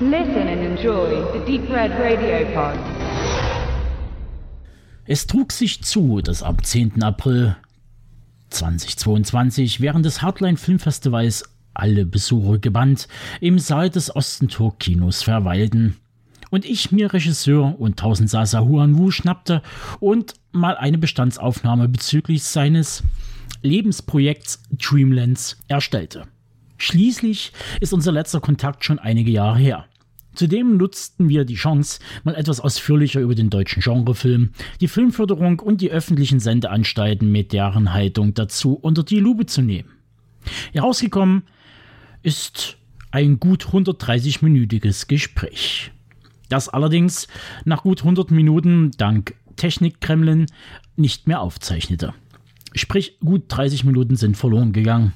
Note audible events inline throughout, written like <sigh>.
Listen and enjoy the Deep Red Radio Pod. Es trug sich zu, dass am 10. April 2022 während des Hardline Filmfestivals alle Besucher gebannt im Saal des Ostentor Kinos verweilten und ich mir Regisseur und Tausendsasa Huan Wu schnappte und mal eine Bestandsaufnahme bezüglich seines Lebensprojekts Dreamlands erstellte. Schließlich ist unser letzter Kontakt schon einige Jahre her. Zudem nutzten wir die Chance, mal etwas ausführlicher über den deutschen Genrefilm, die Filmförderung und die öffentlichen Sendeanstalten mit deren Haltung dazu unter die Lupe zu nehmen. Herausgekommen ist ein gut 130-minütiges Gespräch. Das allerdings nach gut 100 Minuten dank Technik-Kremlin nicht mehr aufzeichnete. Sprich, gut 30 Minuten sind verloren gegangen.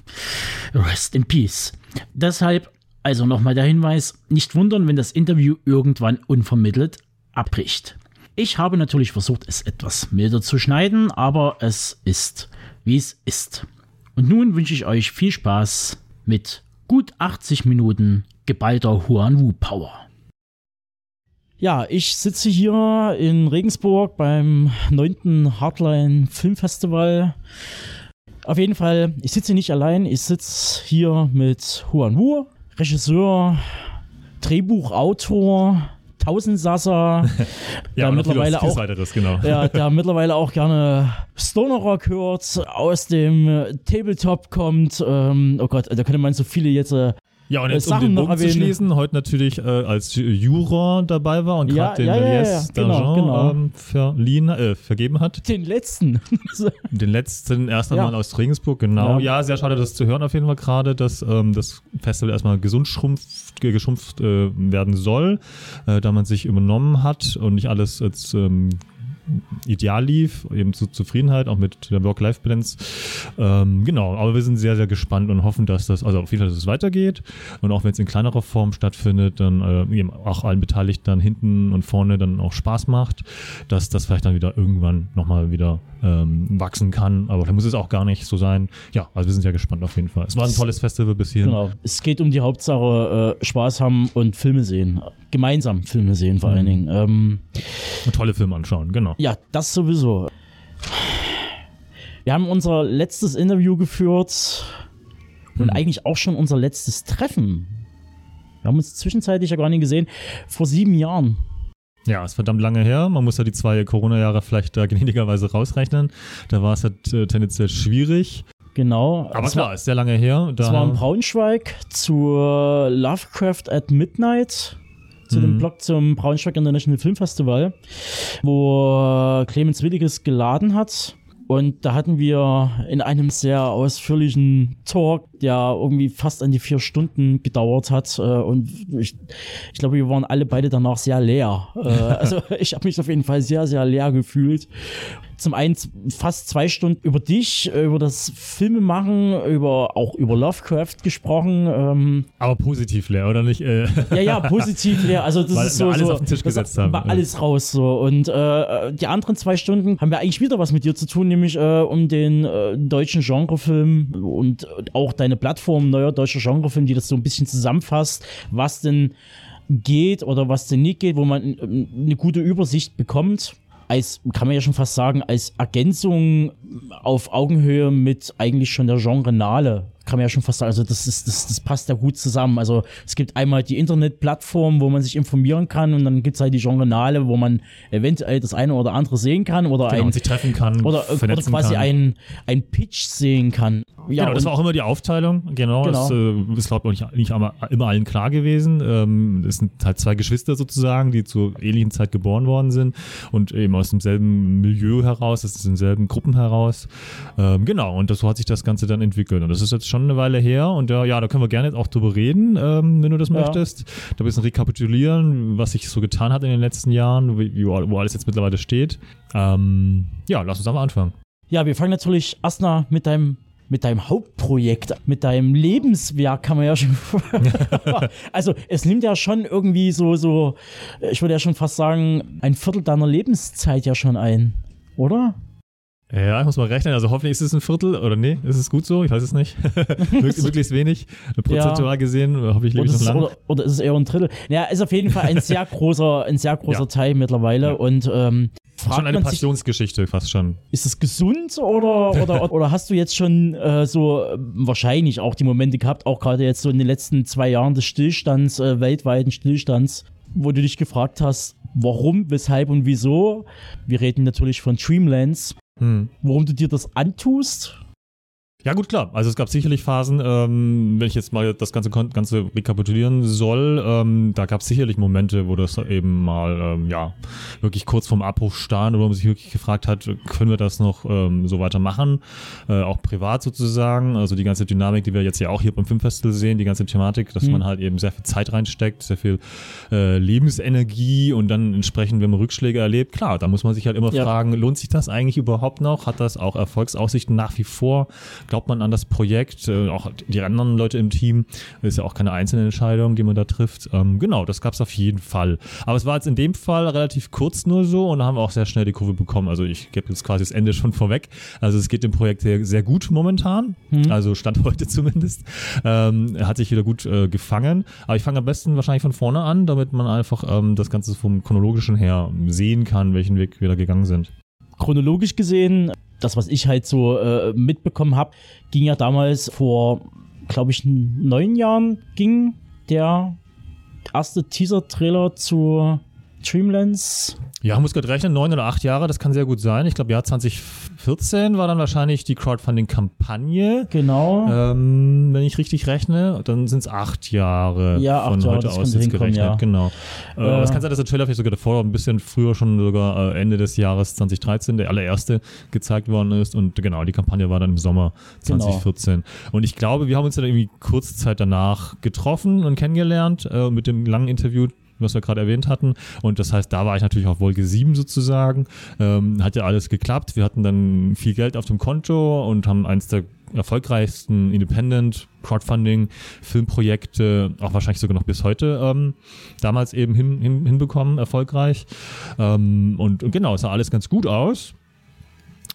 Rest in Peace. Deshalb also nochmal der Hinweis, nicht wundern, wenn das Interview irgendwann unvermittelt abbricht. Ich habe natürlich versucht, es etwas milder zu schneiden, aber es ist, wie es ist. Und nun wünsche ich euch viel Spaß mit gut 80 Minuten geballter Huan Wu Power. Ja, ich sitze hier in Regensburg beim 9. Hardline Filmfestival. Auf jeden Fall, ich sitze nicht allein, ich sitze hier mit Huan Wu, Regisseur, Drehbuchautor, Tausendsasser, <laughs> ja, der mittlerweile auch, weiteres, genau. ja, <laughs> der mittlerweile auch gerne Stoner Rock hört, aus dem Tabletop kommt. Ähm, oh Gott, da könnte man so viele jetzt äh, Ja, und jetzt um Sachen den noch Bogen zu schließen, heute natürlich äh, als Juror dabei war und Ja, gerade den ja, ja, ja, genau, d'Argent genau. ähm, verliehen, äh, vergeben hat. den letzten. <laughs> Den letzten erst einmal aus Regensburg, genau. Ja. Sehr schade, das zu hören auf jeden Fall gerade, dass ähm, das Festival erstmal gesund schrumpft, ge- geschrumpft äh, werden soll, äh, da man sich übernommen hat und nicht alles jetzt ähm, ideal lief, eben zu Zufriedenheit, auch mit der Work-Life-Balance. Ähm, genau, aber wir sind sehr, sehr gespannt und hoffen, dass das, also auf jeden Fall, dass es weitergeht und auch wenn es in kleinerer Form stattfindet, dann äh, eben auch allen Beteiligten dann hinten und vorne dann auch Spaß macht, dass das vielleicht dann wieder irgendwann nochmal wieder ähm, wachsen kann, aber da muss es auch gar nicht so sein. Ja, also wir sind sehr gespannt auf jeden Fall. Es war ein tolles Festival bis hierhin. Genau. Es geht um die Hauptsache äh, Spaß haben und Filme sehen. Gemeinsam Filme sehen vor allen Dingen. Ähm, Und tolle Filme anschauen, genau. Ja, das sowieso. Wir haben unser letztes Interview geführt und eigentlich auch schon unser letztes Treffen. Wir haben uns zwischenzeitlich ja gar nicht gesehen. Vor sieben Jahren. Ja, ist verdammt lange her. Man muss ja die zwei Corona-Jahre vielleicht da <laughs> gnädigerweise rausrechnen. Da war es halt äh, tendenziell schwierig. Genau. Aber klar, war, ist sehr lange her. das war in Braunschweig zur Lovecraft at Midnight. Zu dem Mhm. Blog zum Braunschweig International Film Festival, wo Clemens Williges geladen hat. Und da hatten wir in einem sehr ausführlichen Talk, der irgendwie fast an die vier Stunden gedauert hat. äh, Und ich, ich glaube, wir waren alle beide danach sehr leer. Äh, <laughs> Also ich habe mich auf jeden Fall sehr, sehr leer gefühlt. Zum einen fast zwei Stunden über dich, äh, über das Filmemachen, über auch über Lovecraft gesprochen. Ähm, aber positiv leer, oder nicht? Äh, ja, ja, positiv leer. Also das Weil ist so, alles so auf den Tisch gesetzt haben, War ja. alles raus so. Und äh, die anderen zwei Stunden haben wir eigentlich wieder was mit dir zu tun, nämlich äh, um den äh, deutschen Genrefilm und auch deine Plattform neuer deutscher Genrefilm, die das so ein bisschen zusammenfasst, was denn geht oder was denn nicht geht, wo man eine gute Übersicht bekommt. Als, kann man ja schon fast sagen, als Ergänzung auf Augenhöhe mit eigentlich schon der Genre-Nale. Kann man ja schon fast sagen, also das, ist, das, das passt ja gut zusammen. Also es gibt einmal die Internetplattform, wo man sich informieren kann und dann gibt es halt die Genre-Nale, wo man eventuell das eine oder andere sehen kann oder genau, ein sich treffen kann, oder, oder quasi kann. ein, ein Pitch sehen kann. Ja, genau, das war auch immer die Aufteilung. Genau, Genau. das äh, ist, glaube ich, nicht, immer, immer allen klar gewesen. Ähm, das sind halt zwei Geschwister sozusagen, die zur ähnlichen Zeit geboren worden sind und eben aus demselben Milieu heraus, aus denselben Gruppen heraus. Ähm, genau, und das, so hat sich das Ganze dann entwickelt. Und das ist jetzt schon eine Weile her und ja, ja da können wir gerne auch drüber reden, ähm, wenn du das Ja. möchtest. Da ein bisschen rekapitulieren, was sich so getan hat in den letzten Jahren, wie, wo alles jetzt mittlerweile steht. Ähm, ja, lass uns am Anfang. Ja, wir fangen natürlich erstmal mit deinem mit deinem Hauptprojekt, mit deinem Lebenswerk kann man ja schon. <laughs> also es nimmt ja schon irgendwie so, so, ich würde ja schon fast sagen, ein Viertel deiner Lebenszeit ja schon ein, oder? Ja, ich muss mal rechnen. Also hoffentlich ist es ein Viertel oder nee, ist es gut so? Ich weiß es nicht. <laughs> Möglichst, wenig. Prozentual Ja. gesehen, hoffentlich lebe ich noch es, lang. oder, oder ist es eher ein Drittel? Ja, ist auf jeden Fall ein sehr <laughs> großer, ein sehr großer Ja. Teil mittlerweile. Ja. Und ähm, fragt Schon eine Passionsgeschichte, fast schon. ist es gesund oder, oder, <laughs> oder hast du jetzt schon äh, so äh, wahrscheinlich auch die Momente gehabt, auch gerade jetzt so in den letzten zwei Jahren des Stillstands, äh, weltweiten Stillstands, wo du dich gefragt hast, warum, weshalb und wieso? Wir reden natürlich von Dreamlands, Hm. warum du dir das antust. Ja, gut, klar. Also es gab sicherlich Phasen, ähm, wenn ich jetzt mal das Ganze, Ganze rekapitulieren soll, ähm, da gab es sicherlich Momente, wo das eben mal, ähm, ja, wirklich kurz vorm Abbruch stand oder wo man sich wirklich gefragt hat, können wir das noch ähm, so weitermachen, äh, auch privat sozusagen. Also die ganze Dynamik, die wir jetzt ja auch hier beim Filmfestival sehen, die ganze Thematik, dass Mhm. man halt eben sehr viel Zeit reinsteckt, sehr viel äh, Lebensenergie und dann entsprechend, wenn man Rückschläge erlebt, klar, da muss man sich halt immer Ja. fragen, lohnt sich das eigentlich überhaupt noch? Hat das auch Erfolgsaussichten nach wie vor? Glaubt man an das Projekt? Äh, auch die anderen Leute im Team, ist ja auch keine einzelne Entscheidung, die man da trifft. Ähm, genau, das gab es auf jeden Fall. Aber es war jetzt in dem Fall relativ kurz nur so und da haben wir auch sehr schnell die Kurve bekommen. Also ich gebe jetzt quasi das Ende schon vorweg. Also es geht dem Projekt sehr, sehr gut momentan. Also Stand <laughs> heute zumindest. Ähm, er hat sich wieder gut äh, gefangen. Aber ich fange am besten wahrscheinlich von vorne an, damit man einfach ähm, das Ganze vom chronologischen her sehen kann, welchen Weg wir da gegangen sind. chronologisch gesehen, das, was ich halt so äh, mitbekommen habe, ging ja damals vor, glaube ich, neun Jahren, ging der erste Teaser-Trailer zu Dreamlands. Ja, ich muss gerade rechnen, neun oder acht Jahre, das kann sehr gut sein. Ich glaube, Jahr 2014 war dann wahrscheinlich die Crowdfunding-Kampagne. Genau. Ähm, wenn ich richtig rechne, dann sind es acht Jahre Ja, acht von Jahre, heute aus jetzt gerechnet. ja. Genau. Äh, aber Äh. es kann sein, dass der Trailer vielleicht sogar davor, ein bisschen früher schon sogar äh, Ende des Jahres 2013, der allererste, gezeigt worden ist. Und genau, die Kampagne war dann im Sommer Genau. 2014. Und ich glaube, wir haben uns dann irgendwie kurze Zeit danach getroffen und kennengelernt äh, mit dem langen Interview was wir gerade erwähnt hatten. Und das heißt, da war ich natürlich auf Wolke 7 sozusagen. Ähm, hat ja alles geklappt. Wir hatten dann viel Geld auf dem Konto und haben eins der erfolgreichsten Independent Crowdfunding Filmprojekte, auch wahrscheinlich sogar noch bis heute, ähm, damals eben hin, hin, hinbekommen, erfolgreich. Ähm, und, und genau, es sah alles ganz gut aus.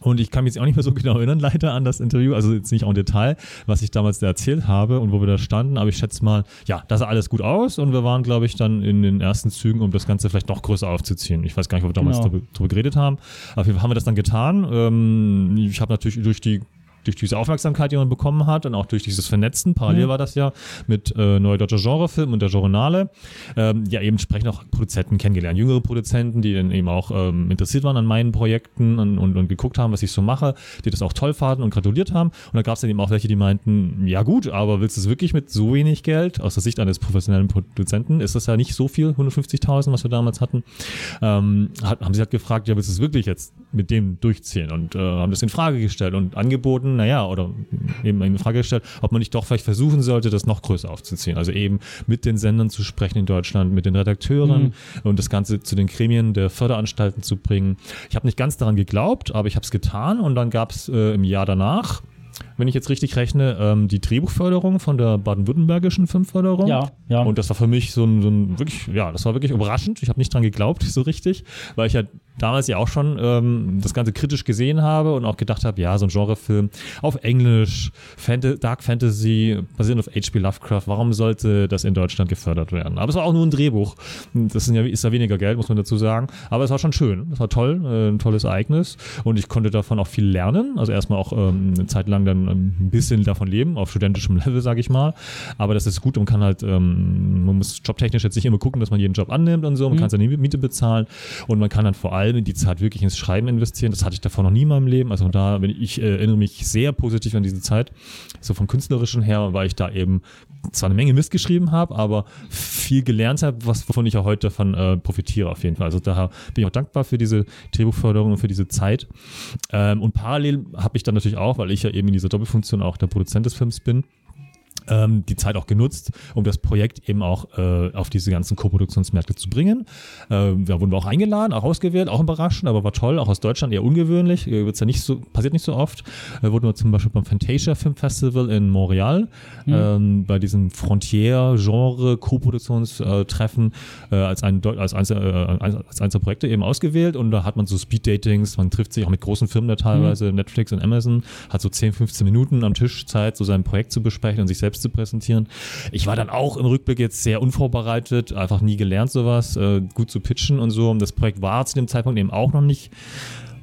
Und ich kann mich jetzt auch nicht mehr so genau erinnern, leider an das Interview, also jetzt nicht auch im Detail, was ich damals da erzählt habe und wo wir da standen, aber ich schätze mal, ja, da sah alles gut aus und wir waren, glaube ich, dann in den ersten Zügen, um das Ganze vielleicht noch größer aufzuziehen. Ich weiß gar nicht, ob wir damals Genau. drüber, drüber geredet haben. Auf jeden Fall haben wir das dann getan. Ähm, ich habe natürlich durch die durch diese Aufmerksamkeit, die man bekommen hat und auch durch dieses Vernetzen, parallel Mhm. war das ja mit äh, Neue Deutscher Genrefilm und der Journale, ähm, ja eben entsprechend auch Produzenten kennengelernt, jüngere Produzenten, die dann eben auch ähm, interessiert waren an meinen Projekten und, und, und geguckt haben, was ich so mache, die das auch toll fanden und gratuliert haben. Und da gab es dann eben auch welche, die meinten, ja gut, aber willst du es wirklich mit so wenig Geld, aus der Sicht eines professionellen Produzenten, ist das ja nicht so viel, 150.000, was wir damals hatten, ähm, haben sie halt gefragt, ja willst du es wirklich jetzt mit dem durchziehen und äh, haben das in Frage gestellt und angeboten, naja, oder eben in Frage gestellt, ob man nicht doch vielleicht versuchen sollte, das noch größer aufzuziehen. Also eben mit den Sendern zu sprechen in Deutschland, mit den Redakteuren und das Ganze zu den Gremien der Förderanstalten zu bringen. Ich habe nicht ganz daran geglaubt, aber ich habe es getan und dann gab es äh, im Jahr danach, wenn ich jetzt richtig rechne, ähm, die Drehbuchförderung von der baden-württembergischen Filmförderung. Ja, ja. Und das war für mich so ein, so ein wirklich, ja, das war wirklich überraschend. Ich habe nicht dran geglaubt, <laughs> so richtig, weil ich ja damals ja auch schon ähm, das Ganze kritisch gesehen habe und auch gedacht habe, ja, so ein Genrefilm auf Englisch, Fanta Dark Fantasy, basierend auf H.P. Lovecraft, warum sollte das in Deutschland gefördert werden? Aber es war auch nur ein Drehbuch. Das sind ja, ist ja weniger Geld, muss man dazu sagen. Aber es war schon schön. Es war toll, äh, ein tolles Ereignis. Und ich konnte davon auch viel lernen. Also erstmal auch ähm, eine Zeit lang dann ein bisschen davon leben, auf studentischem Level, sage ich mal. Aber das ist gut und kann halt, ähm, man muss jobtechnisch jetzt nicht immer gucken, dass man jeden Job annimmt und so. Man kann seine Miete bezahlen und man kann dann vor allem in die Zeit wirklich ins Schreiben investieren. Das hatte ich davor noch nie in meinem Leben. Also da, wenn ich äh, erinnere mich sehr positiv an diese Zeit. So vom künstlerischen her, weil ich da eben zwar eine Menge Mist geschrieben habe, aber viel gelernt habe, was wovon ich auch heute davon äh, profitiere auf jeden Fall. Also daher bin ich auch dankbar für diese Drehbuchförderung und für diese Zeit. Ähm, und parallel habe ich dann natürlich auch, weil ich ja eben in dieser Doppelfunktion auch der Produzent des Films bin, ähm, die Zeit auch genutzt, um das Projekt eben auch äh, auf diese ganzen Koproduktionsmärkte zu bringen. Äh, da wurden wir auch eingeladen, auch ausgewählt, auch überraschend, aber war toll, auch aus Deutschland eher ungewöhnlich, äh, wird's ja nicht so, passiert nicht so oft. Äh, wurden wir zum Beispiel beim Fantasia Film Festival in Montreal, ähm, bei diesem Frontier-Genre-Koproduktionstreffen äh, als ein als eins, äh, als eins der Projekte eben ausgewählt und da hat man so Speed-Datings, man trifft sich auch mit großen Firmen da teilweise, Netflix und Amazon, hat so 10, 15 Minuten am Tisch Zeit, so sein Projekt zu besprechen und sich selbst zu präsentieren. Ich war dann auch im Rückblick jetzt sehr unvorbereitet, einfach nie gelernt sowas, äh, gut zu pitchen und so. Das Projekt war zu dem Zeitpunkt eben auch noch nicht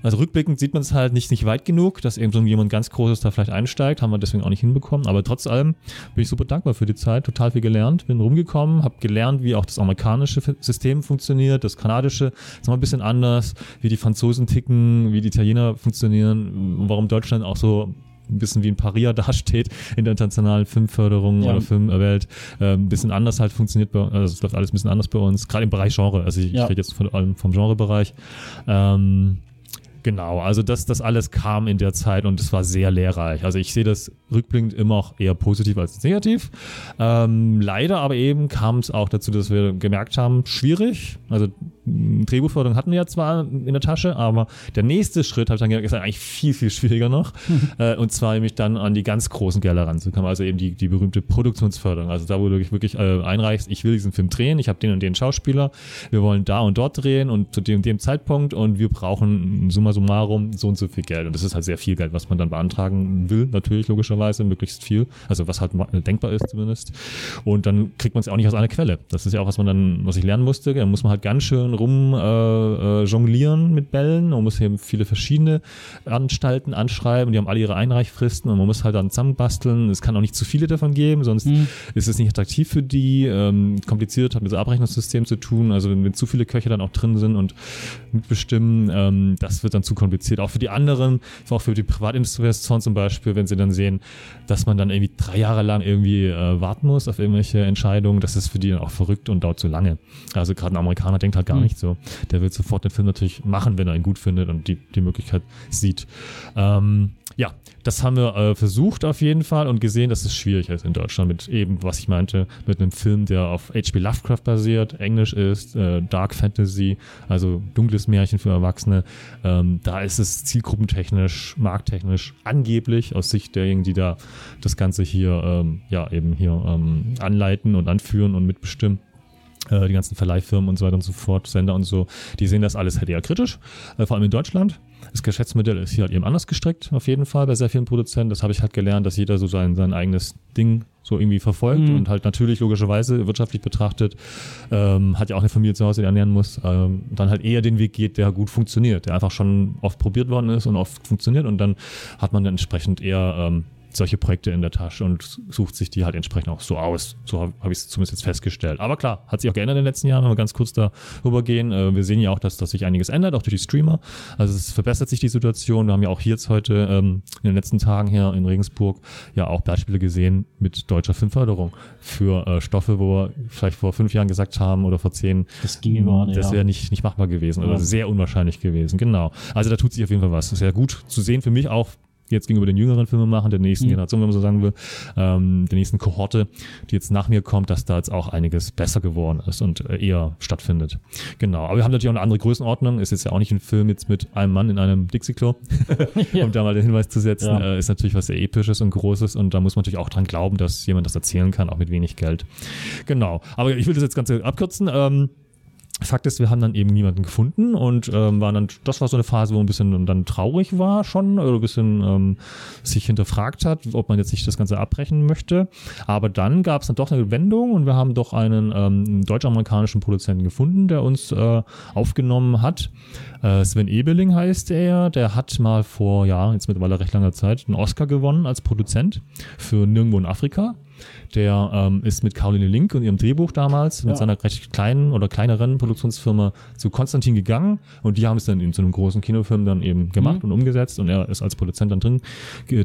also rückblickend sieht man es halt nicht, nicht weit genug, dass irgend so jemand ganz Großes da vielleicht einsteigt, haben wir deswegen auch nicht hinbekommen. Aber trotz allem bin ich super dankbar für die Zeit, total viel gelernt, bin rumgekommen, habe gelernt, wie auch das amerikanische System funktioniert, das kanadische ist noch ein bisschen anders, wie die Franzosen ticken, wie die Italiener funktionieren, warum Deutschland auch so ein bisschen wie ein Paria <laughs> dasteht in der internationalen Filmförderung Ja. oder Filmwelt. Äh, ein bisschen anders halt funktioniert bei also es läuft alles ein bisschen anders bei uns, gerade im Bereich Genre. Also ich, Ja. ich rede jetzt von allem vom Genrebereich. Ähm, Genau, also das, das alles kam in der Zeit und es war sehr lehrreich. Also ich sehe das rückblickend immer auch eher positiv als negativ. Ähm, leider aber eben kam es auch dazu, dass wir gemerkt haben, schwierig. Also Drehbuchförderung hatten wir ja zwar in der Tasche, aber der nächste Schritt, habe ich dann gemerkt, ist eigentlich viel, viel schwieriger noch. <laughs> äh, und zwar nämlich dann an die ganz großen Gelder ranzukommen. Also eben die, die berühmte Produktionsförderung. Also da, wo du dich wirklich äh, einreichst, ich will diesen Film drehen, ich habe den und den Schauspieler, wir wollen da und dort drehen und zu dem, und dem Zeitpunkt und wir brauchen summa summarum so und so viel Geld. Und das ist halt sehr viel Geld, was man dann beantragen will, natürlich logischerweise, möglichst viel. Also was halt denkbar ist zumindest. Und dann kriegt man es auch nicht aus einer Quelle. Das ist ja auch, was man dann, was ich lernen musste. Da muss man halt ganz schön rum äh, äh, jonglieren mit Bällen. Man muss eben viele verschiedene Anstalten anschreiben. Die haben alle ihre Einreichfristen und man muss halt dann zusammenbasteln. Es kann auch nicht zu viele davon geben, sonst ist es nicht attraktiv für die. Ähm, kompliziert, hat mit so Abrechnungssystem zu tun. Also wenn, wenn zu viele Köche dann auch drin sind und mitbestimmen, ähm, das wird dann zu kompliziert. Auch für die anderen, auch für die Privatinvestoren zum Beispiel, wenn sie dann sehen, dass man dann irgendwie drei Jahre lang irgendwie äh, warten muss auf irgendwelche Entscheidungen, das ist für die dann auch verrückt und dauert zu lange. Also gerade ein Amerikaner denkt halt gar nicht so. Der will sofort den Film natürlich machen, wenn er ihn gut findet und die, die Möglichkeit sieht. Ähm, ja, das haben wir äh, versucht auf jeden Fall und gesehen, dass es schwierig ist in Deutschland mit eben, was ich meinte, mit einem Film, der auf H.P. Lovecraft basiert, Englisch ist, äh, Dark Fantasy, also dunkles Märchen für Erwachsene. Ähm, da ist es zielgruppentechnisch, markttechnisch angeblich aus Sicht derjenigen, die da das Ganze hier, ähm, ja, eben hier ähm, anleiten und anführen und mitbestimmen äh, die ganzen Verleihfirmen und so weiter und so fort, Sender und so, die sehen das alles halt eher kritisch, äh, vor allem in Deutschland. Das Geschäftsmodell ist hier halt eben anders gestrickt, auf jeden Fall, bei sehr vielen Produzenten. Das habe ich halt gelernt, dass jeder so sein, sein eigenes Ding so irgendwie verfolgt Mhm. und halt natürlich logischerweise wirtschaftlich betrachtet, ähm, hat ja auch eine Familie zu Hause, die ernähren muss, ähm, dann halt eher den Weg geht, der gut funktioniert, der einfach schon oft probiert worden ist und oft funktioniert und dann hat man dann entsprechend eher ähm, solche Projekte in der Tasche und sucht sich die halt entsprechend auch so aus. So habe hab ich es zumindest jetzt festgestellt. Aber klar, hat sich auch geändert in den letzten Jahren, wenn wir ganz kurz darüber gehen. Äh, wir sehen ja auch, dass, dass sich einiges ändert, auch durch die Streamer. Also es verbessert sich die Situation. Wir haben ja auch hier jetzt heute ähm, in den letzten Tagen hier in Regensburg ja auch Beispiele gesehen mit deutscher Filmförderung für äh, Stoffe, wo wir vielleicht vor fünf Jahren gesagt haben oder vor zehn, Das ging gar nicht, das wäre nicht, nicht machbar gewesen oder Ja. sehr unwahrscheinlich gewesen. Genau. Also da tut sich auf jeden Fall was. Ist ja gut zu sehen für mich auch jetzt gegenüber den jüngeren Filmemachern der nächsten Mhm. Generation, wenn man so sagen will, ähm, der nächsten Kohorte, die jetzt nach mir kommt, dass da jetzt auch einiges besser geworden ist und äh, eher stattfindet. Genau. Aber wir haben natürlich auch eine andere Größenordnung. Ist jetzt ja auch nicht ein Film jetzt mit einem Mann in einem Dixie-Klo, <laughs> <laughs> Ja. um da mal den Hinweis zu setzen. Ja. Äh, ist natürlich was sehr Episches und Großes und da muss man natürlich auch dran glauben, dass jemand das erzählen kann, auch mit wenig Geld. Genau. Aber ich will das jetzt Ganze abkürzen. Ähm, Fakt ist, wir haben dann eben niemanden gefunden und ähm, waren dann, das war so eine Phase, wo ein bisschen dann traurig war schon, oder ein bisschen ähm, sich hinterfragt hat, ob man jetzt nicht das Ganze abbrechen möchte. Aber dann gab es dann doch eine Wendung und wir haben doch einen ähm, deutsch-amerikanischen Produzenten gefunden, der uns äh, aufgenommen hat. Äh, Sven Ebeling heißt er, der hat mal vor, ja, jetzt mittlerweile recht langer Zeit, einen Oscar gewonnen als Produzent für Nirgendwo in Afrika. Der ähm, ist mit Caroline Link und ihrem Drehbuch damals mit Ja. seiner recht kleinen oder kleineren Produktionsfirma zu Konstantin gegangen und die haben es dann in so einem großen Kinofilm dann eben gemacht und umgesetzt und er ist als Produzent dann drin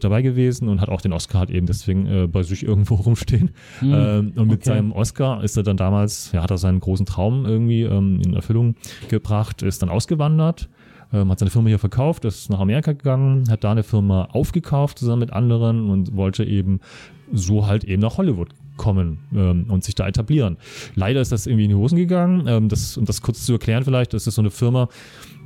dabei gewesen und hat auch den Oscar halt eben deswegen äh, bei sich irgendwo <laughs> rumstehen. Ähm, und mit okay. seinem Oscar ist er dann damals, ja, hat er seinen großen Traum irgendwie ähm, in Erfüllung gebracht, ist dann ausgewandert ähm, hat seine Firma hier verkauft, ist nach Amerika gegangen, hat da eine Firma aufgekauft zusammen mit anderen und wollte eben so halt eben nach Hollywood kommen ähm, und sich da etablieren. Leider ist das irgendwie in die Hosen gegangen. Ähm, das, um das kurz zu erklären vielleicht, das ist so eine Firma,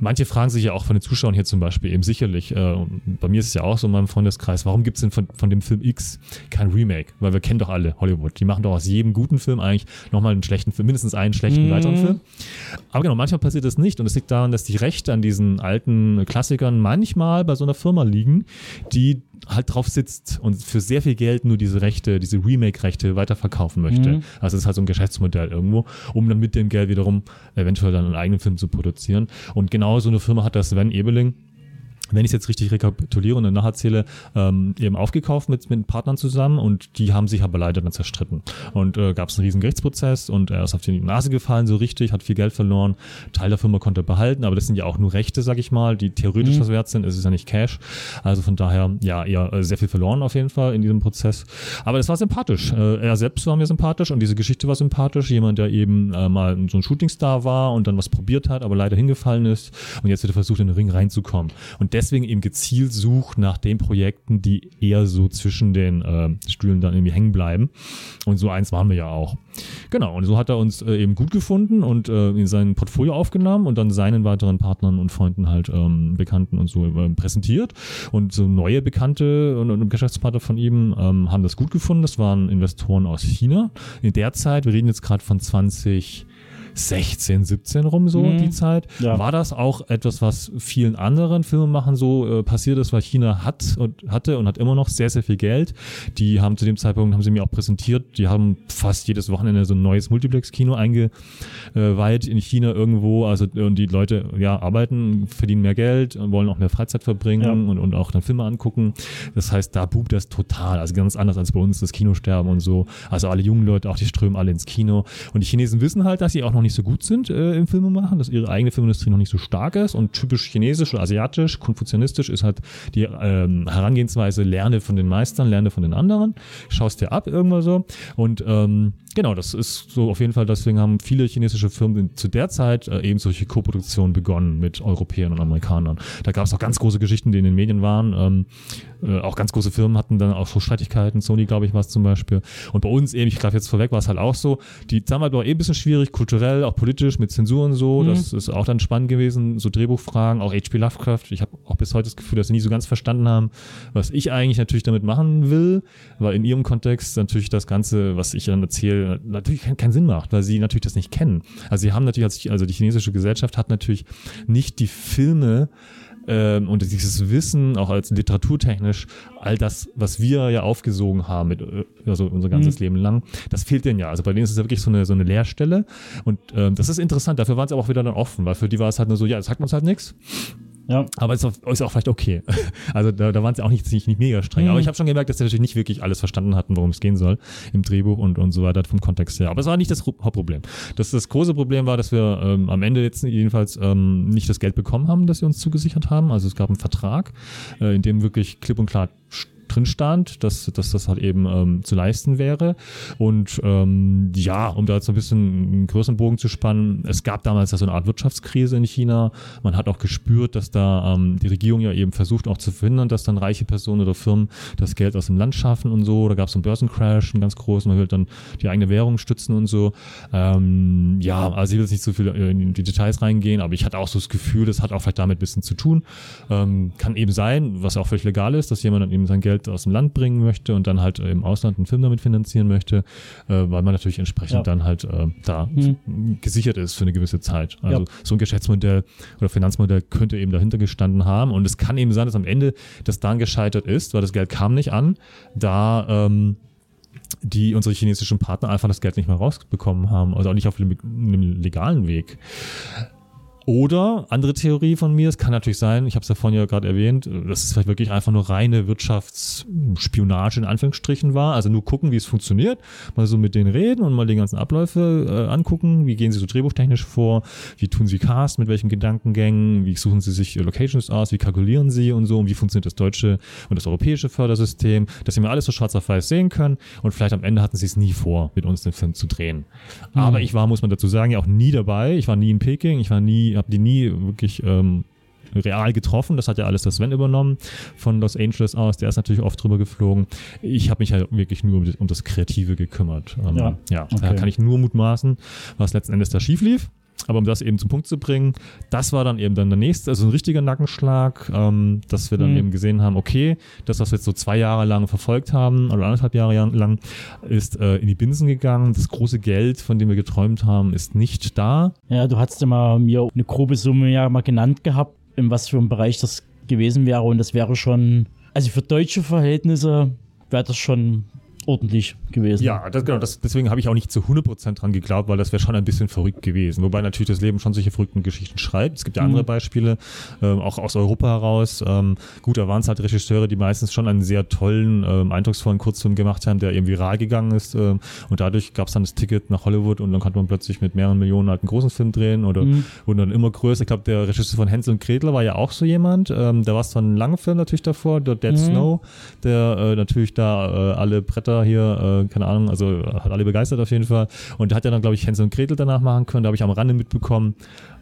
manche fragen sich ja auch von den Zuschauern hier zum Beispiel eben sicherlich, äh, bei mir ist es ja auch so in meinem Freundeskreis, warum gibt es denn von, von dem Film X kein Remake? Weil wir kennen doch alle Hollywood. Die machen doch aus jedem guten Film eigentlich nochmal einen schlechten Film, mindestens einen schlechten Mhm. weiteren Film. Aber genau, manchmal passiert das nicht und es liegt daran, dass die Rechte an diesen alten Klassikern manchmal bei so einer Firma liegen, die halt drauf sitzt und für sehr viel Geld nur diese Rechte, diese Remake-Rechte weiterverkaufen möchte. Mhm. Also es ist halt so ein Geschäftsmodell irgendwo, um dann mit dem Geld wiederum eventuell dann einen eigenen Film zu produzieren. Und genau so eine Firma hat das Sven Ebeling wenn ich es jetzt richtig rekapituliere und dann nacherzähle, ähm, eben aufgekauft mit, mit Partnern zusammen und die haben sich aber leider dann zerstritten. Und äh, gab es einen riesen Gerichtsprozess und er ist auf die Nase gefallen, so richtig, hat viel Geld verloren. Teil der Firma konnte er behalten, aber das sind ja auch nur Rechte, sag ich mal, die theoretisch was wert sind. Es ist ja nicht Cash. Also von daher, ja, eher äh, sehr viel verloren auf jeden Fall in diesem Prozess. Aber das war sympathisch. Äh, er selbst war mir sympathisch und diese Geschichte war sympathisch. Jemand, der eben äh, mal so ein Shootingstar war und dann was probiert hat, aber leider hingefallen ist und jetzt wieder versucht, in den Ring reinzukommen. Und deswegen eben gezielt sucht nach den Projekten, die eher so zwischen den äh, Stühlen dann irgendwie hängen bleiben. Und so eins waren wir ja auch. Genau, und so hat er uns äh, eben gut gefunden und äh, in sein Portfolio aufgenommen und dann seinen weiteren Partnern und Freunden halt ähm, Bekannten und so äh, präsentiert. Und so neue Bekannte und, und Geschäftspartner von ihm ähm, haben das gut gefunden. Das waren Investoren aus China. In der Zeit, wir reden jetzt gerade von 20 16, 17 rum so Mhm. die Zeit. Ja. War das auch etwas, was vielen anderen Filmemachern so äh, passiert ist, weil China hat und hatte und hat immer noch sehr, sehr viel Geld. Die haben zu dem Zeitpunkt, haben sie mir auch präsentiert, die haben fast jedes Wochenende so ein neues Multiplex-Kino eingeweiht in China irgendwo. Also und die Leute ja arbeiten, verdienen mehr Geld und wollen auch mehr Freizeit verbringen Ja. und, und auch dann Filme angucken. Das heißt, da boomt das total. Also ganz anders als bei uns das Kinosterben und so. Also alle jungen Leute, auch die strömen alle ins Kino. Und die Chinesen wissen halt, dass sie auch noch nicht so gut sind äh, im Filmemachen, dass ihre eigene Filmindustrie noch nicht so stark ist. Und typisch chinesisch oder asiatisch, konfuzianistisch ist halt die ähm, Herangehensweise, lerne von den Meistern, lerne von den anderen, schaust dir ab irgendwo so. Und ähm, genau, das ist so auf jeden Fall, deswegen haben viele chinesische Firmen zu der Zeit äh, eben solche Koproduktionen begonnen mit Europäern und Amerikanern. Da gab es auch ganz große Geschichten, die in den Medien waren. Ähm, äh, auch ganz große Firmen hatten dann auch so Streitigkeiten. Sony, glaube ich, war es zum Beispiel. Und bei uns eben, ich greife jetzt vorweg, war es halt auch so. Die damals war eh ein bisschen schwierig, kulturell, auch politisch, mit Zensur und so. Das ist auch dann spannend gewesen, so Drehbuchfragen, auch H.P. Lovecraft. Ich habe auch bis heute das Gefühl, dass sie nie so ganz verstanden haben, was ich eigentlich natürlich damit machen will, weil in ihrem Kontext natürlich das Ganze, was ich dann erzähle, natürlich keinen, keinen Sinn macht, weil sie natürlich das nicht kennen. Also sie haben natürlich, als- also die chinesische Gesellschaft hat natürlich nicht die Filme ähm, und dieses Wissen, auch als literaturtechnisch, all das, was wir ja aufgesogen haben, mit, äh, also unser ganzes Leben lang, das fehlt denen ja. Also bei denen ist es ja wirklich so eine, so eine Leerstelle. Und ähm, das ist interessant, dafür waren sie aber auch wieder dann offen, weil für die war es halt nur so, ja, das sagt uns halt nichts. Ja. Aber ist auch, ist auch vielleicht okay. <laughs> Also da, da waren sie auch nicht, nicht, nicht mega streng. Mhm. Aber ich habe schon gemerkt, dass sie natürlich nicht wirklich alles verstanden hatten, worum es gehen soll im Drehbuch und, und so weiter vom Kontext her. Aber es war nicht das Hauptproblem. Das, das große Problem war, dass wir ähm, am Ende jetzt jedenfalls ähm, nicht das Geld bekommen haben, das sie uns zugesichert haben. Also es gab einen Vertrag, äh, in dem wirklich klipp und klar drin stand, dass, dass das halt eben ähm, zu leisten wäre. Und ähm, ja, um da jetzt ein bisschen einen größeren Bogen zu spannen, es gab damals ja so eine Art Wirtschaftskrise in China. Man hat auch gespürt, dass da ähm, die Regierung ja eben versucht auch zu verhindern, dass dann reiche Personen oder Firmen das Geld aus dem Land schaffen und so. Da gab es einen Börsencrash, einen ganz großen, man will dann die eigene Währung stützen und so. Ähm, ja, also ich will jetzt nicht so viel in die Details reingehen, aber ich hatte auch so das Gefühl, das hat auch vielleicht damit ein bisschen zu tun. Ähm, kann eben sein, was auch völlig legal ist, dass jemand dann eben sein Geld aus dem Land bringen möchte und dann halt im Ausland einen Film damit finanzieren möchte, äh, weil man natürlich entsprechend Ja. dann halt äh, da Hm. gesichert ist für eine gewisse Zeit. Also Ja. so ein Geschäftsmodell oder Finanzmodell könnte eben dahinter gestanden haben und es kann eben sein, dass am Ende das dann gescheitert ist, weil das Geld kam nicht an, da ähm, die unsere chinesischen Partner einfach das Geld nicht mehr rausbekommen haben, also auch nicht auf dem einem legalen Weg. Oder, andere Theorie von mir, es kann natürlich sein, ich habe es ja vorhin ja gerade erwähnt, dass es vielleicht wirklich einfach nur reine Wirtschaftsspionage in Anführungsstrichen war. Also nur gucken, wie es funktioniert, mal so mit denen reden und mal die ganzen Abläufe äh, angucken. Wie gehen sie so drehbuchtechnisch vor? Wie tun sie Cast? Mit welchen Gedankengängen? Wie suchen sie sich äh, Locations aus? Wie kalkulieren sie und so? Und wie funktioniert das deutsche und das europäische Fördersystem? Dass sie mal alles so schwarz auf weiß sehen können. Und vielleicht am Ende hatten sie es nie vor, mit uns den Film zu drehen. Aber ich war, muss man dazu sagen, ja auch nie dabei. Ich war nie in Peking. Ich war nie, habe die nie wirklich ähm, real getroffen. Das hat ja alles das Sven übernommen von Los Angeles aus. Der ist natürlich oft drüber geflogen. Ich habe mich halt wirklich nur um das, um das Kreative gekümmert. Ähm, Ja. ja da Okay. kann ich nur mutmaßen, was letzten Endes da schief lief. Aber um das eben zum Punkt zu bringen, das war dann eben dann der nächste, also ein richtiger Nackenschlag, ähm, dass wir dann Mhm. eben gesehen haben, okay, das, was wir jetzt so zwei Jahre lang verfolgt haben, oder anderthalb Jahre lang, ist äh, in die Binsen gegangen. Das große Geld, von dem wir geträumt haben, ist nicht da. Ja, du hattest mal mir eine grobe Summe ja mal genannt gehabt, in was für einem Bereich das gewesen wäre. Und das wäre schon, also für deutsche Verhältnisse wäre das schon ordentlich gewesen. Ja, das, genau, das, deswegen habe ich auch nicht zu 100% dran geglaubt, weil das wäre schon ein bisschen verrückt gewesen. Wobei natürlich das Leben schon solche verrückten Geschichten schreibt. Es gibt ja andere Beispiele, ähm, auch aus Europa heraus. Ähm, gut, da waren es halt Regisseure, die meistens schon einen sehr tollen, ähm, eindrucksvollen Kurzfilm gemacht haben, der eben viral gegangen ist. Ähm, und dadurch gab es dann das Ticket nach Hollywood und dann konnte man plötzlich mit mehreren Millionen halt einen großen Film drehen oder wurden dann immer größer. Ich glaube, der Regisseur von Hänsel und Gretel war ja auch so jemand. Ähm, da war es dann ein langer Film natürlich davor, der Dead Snow, der äh, natürlich da äh, alle Bretter hier, äh, keine Ahnung, also hat alle begeistert auf jeden Fall. Und der hat ja dann, glaube ich, Hänsel und Gretel danach machen können. Da habe ich am Rande mitbekommen.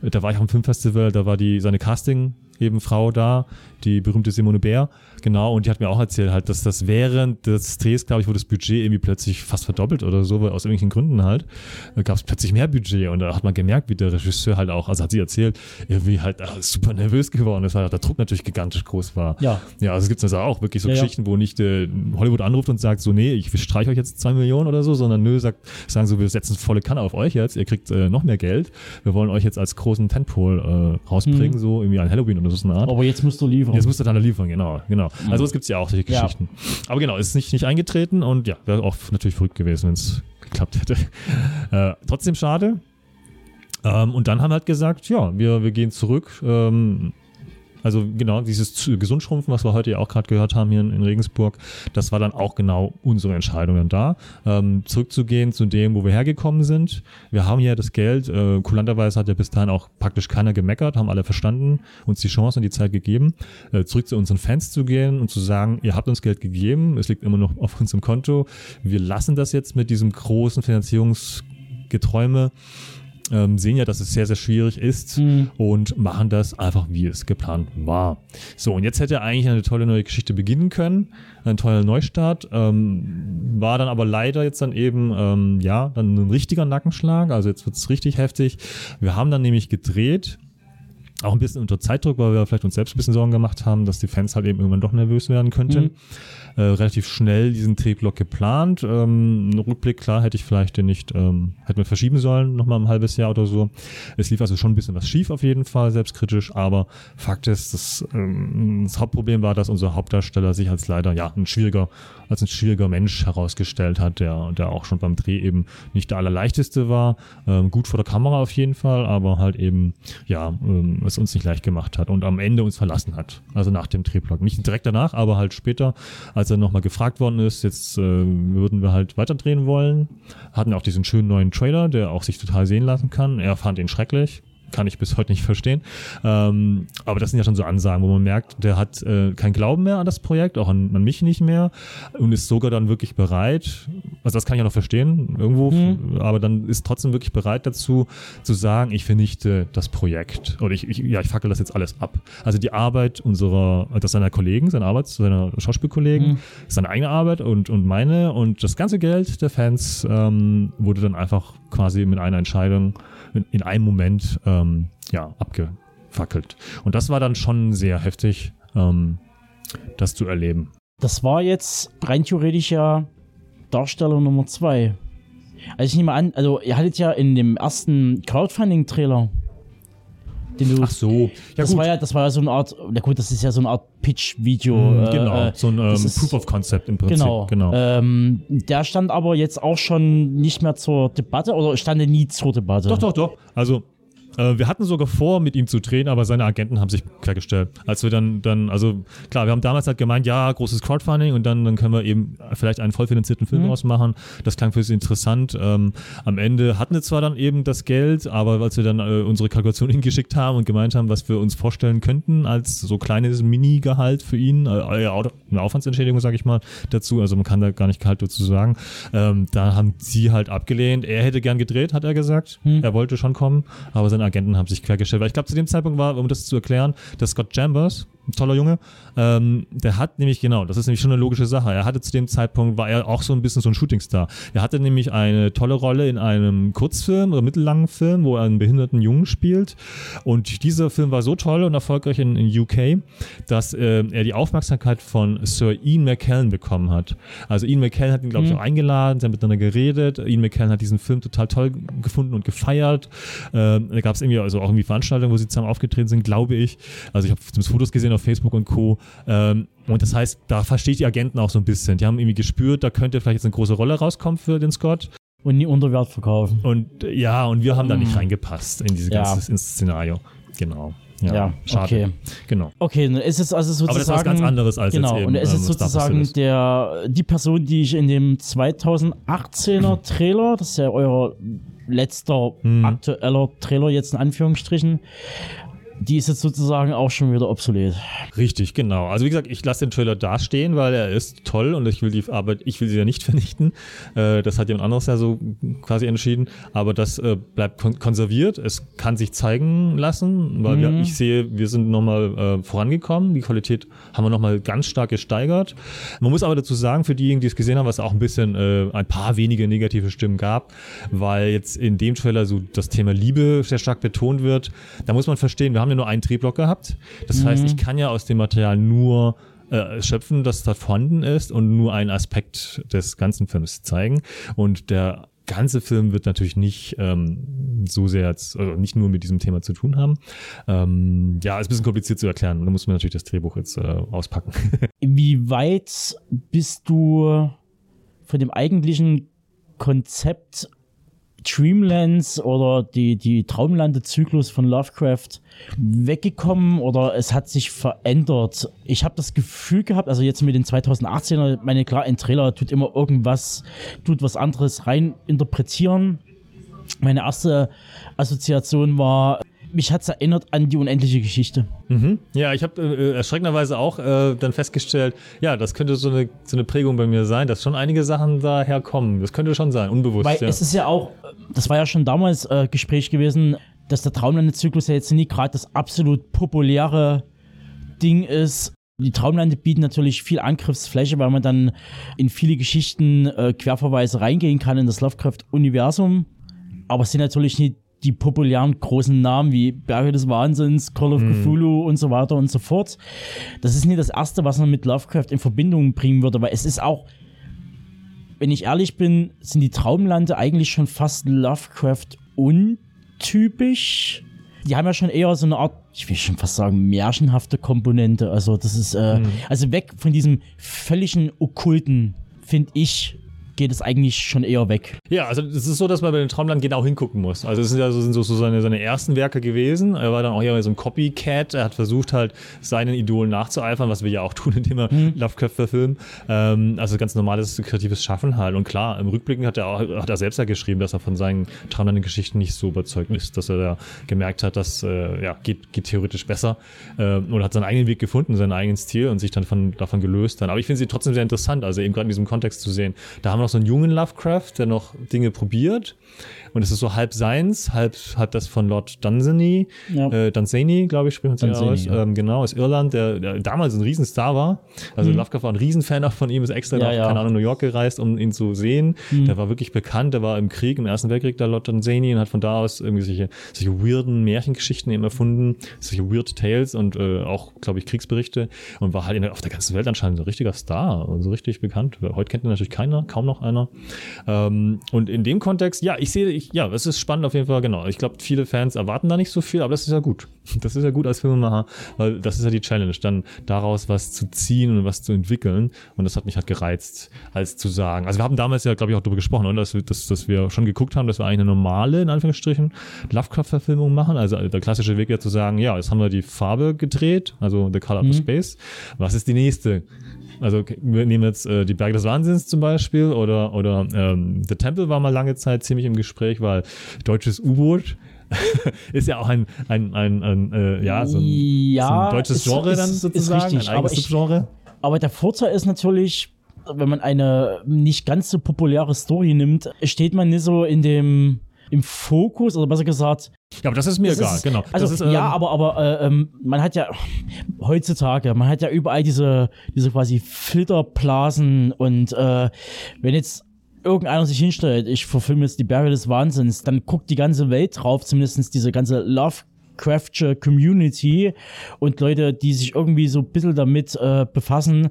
Äh, Da war ich am Filmfestival, da war die seine Casting eben Frau da, die berühmte Simone Bär, genau, und die hat mir auch erzählt, halt, dass das während des Drehs, glaube ich, wurde das Budget irgendwie plötzlich fast verdoppelt oder so, weil aus irgendwelchen Gründen halt, da gab es plötzlich mehr Budget und da hat man gemerkt, wie der Regisseur halt auch, also hat sie erzählt, irgendwie halt äh, super nervös geworden ist, weil der Druck natürlich gigantisch groß war. Ja. Ja, also es gibt also auch wirklich so ja. Geschichten, wo nicht äh, Hollywood anruft und sagt so, nee, ich streiche euch jetzt zwei Millionen oder so, sondern nö, sagt, sagen so, wir setzen volle Kanne auf euch jetzt, ihr kriegt äh, noch mehr Geld, wir wollen euch jetzt als großen Tentpole äh, rausbringen, Mhm. so irgendwie an Halloween oder so eine Art. Aber jetzt musst du liefern. Jetzt musst du dann da liefern, genau, genau. Also es gibt ja auch solche Ja. Geschichten. Aber genau, ist nicht, nicht eingetreten und ja, wäre auch natürlich verrückt gewesen, wenn es geklappt hätte. <laughs> Äh, trotzdem schade. Ähm, und dann haben wir halt gesagt, ja, wir, wir gehen zurück. Ähm, also genau, dieses Gesundschrumpfen, was wir heute ja auch gerade gehört haben hier in, in Regensburg, das war dann auch genau unsere Entscheidung dann da, ähm, zurückzugehen zu dem, wo wir hergekommen sind. Wir haben ja das Geld, äh, kulanterweise hat ja bis dahin auch praktisch keiner gemeckert, haben alle verstanden, uns die Chance und die Zeit gegeben, äh, zurück zu unseren Fans zu gehen und zu sagen, ihr habt uns Geld gegeben, es liegt immer noch auf unserem Konto, wir lassen das jetzt mit diesem großen Finanzierungsgeträume ähm, sehen ja, dass es sehr, sehr schwierig ist und machen das einfach, wie es geplant war. So, und jetzt hätte eigentlich eine tolle neue Geschichte beginnen können, ein toller Neustart, ähm, war dann aber leider jetzt dann eben, ähm, ja, dann ein richtiger Nackenschlag, also jetzt wird's richtig heftig. Wir haben dann nämlich gedreht, auch ein bisschen unter Zeitdruck, weil wir vielleicht uns selbst ein bisschen Sorgen gemacht haben, dass die Fans halt eben irgendwann doch nervös werden könnten. Äh, relativ schnell diesen Drehblock geplant. Ähm, Rückblick, klar, hätte ich vielleicht den nicht, ähm, hätten wir verschieben sollen, nochmal ein halbes Jahr oder so. Es lief also schon ein bisschen was schief auf jeden Fall, selbstkritisch, aber Fakt ist, das, ähm, das Hauptproblem war, dass unser Hauptdarsteller sich als leider, ja, ein schwieriger, als ein schwieriger Mensch herausgestellt hat, der, der auch schon beim Dreh eben nicht der allerleichteste war. Ähm, gut vor der Kamera auf jeden Fall, aber halt eben, ja, ähm, es uns nicht leicht gemacht hat und am Ende uns verlassen hat. Also nach dem Drehblock. Nicht direkt danach, aber halt später, als er nochmal gefragt worden ist, jetzt äh, würden wir halt weiterdrehen wollen. Hatten auch diesen schönen neuen Trailer, der auch sich total sehen lassen kann. Er fand ihn schrecklich. Kann ich bis heute nicht verstehen. Ähm, aber das sind ja schon so Ansagen, wo man merkt, der hat äh, keinen Glauben mehr an das Projekt, auch an, an mich nicht mehr und ist sogar dann wirklich bereit, also das kann ich ja noch verstehen, irgendwo, aber dann ist trotzdem wirklich bereit dazu, zu sagen, ich vernichte das Projekt oder ich, ich ja, ich fackel das jetzt alles ab. Also die Arbeit unserer, das seiner Kollegen, seine Arbeit, seiner Schauspielkollegen, seine eigene Arbeit und, und meine und das ganze Geld der Fans ähm, wurde dann einfach quasi mit einer Entscheidung in, in einem Moment ähm, ja, abgefackelt. Und das war dann schon sehr heftig, ähm, das zu erleben. Das war jetzt rein theoretisch ja Darsteller Nummer zwei. Also ich nehme an, also ihr hattet ja in dem ersten Crowdfunding-Trailer, den du. Ach so, ja das gut. war ja, das war ja so eine Art, na gut, das ist ja so eine Art Pitch-Video. Mm, äh, genau, äh, so ein ähm, ist- Proof of Concept im Prinzip. Genau. genau. Ähm, der stand aber jetzt auch schon nicht mehr zur Debatte oder stand nie zur Debatte? Doch, doch, doch. Also, äh, wir hatten sogar vor, mit ihm zu drehen, aber seine Agenten haben sich quergestellt. Als wir dann, dann, also klar, wir haben damals halt gemeint, ja, großes Crowdfunding und dann, dann können wir eben vielleicht einen vollfinanzierten Film draus machen. Das klang für sie interessant. Ähm, am Ende hatten wir zwar dann eben das Geld, aber als wir dann äh, unsere Kalkulation <laughs> hingeschickt haben und gemeint haben, was wir uns vorstellen könnten als so kleines Mini-Gehalt für ihn, äh, oder eine Aufwandsentschädigung, sage ich mal, dazu, also man kann da gar nicht Gehalt dazu sagen, ähm, da haben sie halt abgelehnt. Er hätte gern gedreht, hat er gesagt. Er wollte schon kommen, aber seine Agenten haben sich quergestellt. Weil ich glaube, zu dem Zeitpunkt war, um das zu erklären, der Scott Chambers, ein toller Junge, ähm, der hat nämlich, genau, das ist nämlich schon eine logische Sache. Er hatte zu dem Zeitpunkt, war er auch so ein bisschen so ein Shootingstar. Er hatte nämlich eine tolle Rolle in einem Kurzfilm oder mittellangen Film, wo er einen behinderten Jungen spielt. Und dieser Film war so toll und erfolgreich in, in UK, dass äh, er die Aufmerksamkeit von Sir Ian McKellen bekommen hat. Also Ian McKellen hat ihn, glaube ich, auch eingeladen, sie haben miteinander geredet. Ian McKellen hat diesen Film total toll gefunden und gefeiert. Ähm, da gab es irgendwie also auch irgendwie Veranstaltungen, wo sie zusammen aufgetreten sind, glaube ich. Also ich habe zumindest Fotos gesehen auf Facebook und Co. Ähm, und das heißt, da verstehe ich die Agenten auch so ein bisschen. Die haben irgendwie gespürt, da könnte vielleicht jetzt eine große Rolle rauskommen für den Scott. Und nie unter Wert verkaufen. Und ja, und wir haben da nicht reingepasst in dieses Ja. ganze Szenario. Genau. Ja, Ja, schade. okay. Genau. Okay, dann ist es also sozusagen. Aber das ist was ganz anderes als genau, jetzt eben, und er ist ähm, sozusagen ist. der die Person, die ich in dem 2018er Trailer, das ist ja euer letzter Hm. aktueller Trailer jetzt in Anführungsstrichen, die ist jetzt sozusagen auch schon wieder obsolet. Richtig, genau. Also wie gesagt, ich lasse den Trailer da stehen, weil er ist toll und ich will die Arbeit, ich will sie ja nicht <laughs> vernichten. Äh, das hat jemand anderes ja so quasi entschieden. Aber das äh, bleibt kon konserviert. Es kann sich zeigen lassen, weil wir, ich sehe, wir sind nochmal äh, vorangekommen. Die Qualität haben wir nochmal ganz stark gesteigert. Man muss aber dazu sagen, für diejenigen, die es gesehen haben, was auch ein bisschen äh, ein paar wenige negative Stimmen gab, weil jetzt in dem Trailer so das Thema Liebe sehr stark betont wird. Da muss man verstehen, wir haben ja nur einen Drehblock gehabt. Das heißt, ich kann ja aus dem Material nur äh, schöpfen, das da vorhanden ist und nur einen Aspekt des ganzen Films zeigen. Und der ganze Film wird natürlich nicht ähm, so sehr, jetzt, also nicht nur mit diesem Thema zu tun haben. Ähm, ja, ist ein bisschen kompliziert zu erklären. Da muss man natürlich das Drehbuch jetzt äh, auspacken. <laughs> Wie weit bist du von dem eigentlichen Konzept Dreamlands oder die, die Traumlandezyklus von Lovecraft weggekommen oder es hat sich verändert? Ich habe das Gefühl gehabt, also jetzt mit den 2018er, meine klar, ein Trailer tut immer irgendwas, tut was anderes rein interpretieren. Meine erste Assoziation war, mich hat es erinnert an die unendliche Geschichte. Ja, ich habe äh, erschreckenderweise auch äh, dann festgestellt, ja, das könnte so eine, so eine Prägung bei mir sein, dass schon einige Sachen daher kommen. Das könnte schon sein, unbewusst. Weil ja. es ist ja auch, das war ja schon damals äh, Gespräch gewesen, dass der Traumlandezyklus ja jetzt nie gerade das absolut populäre Ding ist. Die Traumlande bieten natürlich viel Angriffsfläche, weil man dann in viele Geschichten äh, Querverweise reingehen kann in das Lovecraft-Universum. Aber es sind natürlich nicht die populären großen Namen wie Berge des Wahnsinns, Call of Cthulhu und so weiter und so fort. Das ist nicht das Erste, was man mit Lovecraft in Verbindung bringen würde, weil es ist auch wenn ich ehrlich bin, sind die Traumlande eigentlich schon fast Lovecraft untypisch. Die haben ja schon eher so eine Art, ich will schon fast sagen, märchenhafte Komponente. Also das ist, äh, also weg von diesem völligen Okkulten, finde ich, geht es eigentlich schon eher weg. Ja, also es ist so, dass man bei den Traumland genau hingucken muss. Also es sind ja so, sind so, so seine, seine ersten Werke gewesen. Er war dann auch eher so ein Copycat. Er hat versucht halt seinen Idolen nachzueifern, was wir ja auch <laughs> tun, indem wir Lovecraft verfilmen. Ähm, also ganz normales kreatives Schaffen halt. Und klar, im Rückblicken hat er auch, hat er selbst ja geschrieben, dass er von seinen Traumland-Geschichten nicht so überzeugt ist, dass er da gemerkt hat, dass äh, ja geht, geht theoretisch besser ähm, und hat seinen eigenen Weg gefunden, seinen eigenen Stil und sich dann von, davon gelöst dann. Aber ich finde sie trotzdem sehr interessant, also eben gerade in diesem Kontext zu sehen. Da haben wir noch so einen jungen Lovecraft, der noch Dinge probiert. Und es ist so halb seins, halb, halb das von Lord Dunsany. Ja. Äh, Dunsany, glaube ich, spricht man aus. ja. Ähm, genau, aus Irland, der, der damals ein Riesenstar war. Also Lovecraft war ein Riesenfan auch von ihm, ist extra Mhm. Ja, nach. Mhm. keine Ahnung, New York gereist, um ihn zu sehen. Der war wirklich bekannt, der war im Krieg, im Ersten Weltkrieg, der Lord Dunsany, und hat von da aus irgendwie solche, solche weirden Märchengeschichten eben erfunden, solche Weird Tales und äh, auch, glaube ich, Kriegsberichte und war halt in auf der ganzen Welt anscheinend so ein richtiger Star und so richtig bekannt. Heute kennt ihn natürlich keiner, kaum noch einer. Ähm, und in dem Kontext, ja, ich sehe, ich, ja, es ist spannend auf jeden Fall, genau. Ich glaube, viele Fans erwarten da nicht so viel, aber das ist ja gut. <laughs> Das ist ja gut als Filmemacher, weil das ist ja die Challenge, dann daraus was zu ziehen und was zu entwickeln. Und das hat mich halt gereizt, als zu sagen. Also wir haben damals ja, glaube ich, auch darüber gesprochen, oder? Dass, wir- dass, dass wir schon geguckt haben, dass wir eigentlich eine normale, in Anführungsstrichen, Lovecraft-Verfilmung machen. Also der klassische Weg ja zu sagen, ja, jetzt haben wir die Farbe gedreht, also The Color of Space. Was ist die nächste? Also okay, wir nehmen jetzt äh, die Berge des Wahnsinns zum Beispiel oder, oder ähm, The Temple war mal lange Zeit ziemlich im Gespräch, weil deutsches U-Boot <laughs> ist ja auch ein, ein, ein, ein äh, ja, so ein, Ja, so ein deutsches ist- Genre ist- dann sozusagen, richtig, ein aber eigenes ich- Subgenre. Aber der Vorteil ist natürlich, wenn man eine nicht ganz so populäre Story nimmt, steht man nicht so in dem im Fokus, oder besser gesagt, Ja, aber das ist mir das egal, ist, genau. Also ist, ähm, ja, aber aber äh, ähm, man hat ja <sighs> heutzutage, man hat ja überall diese diese quasi Filterblasen und äh, wenn jetzt irgendeiner sich hinstellt, ich verfilme jetzt die Barrier des Wahnsinns, dann guckt die ganze Welt drauf, zumindest diese ganze Lovecraftsche Community und Leute, die sich irgendwie so ein bisschen damit äh, befassen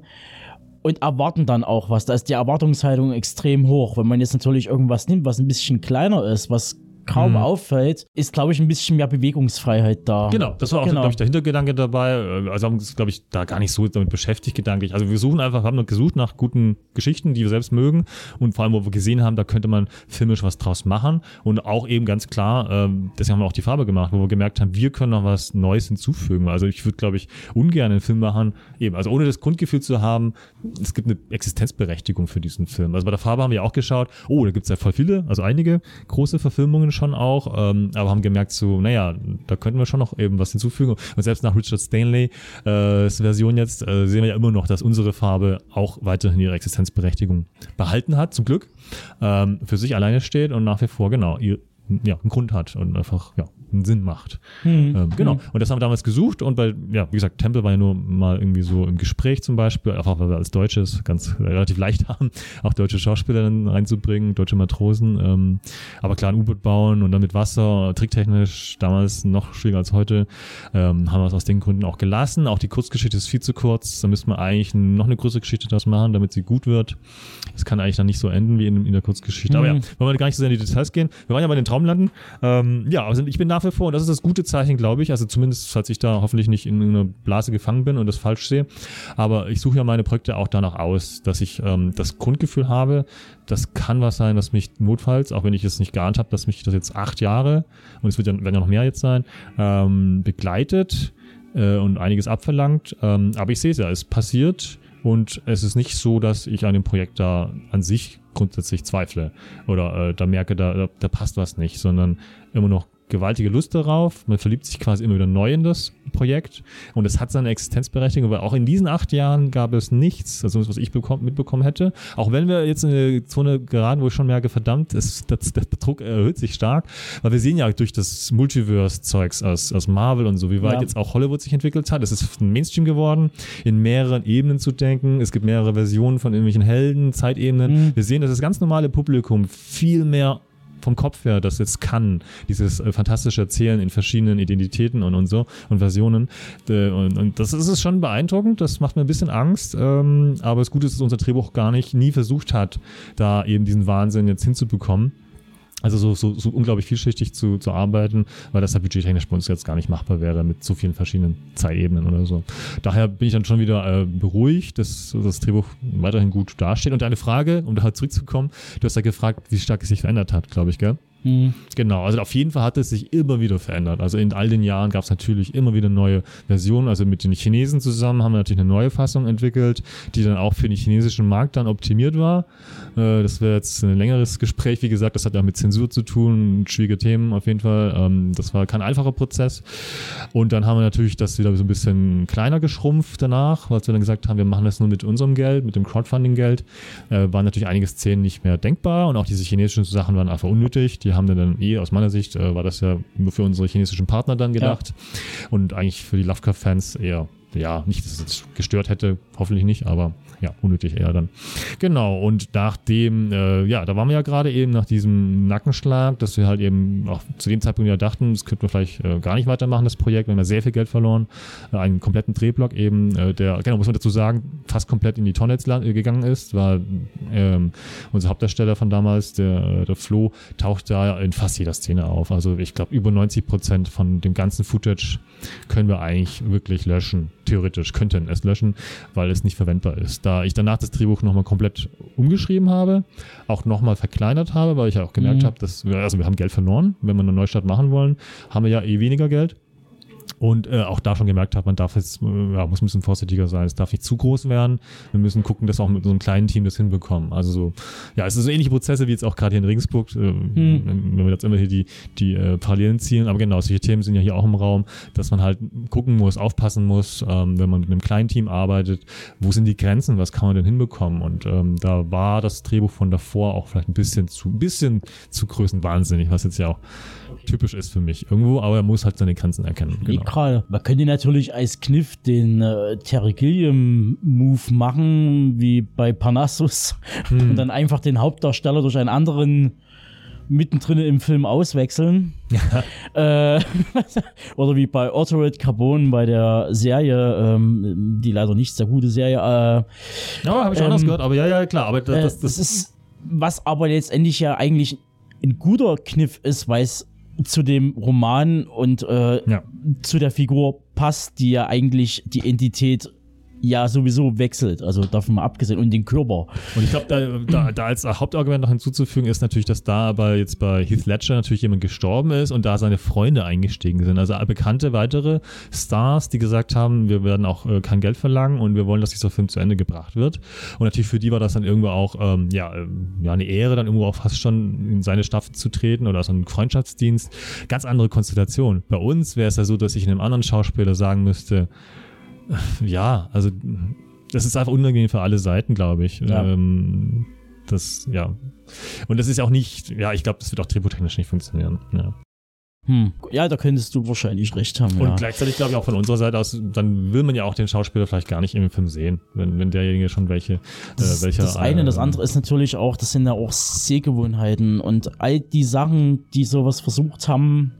und erwarten dann auch was. Da ist die Erwartungshaltung extrem hoch. Wenn man jetzt natürlich irgendwas nimmt, was ein bisschen kleiner ist, was kaum Mhm. auffällt, ist, glaube ich, ein bisschen mehr Bewegungsfreiheit da. Genau, das war auch, Genau. glaube ich, der Hintergedanke dabei. Äh, Also haben uns, glaube ich, da gar nicht so damit beschäftigt, gedanklich. Also wir suchen einfach, haben gesucht nach guten Geschichten, die wir selbst mögen und vor allem, wo wir gesehen haben, da könnte man filmisch was draus machen und auch eben ganz klar, ähm, deswegen haben wir auch die Farbe gemacht, wo wir gemerkt haben, wir können noch was Neues hinzufügen. Also ich würde, glaube ich, ungern einen Film machen, eben, also ohne das Grundgefühl zu haben, es gibt eine Existenzberechtigung für diesen Film. Also bei der Farbe haben wir auch geschaut, oh, da gibt es ja voll viele, also einige große Verfilmungen schon auch, ähm, aber haben gemerkt so, naja, da könnten wir schon noch eben was hinzufügen. Und selbst nach Richard Stanley äh, Version jetzt äh, sehen wir ja immer noch, dass unsere Farbe auch weiterhin ihre Existenzberechtigung behalten hat, zum Glück, ähm, für sich alleine steht und nach wie vor genau ihr, ja, einen Grund hat und einfach ja, einen Sinn macht. Ähm, genau. Und das haben wir damals gesucht und bei, ja, wie gesagt, Tempel war ja nur mal irgendwie so im Gespräch zum Beispiel, einfach weil wir als Deutsches ganz äh, relativ leicht <laughs> haben, auch deutsche Schauspieler dann reinzubringen, deutsche Matrosen. Ähm, aber klar, ein U-Boot bauen und dann mit Wasser, tricktechnisch, damals noch schwieriger als heute, ähm, haben wir es aus den Gründen auch gelassen. Auch die Kurzgeschichte ist viel zu kurz. Da müsste man eigentlich noch eine größere Geschichte daraus machen, damit sie gut wird. Das kann eigentlich dann nicht so enden wie in, in der Kurzgeschichte. Aber ja, Mhm. wollen wir gar nicht so sehr in die Details gehen. Wir waren ja bei den Traumlanden. Ähm, ja, also ich bin nach wie vor, und das ist das gute Zeichen, glaube ich, also zumindest, falls ich da hoffentlich nicht in einer Blase gefangen bin und das falsch sehe, aber ich suche ja meine Projekte auch danach aus, dass ich ähm, das Grundgefühl habe, das kann was sein, was mich notfalls, auch wenn ich es nicht geahnt habe, dass mich das jetzt acht Jahre, und es wird ja, werden ja noch mehr jetzt sein, ähm, begleitet äh, und einiges abverlangt. Ähm, aber ich sehe es ja, es passiert und es ist nicht so, dass ich an dem Projekt da an sich grundsätzlich zweifle oder äh, da merke, da, da, passt was nicht, sondern immer noch gewaltige Lust darauf. Man verliebt sich quasi immer wieder neu in das Projekt und es hat seine Existenzberechtigung, weil auch in diesen acht Jahren gab es nichts, also was ich bekomm, mitbekommen hätte. Auch wenn wir jetzt in eine Zone geraten, wo ich schon merke, verdammt, es, das, der Druck erhöht sich stark, weil wir sehen ja durch das Multiverse-Zeugs aus, aus Marvel und so, wie weit Ja. jetzt auch Hollywood sich entwickelt hat. Es ist ein Mainstream geworden, in mehreren Ebenen zu denken. Es gibt mehrere Versionen von irgendwelchen Helden, Zeitebenen. Mhm. Wir sehen, dass das ganz normale Publikum viel mehr vom Kopf her das jetzt kann, dieses äh, fantastische Erzählen in verschiedenen Identitäten und, und so und Versionen. Äh, und, und das ist es schon beeindruckend, das macht mir ein bisschen Angst, ähm, aber das Gute ist, dass unser Drehbuch gar nicht, nie versucht hat, da eben diesen Wahnsinn jetzt hinzubekommen. Also so, so, so unglaublich vielschichtig zu, zu arbeiten, weil das ja budgettechnisch bei uns jetzt gar nicht machbar wäre mit so vielen verschiedenen Zeitebenen oder so. Daher bin ich dann schon wieder äh, beruhigt, dass das Drehbuch weiterhin gut dasteht. Und eine Frage, um da zurückzukommen, du hast ja gefragt, wie stark es sich verändert hat, glaube ich, gell? Mhm. Genau, also auf jeden Fall hat es sich immer wieder verändert. Also in all den Jahren gab es natürlich immer wieder neue Versionen. Also mit den Chinesen zusammen haben wir natürlich eine neue Fassung entwickelt, die dann auch für den chinesischen Markt dann optimiert war. Äh, das wäre jetzt ein längeres Gespräch, wie gesagt, das hat ja mit Zensur zu tun, schwierige Themen auf jeden Fall. Ähm, das war kein einfacher Prozess. Und dann haben wir natürlich das wieder so ein bisschen kleiner geschrumpft danach, weil wir dann gesagt haben, wir machen das nur mit unserem Geld, mit dem Crowdfunding-Geld. Äh, waren natürlich einige Szenen nicht mehr denkbar und auch diese chinesischen Sachen waren einfach unnötig. Die haben dann eh, aus meiner Sicht, äh, war das ja nur für unsere chinesischen Partner dann gedacht. Und eigentlich für die Lovecraft-Fans eher, ja, nicht, dass es gestört hätte, hoffentlich nicht, aber ja, unnötig eher dann. Genau, und nachdem, äh, ja, da waren wir ja gerade eben nach diesem Nackenschlag, dass wir halt eben auch zu dem Zeitpunkt ja dachten, das könnten wir vielleicht äh, gar nicht weitermachen, das Projekt, wir haben ja sehr viel Geld verloren, äh, einen kompletten Drehblock eben, äh, der, genau, muss man dazu sagen, fast komplett in die Tonne äh, gegangen ist, war ähm, unser Hauptdarsteller von damals, der, der Flo, taucht da in fast jeder Szene auf. Also ich glaube, über 90 Prozent von dem ganzen Footage können wir eigentlich wirklich löschen. Theoretisch könnten es löschen, weil es nicht verwendbar ist. Da ich danach das Drehbuch nochmal komplett umgeschrieben habe, auch nochmal verkleinert habe, weil ich ja auch gemerkt Mhm. habe, dass wir, also wir haben Geld verloren. Wenn wir eine Neustart machen wollen, haben wir ja eh weniger Geld. Und äh, auch da schon gemerkt hat, man darf jetzt, äh, ja, muss ein bisschen vorsichtiger sein. Es darf nicht zu groß werden. Wir müssen gucken, dass wir auch mit so einem kleinen Team das hinbekommen. Also so, ja, es sind so ähnliche Prozesse wie jetzt auch gerade hier in Regensburg, äh, hm. wenn wir jetzt immer hier die, die äh, Parallelen ziehen. Aber genau, solche Themen sind ja hier auch im Raum, dass man halt gucken muss, aufpassen muss, ähm, wenn man mit einem kleinen Team arbeitet, wo sind die Grenzen, was kann man denn hinbekommen? Und ähm, da war das Drehbuch von davor auch vielleicht ein bisschen zu, ein bisschen zu größenwahnsinnig, was jetzt ja auch typisch ist für mich irgendwo, aber er muss halt seine Grenzen erkennen. Genau. gerade. Man könnte natürlich als Kniff den äh, Terry Gilliam Move machen, wie bei Parnassus, <laughs> hm. und dann einfach den Hauptdarsteller durch einen anderen mittendrin im Film auswechseln. Ja. <laughs> Äh, <laughs> oder wie bei Altered Carbon bei der Serie, ähm, die leider nicht sehr gute Serie. Äh, ja, habe ich ähm, anders gehört, aber ja, ja, klar. Aber das, das, das, das ist, was aber letztendlich ja eigentlich ein guter Kniff ist, weil es zu dem Roman und äh, ja. zu der Figur passt, die ja eigentlich die Entität ja sowieso wechselt, also davon mal abgesehen und den Körper. Und ich glaube, da, da, da, als Hauptargument noch hinzuzufügen ist natürlich, dass da aber jetzt bei Heath Ledger natürlich jemand gestorben ist und da seine Freunde eingestiegen sind. Also bekannte weitere Stars, die gesagt haben, wir werden auch äh, kein Geld verlangen und wir wollen, dass dieser Film zu Ende gebracht wird. Und natürlich für die war das dann irgendwo auch ähm, ja, ähm, ja eine Ehre, dann irgendwo auch fast schon in seine Staffel zu treten oder so ein Freundschaftsdienst. Ganz andere Konstellation. Bei uns wäre es ja so, dass ich einem anderen Schauspieler sagen müsste, <laughs> ja, also das ist einfach unangenehm für alle Seiten, glaube ich. Ja. Ähm, das, ja. Und das ist auch nicht, ja, ich glaube, das wird auch drehbuchtechnisch nicht funktionieren. Ja. Hm. Ja, da könntest du wahrscheinlich recht haben. Und ja. gleichzeitig glaube ich auch von unserer Seite aus, dann will man ja auch den Schauspieler vielleicht gar nicht im Film sehen, wenn, wenn derjenige schon welche, äh, das, welcher. Das eine, äh, das andere ist natürlich auch, das sind ja auch Sehgewohnheiten und all die Sachen, die sowas versucht haben,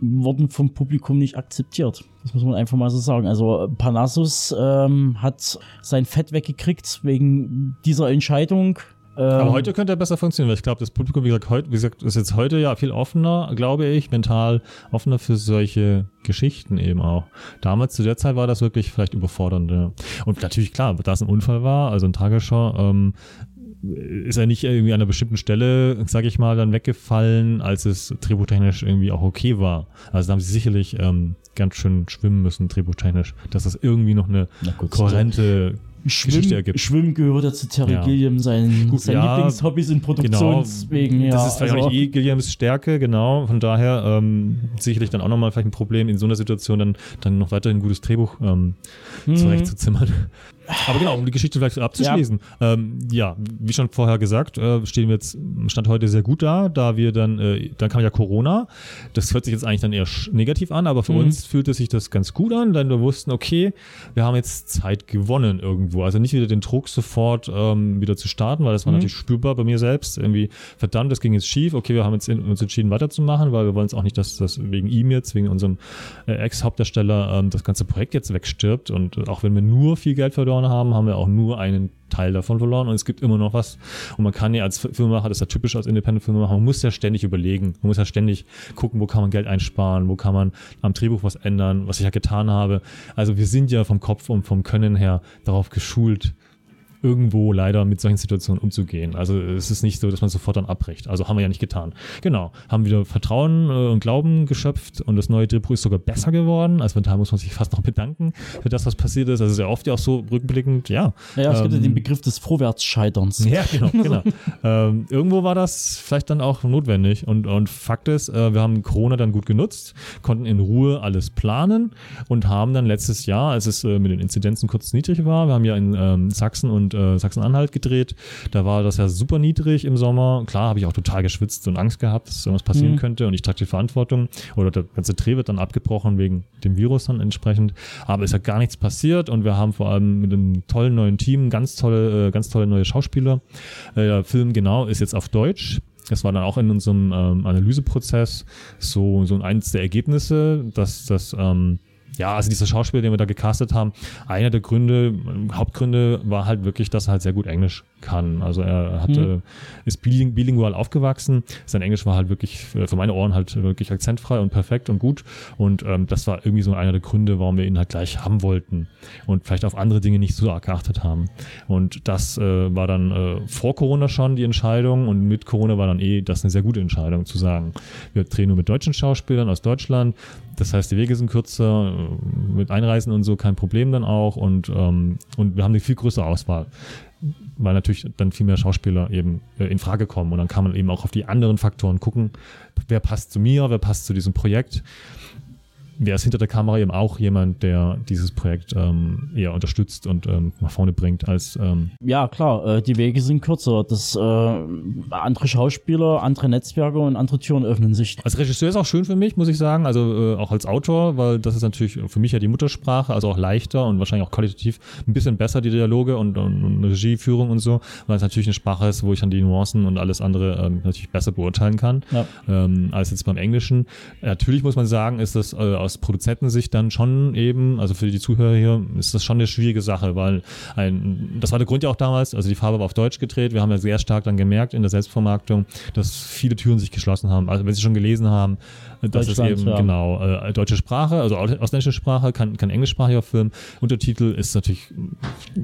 wurden vom Publikum nicht akzeptiert. Das muss man einfach mal so sagen. Also Panassus ähm, hat sein Fett weggekriegt wegen dieser Entscheidung. Ähm, Aber heute könnte er besser funktionieren, weil ich glaube, das Publikum, wie gesagt, heute, wie gesagt, ist jetzt heute ja viel offener, glaube ich, mental offener für solche Geschichten eben auch. Damals zu der Zeit war das wirklich vielleicht überfordernd. Ja. Und natürlich, klar, da es ein Unfall war, also ein tragischer, ähm, ist er nicht irgendwie an einer bestimmten Stelle, sage ich mal, dann weggefallen, als es drehbuchtechnisch irgendwie auch okay war. Also da haben sie sicherlich ähm, ganz schön schwimmen müssen, drehbuchtechnisch, dass das irgendwie noch eine gut, kohärente Schwimm, ergibt. Schwimmen gehört ja zu Terry ja. Gilliam, sein, Gut, sein ja, Lieblingshobbys in Produktionswegen. Genau. Ja, das ist vielleicht also, auch nicht eh Gilliams Stärke, genau. Von daher ähm, sicherlich dann auch nochmal vielleicht ein Problem, in so einer Situation dann, dann noch weiterhin ein gutes Drehbuch ähm, mhm. zurechtzuzimmern. Aber genau, um die Geschichte vielleicht abzuschließen. Ja, ähm, ja wie schon vorher gesagt, äh, stehen wir jetzt Stand heute sehr gut da, da wir dann, äh, dann kam ja Corona. Das hört sich jetzt eigentlich dann eher negativ an, aber für mhm. uns fühlte sich das ganz gut an, denn wir wussten, okay, wir haben jetzt Zeit gewonnen irgendwo. Also nicht wieder den Druck sofort ähm, wieder zu starten, weil das war mhm. natürlich spürbar bei mir selbst. Irgendwie, verdammt, das ging jetzt schief. Okay, wir haben jetzt in, uns entschieden weiterzumachen, weil wir wollen es auch nicht, dass das wegen ihm jetzt, wegen unserem äh, Ex-Hauptdarsteller, ähm, das ganze Projekt jetzt wegstirbt. Und auch wenn wir nur viel Geld verloren verloren haben, haben wir auch nur einen Teil davon verloren und es gibt immer noch was. Und man kann ja als Filmemacher, das ist ja typisch als Independent-Filmemacher, man muss ja ständig überlegen, man muss ja ständig gucken, wo kann man Geld einsparen, wo kann man am Drehbuch was ändern, was ich ja getan habe. Also wir sind ja vom Kopf und vom Können her darauf geschult, irgendwo leider mit solchen Situationen umzugehen. Also es ist nicht so, dass man sofort dann abbricht. Also haben wir ja nicht getan. Genau, haben wieder Vertrauen äh, und Glauben geschöpft und das neue Drehbuch ist sogar besser geworden. Also daher muss man sich fast noch bedanken für das, was passiert ist. Also sehr oft ja auch so rückblickend, ja. Ja, es ähm, gibt ja den Begriff des Vorwärtsscheiterns. <laughs> Ja, genau, genau. ähm, irgendwo war das vielleicht dann auch notwendig und, und Fakt ist, äh, wir haben Corona dann gut genutzt, konnten in Ruhe alles planen und haben dann letztes Jahr, als es äh, mit den Inzidenzen kurz niedrig war, wir haben ja in ähm, Sachsen und und äh, Sachsen-Anhalt gedreht. Da war das ja super niedrig im Sommer. Klar habe ich auch total geschwitzt und Angst gehabt, dass irgendwas passieren mhm. könnte und ich trage die Verantwortung. Oder der ganze Dreh wird dann abgebrochen wegen dem Virus dann entsprechend. Aber es ist ja gar nichts passiert und wir haben vor allem mit einem tollen neuen Team ganz tolle, äh, ganz tolle neue Schauspieler. Äh, der Film genau ist jetzt auf Deutsch. Das war dann auch in unserem ähm, Analyseprozess so, so eins der Ergebnisse, dass das ähm, ja, also dieser Schauspieler, den wir da gecastet haben, einer der Gründe, Hauptgründe war halt wirklich, dass er halt sehr gut Englisch kann. Also er hatte, Mhm. ist biling, bilingual aufgewachsen. Sein Englisch war halt wirklich äh, für meine Ohren halt wirklich akzentfrei und perfekt und gut. Und ähm, das war irgendwie so einer der Gründe, warum wir ihn halt gleich haben wollten und vielleicht auf andere Dinge nicht so arg geachtet haben. Und das äh, war dann äh, vor Corona schon die Entscheidung und mit Corona war dann eh das eine sehr gute Entscheidung zu sagen, wir drehen nur mit deutschen Schauspielern aus Deutschland. Das heißt, die Wege sind kürzer, äh, mit Einreisen und so kein Problem dann auch und, ähm, und wir haben eine viel größere Auswahl weil natürlich dann viel mehr Schauspieler eben äh, in Frage kommen und dann kann man eben auch auf die anderen Faktoren gucken, wer passt zu mir, wer passt zu diesem Projekt. Wer ist hinter der Kamera eben auch jemand, der dieses Projekt ähm, eher unterstützt und ähm, nach vorne bringt, als ähm, Ja, klar, äh, die Wege sind kürzer. Das, äh, andere Schauspieler, andere Netzwerke und andere Türen öffnen sich. Als Regisseur ist auch schön für mich, muss ich sagen, also äh, auch als Autor, weil das ist natürlich für mich ja die Muttersprache, also auch leichter und wahrscheinlich auch qualitativ ein bisschen besser, die Dialoge und, und, und Regieführung und so, weil es natürlich eine Sprache ist, wo ich dann die Nuancen und alles andere ähm, natürlich besser beurteilen kann, Ja. ähm, als jetzt beim Englischen. Natürlich muss man sagen, ist das äh, aus Produzentensicht dann schon eben, also für die Zuhörer hier, ist das schon eine schwierige Sache, weil ein, das war der Grund ja auch damals, also die Farbe war auf Deutsch gedreht, wir haben ja sehr stark dann gemerkt in der Selbstvermarktung, dass viele Türen sich geschlossen haben, also wenn sie schon gelesen haben, das ist eben ja. genau äh, deutsche Sprache, also au- ausländische Sprache, kein, kein englischsprachiger Film. Untertitel ist natürlich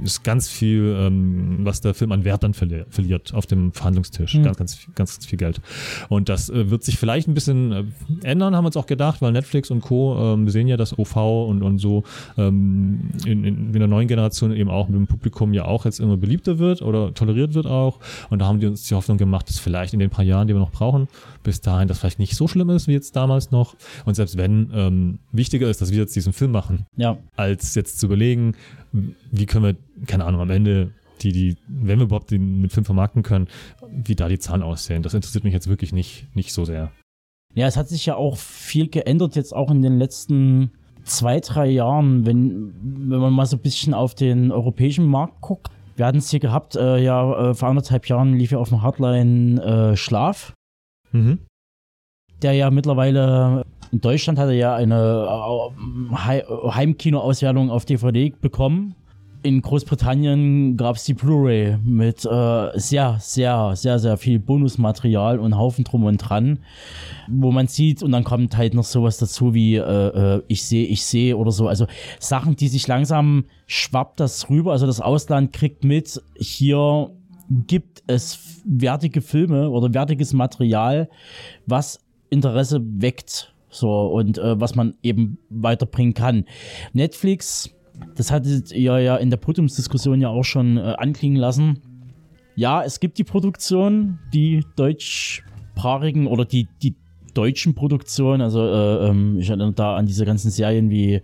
ist ganz viel, ähm, was der Film an Wert dann verli verliert auf dem Verhandlungstisch. Mhm. Ganz, ganz, ganz, ganz viel Geld. Und das äh, wird sich vielleicht ein bisschen äh, ändern, haben wir uns auch gedacht, weil Netflix und Co. Ähm, sehen ja, dass OV und, und so ähm, in, in, in der neuen Generation eben auch mit dem Publikum ja auch jetzt immer beliebter wird oder toleriert wird auch. Und da haben die uns die Hoffnung gemacht, dass vielleicht in den paar Jahren, die wir noch brauchen, bis dahin das vielleicht nicht so schlimm ist wie jetzt damals noch. Und selbst wenn, ähm, wichtiger ist, dass wir jetzt diesen Film machen, Ja, als jetzt zu überlegen, wie können wir, keine Ahnung, am Ende die, die, wenn wir überhaupt den mit Film vermarkten können, wie da die Zahlen aussehen. Das interessiert mich jetzt wirklich nicht, nicht so sehr. Ja, es hat sich ja auch viel geändert jetzt auch in den letzten zwei, drei Jahren, wenn, wenn man mal so ein bisschen auf den europäischen Markt guckt. Wir hatten es hier gehabt, äh, ja, äh, vor anderthalb Jahren lief ja auf dem Hardline äh, Schlaf, Mhm. Der ja mittlerweile in Deutschland hat er ja eine äh, Hei- Heimkino-Auswertung auf DVD bekommen. In Großbritannien gab es die Blu-ray mit äh, sehr, sehr, sehr, sehr viel Bonusmaterial und Haufen drum und dran, wo man sieht und dann kommt halt noch sowas dazu wie äh, äh, ich sehe, ich sehe oder so. Also Sachen, die sich langsam schwappt das rüber. Also das Ausland kriegt mit, hier gibt es wertige Filme oder wertiges Material, was Interesse weckt. So, und äh, was man eben weiterbringen kann. Netflix, das hattet ihr ja in der Podiumsdiskussion ja auch schon äh, anklingen lassen. Ja, es gibt die Produktion, die deutschsprachigen oder die, die deutschen Produktionen, also äh, ähm, ich erinnere da an diese ganzen Serien wie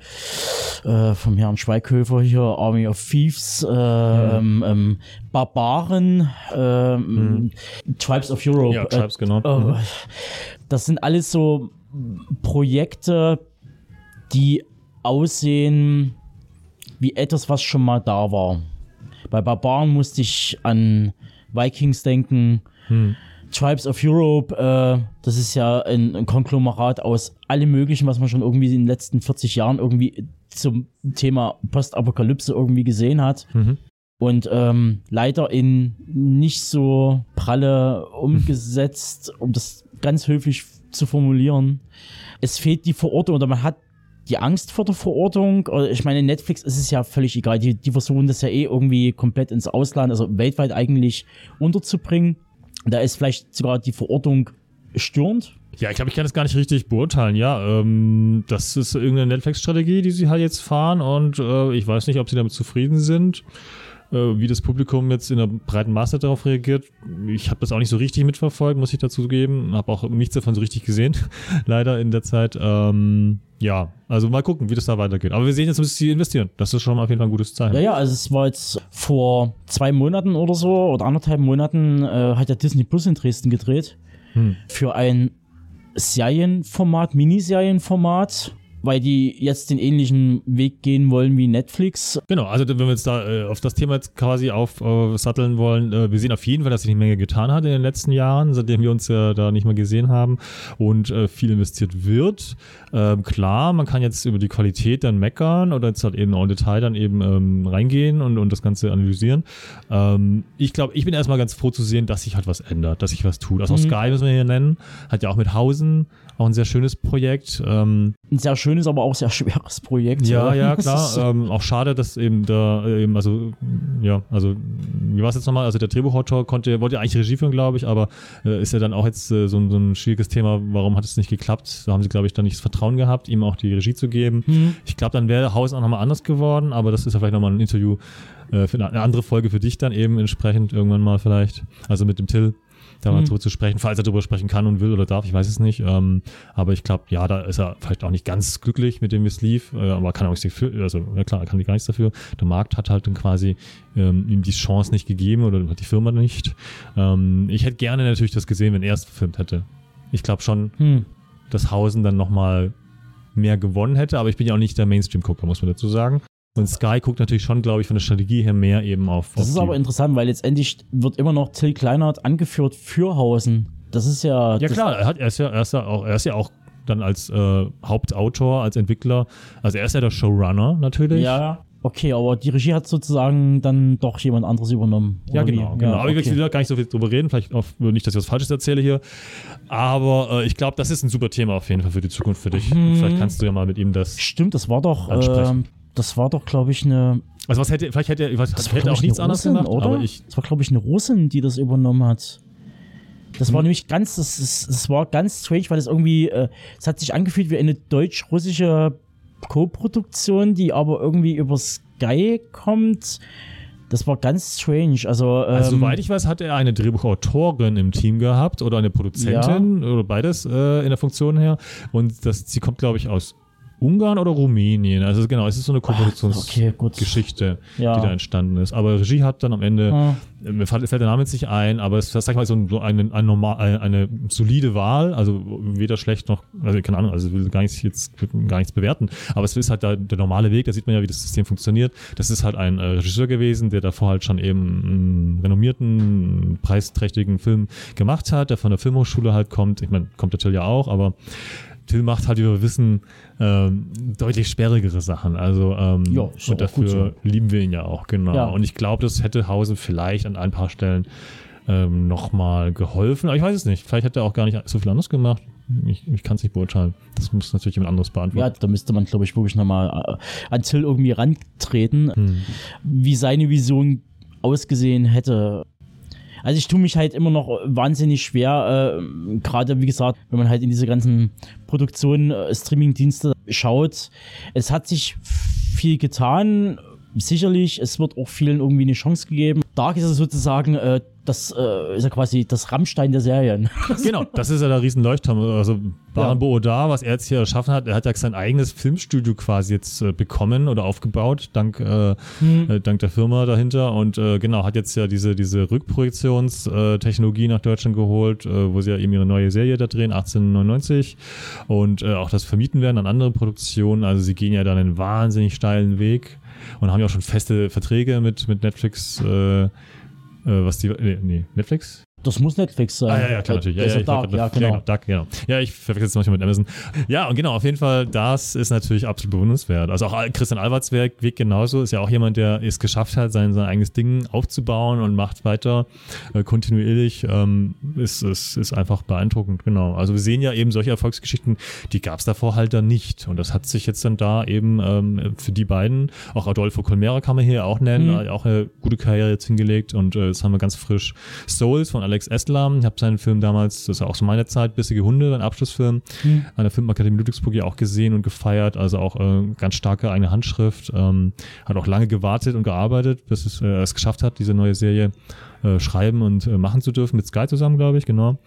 äh, vom Herrn Schweighöfer hier, Army of Thieves, äh, ähm, ähm, Barbaren, ähm, Tribes of Europe. Ja, äh, Tribes, genau. Oh, Mhm. das sind alles so Projekte, die aussehen wie etwas, was schon mal da war. Bei Barbaren musste ich an Vikings denken. Tribes of Europe, äh, das ist ja ein, ein Konglomerat aus allem Möglichen, was man schon irgendwie in den letzten 40 Jahren irgendwie zum Thema Postapokalypse irgendwie gesehen hat. Mhm. Und ähm, leider in nicht so pralle umgesetzt, um das ganz höflich zu formulieren. Es fehlt die Verortung oder man hat die Angst vor der Verortung. Ich meine, Netflix ist es ja völlig egal. Die, die versuchen das ja eh irgendwie komplett ins Ausland, also weltweit eigentlich unterzubringen. Da ist vielleicht sogar die Verortung störend. Ja, ich glaube, ich kann das gar nicht richtig beurteilen. Ja, ähm, das ist irgendeine Netflix-Strategie, die sie halt jetzt fahren und äh, ich weiß nicht, ob sie damit zufrieden sind. Äh, wie das Publikum jetzt in der breiten Masse darauf reagiert. Ich habe das auch nicht so richtig mitverfolgt, muss ich dazu geben. Habe auch nichts davon so richtig gesehen, <laughs> leider in der Zeit. Ähm, ja, also mal gucken, wie das da weitergeht. Aber wir sehen jetzt, dass sie investieren. Das ist schon auf jeden Fall ein gutes Zeichen. Ja, ja, also es war jetzt vor zwei Monaten oder so oder anderthalb Monaten äh, hat der Disney Plus in Dresden gedreht Hm. für ein Serienformat, Miniserienformat weil die jetzt den ähnlichen Weg gehen wollen wie Netflix. Genau, also wenn wir jetzt da äh, auf das Thema jetzt quasi aufsatteln äh, wollen, äh, wir sehen auf jeden Fall, dass sich eine Menge getan hat in den letzten Jahren, seitdem wir uns ja da nicht mehr gesehen haben und äh, viel investiert wird. Ähm, klar, man kann jetzt über die Qualität dann meckern oder jetzt halt eben en Detail dann eben ähm, reingehen und, und das Ganze analysieren. Ähm, ich glaube, ich bin erstmal ganz froh zu sehen, dass sich halt was ändert, dass sich was tut. Also mhm. Sky müssen wir hier nennen, hat ja auch mit Hausen auch ein sehr schönes Projekt. Ähm, ein sehr schönes, aber auch sehr schweres Projekt. Ja, ja, klar. ähm, auch schade, dass eben da eben, also, ja, also, wie war es jetzt nochmal? Also der Drehbuchautor konnte, wollte eigentlich Regie führen, glaube ich, aber äh, ist ja dann auch jetzt äh, so, so, ein schwieriges Thema, warum hat es nicht geklappt? Da haben sie, glaube ich, dann nicht das Vertrauen gehabt, ihm auch die Regie zu geben. Mhm. Ich glaube, dann wäre Haus auch nochmal anders geworden, aber das ist ja vielleicht nochmal ein Interview äh, für eine, eine andere Folge für dich dann eben entsprechend irgendwann mal vielleicht. Also mit dem Till da mal mhm. zu sprechen, falls er darüber sprechen kann und will oder darf, ich weiß es nicht. Ähm, aber ich glaube, ja, da ist er vielleicht auch nicht ganz glücklich mit dem, wie es lief, äh, aber kann auch nichts dafür, also ja klar, er kann gar nichts dafür. Der Markt hat halt dann quasi ähm, ihm die Chance nicht gegeben oder hat die Firma nicht. Ähm, ich hätte gerne natürlich das gesehen, wenn er es gefilmt hätte. Ich glaube schon, mhm. dass Hausen dann nochmal mehr gewonnen hätte, aber ich bin ja auch nicht der Mainstream-Gucker, muss man dazu sagen. Und Sky guckt natürlich schon, glaube ich, von der Strategie her mehr eben auf. Das auf ist aber interessant, weil letztendlich wird immer noch Till Kleinert angeführt für Hausen. Das ist ja. Ja klar, er, hat, er, ist ja, er, ist ja auch, er ist ja auch dann als äh, Hauptautor, als Entwickler. Also er ist ja der Showrunner natürlich. Ja. Okay, aber die Regie hat sozusagen dann doch jemand anderes übernommen. Ja, genau, genau. Ja, aber okay. ich gar nicht so viel drüber reden, vielleicht auch nicht, dass ich was Falsches erzähle hier. Aber äh, ich glaube, das ist ein super Thema auf jeden Fall für die Zukunft für dich. Hm. Vielleicht kannst du ja mal mit ihm das. Stimmt, das war doch. Äh, das war doch, glaube ich, eine. Also was hätte, vielleicht hätte, was, das hätte auch nichts anderes gemacht, oder? Aber ich, das war, glaube ich, eine Russin, die das übernommen hat. Das hm. war nämlich ganz, das, das, das, war ganz strange, weil das irgendwie, äh, es hat sich angefühlt wie eine deutsch-russische Co-Produktion, die aber irgendwie über Sky kommt. Das war ganz strange. Also, ähm, also soweit ich weiß, hat er eine Drehbuchautorin im Team gehabt oder eine Produzentin ja. oder beides äh, in der Funktion her. Und das, sie kommt, glaube ich, aus Ungarn oder Rumänien. Also genau, es ist so eine Kompositionsgeschichte, okay, ja. die da entstanden ist. Aber Regie hat dann am Ende, ja. mir fällt, der Name jetzt nicht ein, aber es ist, sag ich mal, so, ein, so eine, eine, normal, eine, solide Wahl, also weder schlecht noch, also keine Ahnung, also ich will gar nichts jetzt gar nichts bewerten, aber es ist halt da, der normale Weg, da sieht man ja, wie das System funktioniert. Das ist halt ein äh, Regisseur gewesen, der davor halt schon eben einen renommierten, preisträchtigen Film gemacht hat, der von der Filmhochschule halt kommt. Ich meine, kommt natürlich ja auch, aber Till macht halt, wie wir wissen, ähm, deutlich sperrigere Sachen. Also ähm, ja, und dafür so. lieben wir ihn ja auch, genau. Ja. Und ich glaube, das hätte Hausen vielleicht an ein paar Stellen ähm, nochmal geholfen. Aber ich weiß es nicht. Vielleicht hätte er auch gar nicht so viel anderes gemacht. Ich, ich kann es nicht beurteilen. Das muss natürlich jemand anderes beantworten. Ja, da müsste man, glaube ich, wirklich nochmal äh, an Till irgendwie rantreten, hm. wie seine Vision ausgesehen hätte. Also ich tue mich halt immer noch wahnsinnig schwer, äh, gerade wie gesagt, wenn man halt in diese ganzen Produktionen, äh, Streaming-Dienste schaut. Es hat sich viel getan. Sicherlich, es wird auch vielen irgendwie eine Chance gegeben. Dark ist es sozusagen äh, das äh, ist ja quasi das Rammstein der Serien. <laughs> genau, das ist ja der riesen Leuchtturm. Also Baran ja. Boodar, was er jetzt hier erschaffen hat, er hat ja sein eigenes Filmstudio quasi jetzt äh, bekommen oder aufgebaut, dank, äh, äh, dank der Firma dahinter. Und äh, genau, hat jetzt ja diese, diese Rückprojektionstechnologie nach Deutschland geholt, äh, wo sie ja eben ihre neue Serie da drehen, 1899. Und auch das vermieten werden an andere Produktionen. Also sie gehen ja dann einen wahnsinnig steilen Weg und haben ja auch schon feste Verträge mit, mit Netflix. Äh, äh, was die, nee, nee, Netflix? Das muss Netflix sein. Ah, ja, ja, klar, natürlich. Ja, ja, ja, Dark, ja, genau. Dark, genau. Ja, ich verwechsel es manchmal mit Amazon. Ja, und genau, auf jeden Fall, das ist natürlich absolut bewundernswert. Also auch Christian Alwarts Weg, Weg genauso, ist ja auch jemand, der es geschafft hat, sein, sein eigenes Ding aufzubauen und macht weiter äh, kontinuierlich. Ähm, ist, ist, ist einfach beeindruckend, genau. Also wir sehen ja eben solche Erfolgsgeschichten, die gab es davor halt dann nicht. Und das hat sich jetzt dann da eben ähm, für die beiden, auch Adolfo Colmera kann man hier auch nennen, mhm. auch eine gute Karriere jetzt hingelegt und äh, jetzt haben wir ganz frisch Souls von Alex Estler. Ich habe seinen Film damals, das ist auch so meine Zeit, Bissige Hunde, ein Abschlussfilm, mhm. an der Filmakademie Ludwigsburg ja auch gesehen und gefeiert. Also auch äh, ganz starke eigene Handschrift. Ähm, hat auch lange gewartet und gearbeitet, bis es, äh, es geschafft hat, diese neue Serie äh, schreiben und äh, machen zu dürfen. Mit Sky zusammen, glaube ich, genau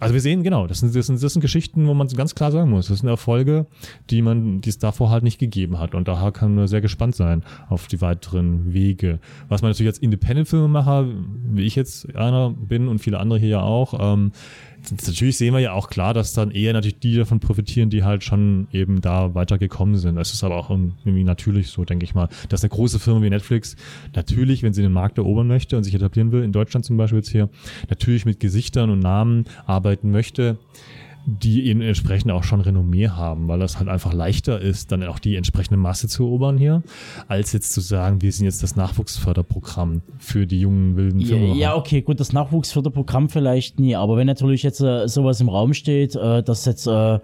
also wir sehen, genau, das sind, das, sind, das sind Geschichten, wo man ganz klar sagen muss, das sind Erfolge, die man, die es davor halt nicht gegeben hat. Und daher kann man sehr gespannt sein auf die weiteren Wege. Was man natürlich als Independent-Filmemacher, wie ich jetzt einer bin und viele andere hier ja auch, ähm, natürlich sehen wir ja auch klar, dass dann eher natürlich die davon profitieren, die halt schon eben da weitergekommen sind. Es ist aber auch irgendwie natürlich so, denke ich mal, dass eine große Firma wie Netflix natürlich, wenn sie den Markt erobern möchte und sich etablieren will, in Deutschland zum Beispiel jetzt hier, natürlich mit Gesichtern und Namen arbeiten möchte die eben entsprechend auch schon Renommee haben, weil das halt einfach leichter ist, dann auch die entsprechende Masse zu erobern hier, als jetzt zu sagen, wir sind jetzt das Nachwuchsförderprogramm für die jungen wilden Firmen. Ja, okay, gut, das Nachwuchsförderprogramm vielleicht nie, aber wenn natürlich jetzt äh, sowas im Raum steht, äh, dass jetzt äh,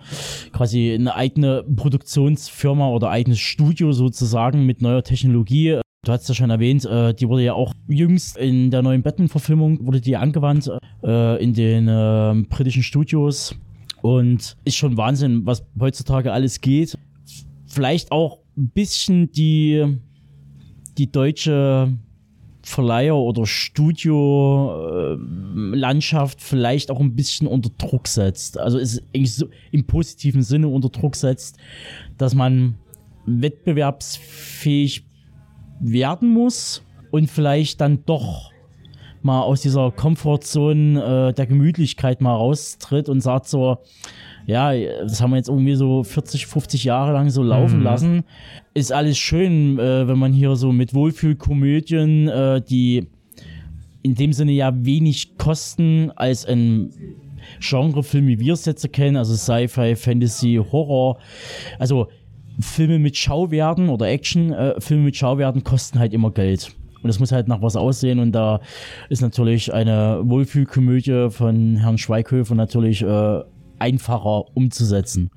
quasi eine eigene Produktionsfirma oder eigenes Studio sozusagen mit neuer Technologie äh, Du hast ja schon erwähnt, äh, die wurde ja auch jüngst in der neuen Batman-Verfilmung wurde die angewandt äh, in den äh, britischen Studios. Und ist schon Wahnsinn, was heutzutage alles geht. Vielleicht auch ein bisschen die, die deutsche Verleiher- oder Studiolandschaft vielleicht auch ein bisschen unter Druck setzt. Also ist eigentlich so im positiven Sinne unter Druck setzt, dass man wettbewerbsfähig werden muss und vielleicht dann doch mal aus dieser Komfortzone äh, der Gemütlichkeit mal raustritt und sagt so, ja, das haben wir jetzt irgendwie so 40, 50 Jahre lang so laufen mhm. lassen. Ist alles schön, äh, wenn man hier so mit Wohlfühlkomödien, äh, die in dem Sinne ja wenig kosten als ein Genrefilm, wie wir es jetzt kennen, also Sci-Fi, Fantasy, Horror. Also Filme mit Schauwerten oder Action-Filme äh, mit Schauwerten kosten halt immer Geld. Und das muss halt nach was aussehen. Und da ist natürlich eine Wohlfühlkomödie von Herrn Schweighöfer natürlich äh, einfacher umzusetzen.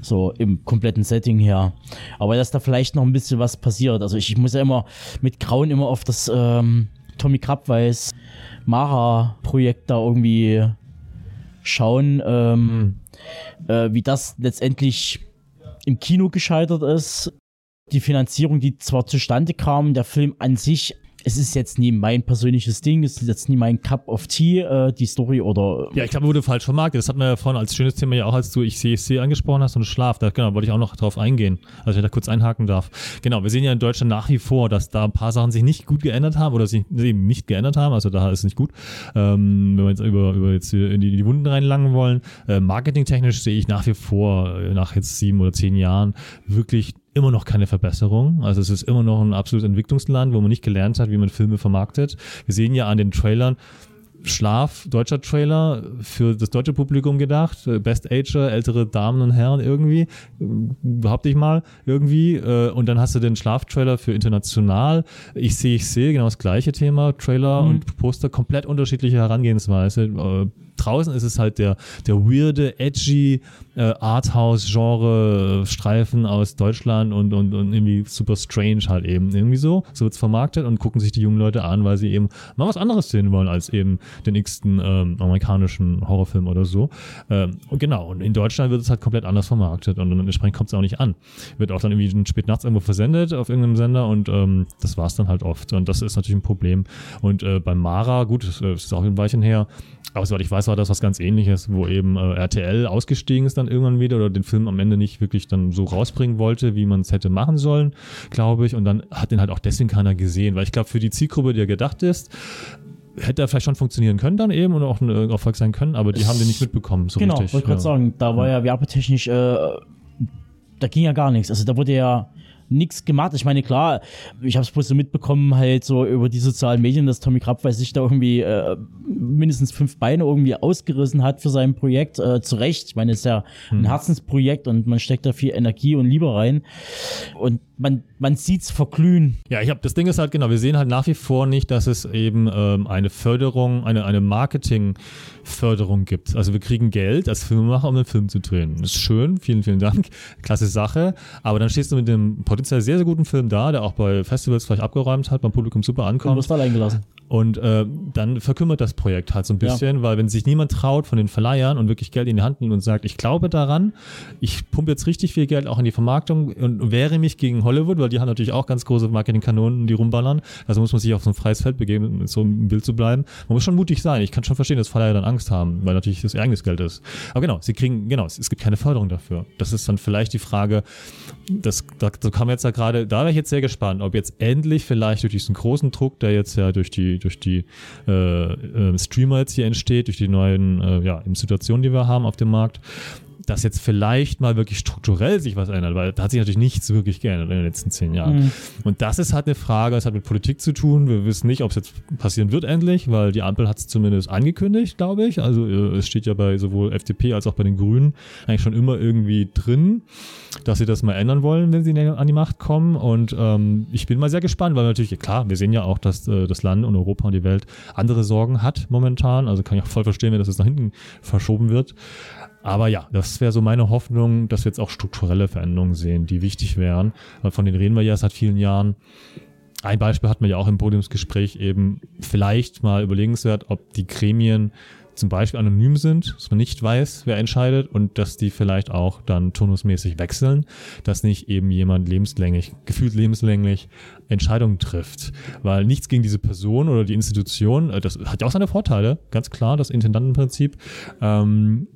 So im kompletten Setting her. Aber dass da vielleicht noch ein bisschen was passiert. Also ich, ich muss ja immer mit Grauen immer auf das ähm, Tommy Krabweis Mara-Projekt da irgendwie schauen, ähm, mhm. äh, wie das letztendlich im Kino gescheitert ist die Finanzierung, die zwar zustande kam, der Film an sich es ist jetzt nie mein persönliches Ding, es ist jetzt nie mein Cup of Tea, äh, die Story oder. Ja, ich glaube, wurde falsch vermarktet. Das hat man ja vorhin als schönes Thema ja auch, als du ich CSC angesprochen hast und Schlaf. Da genau, wollte ich auch noch drauf eingehen, also ich da kurz einhaken darf. Genau, wir sehen ja in Deutschland nach wie vor, dass da ein paar Sachen sich nicht gut geändert haben oder sich eben nicht geändert haben. Also da ist es nicht gut. Ähm, wenn wir jetzt über, über jetzt in die, in die Wunden reinlangen wollen. Äh, marketingtechnisch sehe ich nach wie vor, äh, nach jetzt sieben oder zehn Jahren, wirklich immer noch keine Verbesserung. Also es ist immer noch ein absolutes Entwicklungsland, wo man nicht gelernt hat, wie man Filme vermarktet. Wir sehen ja an den Trailern, Schlaf, deutscher Trailer für das deutsche Publikum gedacht. Best Ager, ältere Damen und Herren irgendwie, behaupte ich mal, irgendwie. Äh, und dann hast du den Schlaftrailer für international. Ich sehe, ich sehe, genau das gleiche Thema. Trailer mhm. und Poster, komplett unterschiedliche Herangehensweise. Äh, draußen ist es halt der, der weirde, edgy äh, Arthouse-Genre-Streifen aus Deutschland und, und, und irgendwie super strange halt eben. Irgendwie so. So wird es vermarktet und gucken sich die jungen Leute an, weil sie eben mal was anderes sehen wollen als eben den x-ten ähm, amerikanischen Horrorfilm oder so. Ähm, und genau. Und in Deutschland wird es halt komplett anders vermarktet und entsprechend kommt es auch nicht an. Wird auch dann irgendwie spät nachts irgendwo versendet auf irgendeinem Sender und ähm, das war es dann halt oft. Und das ist natürlich ein Problem. Und äh, beim Mara, gut, das, das ist auch ein Weilchen her, aber soweit ich weiß, war das was ganz ähnliches, wo eben äh, RTL ausgestiegen ist dann irgendwann wieder oder den Film am Ende nicht wirklich dann so rausbringen wollte, wie man es hätte machen sollen, glaube ich. Und dann hat den halt auch deswegen keiner gesehen, weil ich glaube, für die Zielgruppe, die er gedacht ist, hätte er vielleicht schon funktionieren können dann eben und auch ein äh, Erfolg sein können, aber die haben den nicht mitbekommen. So genau, richtig. wollte ja. gerade sagen, da war ja werbetechnisch, äh, da ging ja gar nichts. Also da wurde ja nichts gemacht. Ich meine, klar, ich habe es bloß so mitbekommen, halt so über die sozialen Medien, dass Tommy Krabweis sich da irgendwie äh, mindestens fünf Beine irgendwie ausgerissen hat für sein Projekt. Äh, zu Recht. Ich meine, es ist ja ein hm. Herzensprojekt und man steckt da viel Energie und Liebe rein. Und man, man sieht's verglühen. Ja, ich habe das Ding ist halt genau, wir sehen halt nach wie vor nicht, dass es eben ähm, eine Förderung, eine, eine Marketingförderung gibt. Also wir kriegen Geld als Filmemacher, um einen Film zu drehen. Das ist schön, vielen, vielen Dank. Klasse Sache. Aber dann stehst du mit dem Potenzial potenziell sehr, sehr guten Film da, der auch bei Festivals vielleicht abgeräumt hat, beim Publikum super ankommt. wirst allein gelassen. Und äh, dann verkümmert das Projekt halt so ein bisschen, weil wenn sich niemand traut von den Verleihern und wirklich Geld in die Hand nimmt und sagt, ich glaube daran, ich pumpe jetzt richtig viel Geld auch in die Vermarktung und wehre mich gegen Hollywood, weil die haben natürlich auch ganz große Marketingkanonen, die rumballern. Also muss man sich auf so ein freies Feld begeben, um so im Bild zu bleiben. Man muss schon mutig sein. Ich kann schon verstehen, dass Verleiher dann Angst haben, weil natürlich das ihr eigenes Geld ist. Aber genau, sie kriegen, genau, es, es gibt keine Förderung dafür. Das ist dann vielleicht die Frage, das, da, so kam jetzt ja gerade, da wäre ich jetzt sehr gespannt, ob jetzt endlich vielleicht durch diesen großen Druck, der jetzt ja durch die, durch die äh, äh, Streamer jetzt hier entsteht, durch die neuen äh, ja, Situationen, die wir haben auf dem Markt, dass jetzt vielleicht mal wirklich strukturell sich was ändert, weil da hat sich natürlich nichts wirklich geändert in den letzten zehn Jahren. Und das ist halt eine Frage, es hat mit Politik zu tun. Wir wissen nicht, ob es jetzt passieren wird endlich, weil die Ampel hat es zumindest angekündigt, glaube ich. Also äh, es steht ja bei sowohl FDP als auch bei den Grünen eigentlich schon immer irgendwie drin, dass sie das mal ändern wollen, wenn sie an die Macht kommen. Und ähm, ich bin mal sehr gespannt, weil natürlich, klar, wir sehen ja auch, dass äh, das Land und Europa und die Welt andere Sorgen hat momentan. Also kann ich auch voll verstehen, wenn das jetzt nach hinten verschoben wird. Aber ja, das wäre so meine Hoffnung, dass wir jetzt auch strukturelle Veränderungen sehen, die wichtig wären. Weil von denen reden wir ja seit vielen Jahren. Ein Beispiel hatten wir ja auch im Podiumsgespräch eben vielleicht mal überlegenswert, ob die Gremien zum Beispiel anonym sind, dass man nicht weiß, wer entscheidet und dass die vielleicht auch dann turnusmäßig wechseln, dass nicht eben jemand lebenslänglich, gefühlt lebenslänglich Entscheidungen trifft. Weil nichts gegen diese Person oder die Institution, äh, das hat ja auch seine Vorteile, ganz klar, das Intendantenprinzip. Ähm,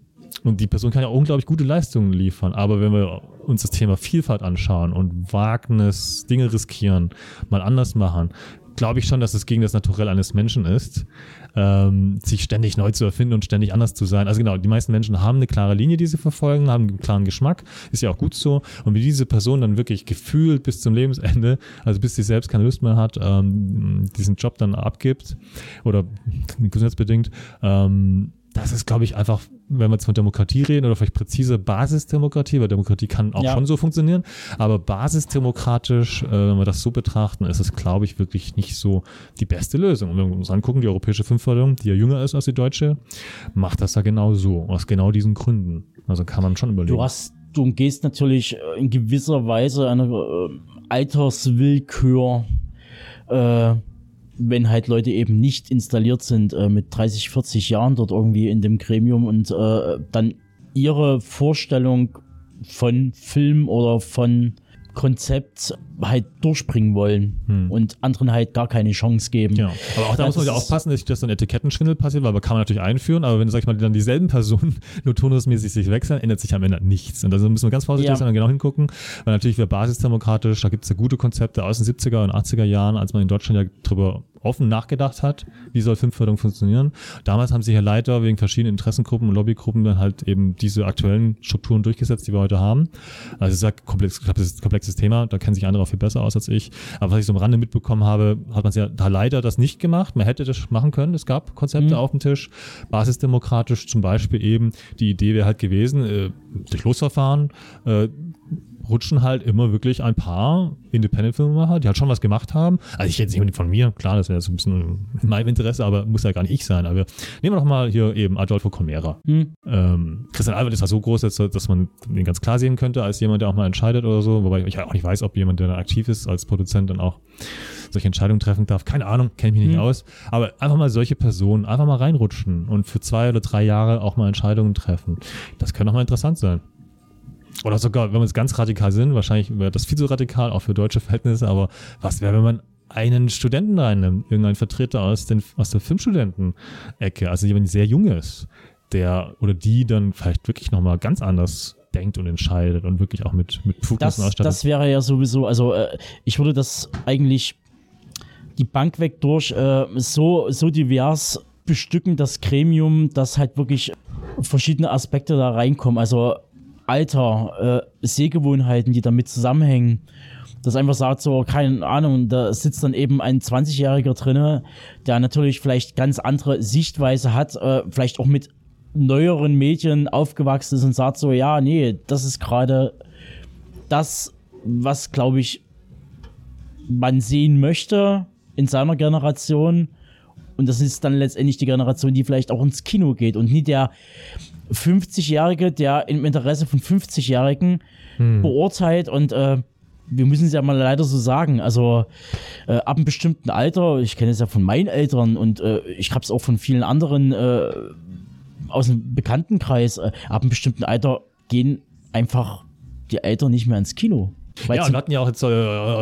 und die Person kann ja unglaublich gute Leistungen liefern. Aber wenn wir uns das Thema Vielfalt anschauen und Wagnis, Dinge riskieren, mal anders machen, glaube ich schon, dass es gegen das Naturell eines Menschen ist, ähm, sich ständig neu zu erfinden und ständig anders zu sein. Also genau, die meisten Menschen haben eine klare Linie, die sie verfolgen, haben einen klaren Geschmack, ist ja auch gut so. Und wie diese Person dann wirklich gefühlt bis zum Lebensende, also bis sie selbst keine Lust mehr hat, ähm, diesen Job dann abgibt oder <laughs> gesundheitsbedingt, ähm, das ist, glaube ich, einfach, wenn wir jetzt von Demokratie reden oder vielleicht präzise Basisdemokratie, weil Demokratie kann auch Ja. schon so funktionieren, aber basisdemokratisch, äh, wenn wir das so betrachten, ist es, glaube ich, wirklich nicht so die beste Lösung. Und wenn wir uns angucken, die europäische Fünfförderung, die ja jünger ist als die deutsche, macht das ja genau so, aus genau diesen Gründen. Also kann man schon überlegen. Du hast, du umgehst natürlich äh, in gewisser Weise eine äh, Alterswillkür, äh, wenn halt Leute eben nicht installiert sind äh, mit 30, 40 Jahren dort irgendwie in dem Gremium und äh, dann ihre Vorstellung von Film oder von Konzept halt durchbringen wollen und anderen halt gar keine Chance geben. Genau. Aber auch da Ja, muss man ja das aufpassen, dass so ein Etikettenschwindel passiert, weil man kann man natürlich einführen, aber wenn, sag ich mal, dann dieselben Personen <laughs> nur turnusmäßig sich wechseln, ändert sich am Ende nichts. Und da müssen wir ganz vorsichtig Ja. sein und genau hingucken, weil natürlich wäre basisdemokratisch, da gibt es ja gute Konzepte aus den 70er und 80er Jahren, als man in Deutschland ja drüber offen nachgedacht hat, wie soll Filmförderung funktionieren. Damals haben sich ja leider wegen verschiedenen Interessengruppen und Lobbygruppen dann halt eben diese aktuellen Strukturen durchgesetzt, die wir heute haben. Also es ist ja ein komplex, komplexes, komplexes Thema, da kennen sich andere auch viel besser aus als ich. Aber was ich so am Rande mitbekommen habe, hat man ja da leider das nicht gemacht. Man hätte das machen können. Es gab Konzepte auf dem Tisch. Basisdemokratisch zum Beispiel eben. Die Idee wäre halt gewesen, äh, durch Losverfahren, äh, rutschen halt immer wirklich ein paar Independent-Filmemacher, die halt schon was gemacht haben. Also ich jetzt nicht von mir, klar, das wäre jetzt ein bisschen in meinem Interesse, aber muss ja gar nicht ich sein. Aber nehmen wir doch mal hier eben Adolfo Colmera. Ähm, Christian Albert ist ja so groß, dass, dass man den ganz klar sehen könnte, als jemand, der auch mal entscheidet oder so. Wobei ich auch nicht weiß, ob jemand, der da aktiv ist, als Produzent dann auch solche Entscheidungen treffen darf. Keine Ahnung, kenne mich nicht aus. Aber einfach mal solche Personen einfach mal reinrutschen und für zwei oder drei Jahre auch mal Entscheidungen treffen. Das könnte auch mal interessant sein. Oder sogar, wenn wir jetzt ganz radikal sind, wahrscheinlich wäre das viel zu radikal, auch für deutsche Verhältnisse, aber was wäre, wenn man einen Studenten reinnimmt, irgendeinen Vertreter aus, den, aus der Filmstudenten-Ecke, also jemand, der sehr jung ist, der oder die dann vielleicht wirklich nochmal ganz anders denkt und entscheidet und wirklich auch mit, mit das, Befugnissen ausstattet. das wäre ja sowieso, also äh, ich würde das eigentlich die Bank weg durch äh, so, so divers bestücken, das Gremium, dass halt wirklich verschiedene Aspekte da reinkommen. Also Alter, äh, Sehgewohnheiten, die damit zusammenhängen. Das einfach sagt so, keine Ahnung, da sitzt dann eben ein 20-Jähriger drinne, der natürlich vielleicht ganz andere Sichtweise hat, äh, vielleicht auch mit neueren Medien aufgewachsen ist und sagt so, ja, nee, das ist gerade das, was, glaube ich, man sehen möchte in seiner Generation. Und das ist dann letztendlich die Generation, die vielleicht auch ins Kino geht und nie der 50-Jährige, der im Interesse von 50-Jährigen beurteilt und äh, wir müssen es ja mal leider so sagen. Also äh, ab einem bestimmten Alter, ich kenne es ja von meinen Eltern und äh, ich habe es auch von vielen anderen äh, aus dem Bekanntenkreis, äh, ab einem bestimmten Alter gehen einfach die Eltern nicht mehr ins Kino. Weil Ja, wir hatten ja auch jetzt äh,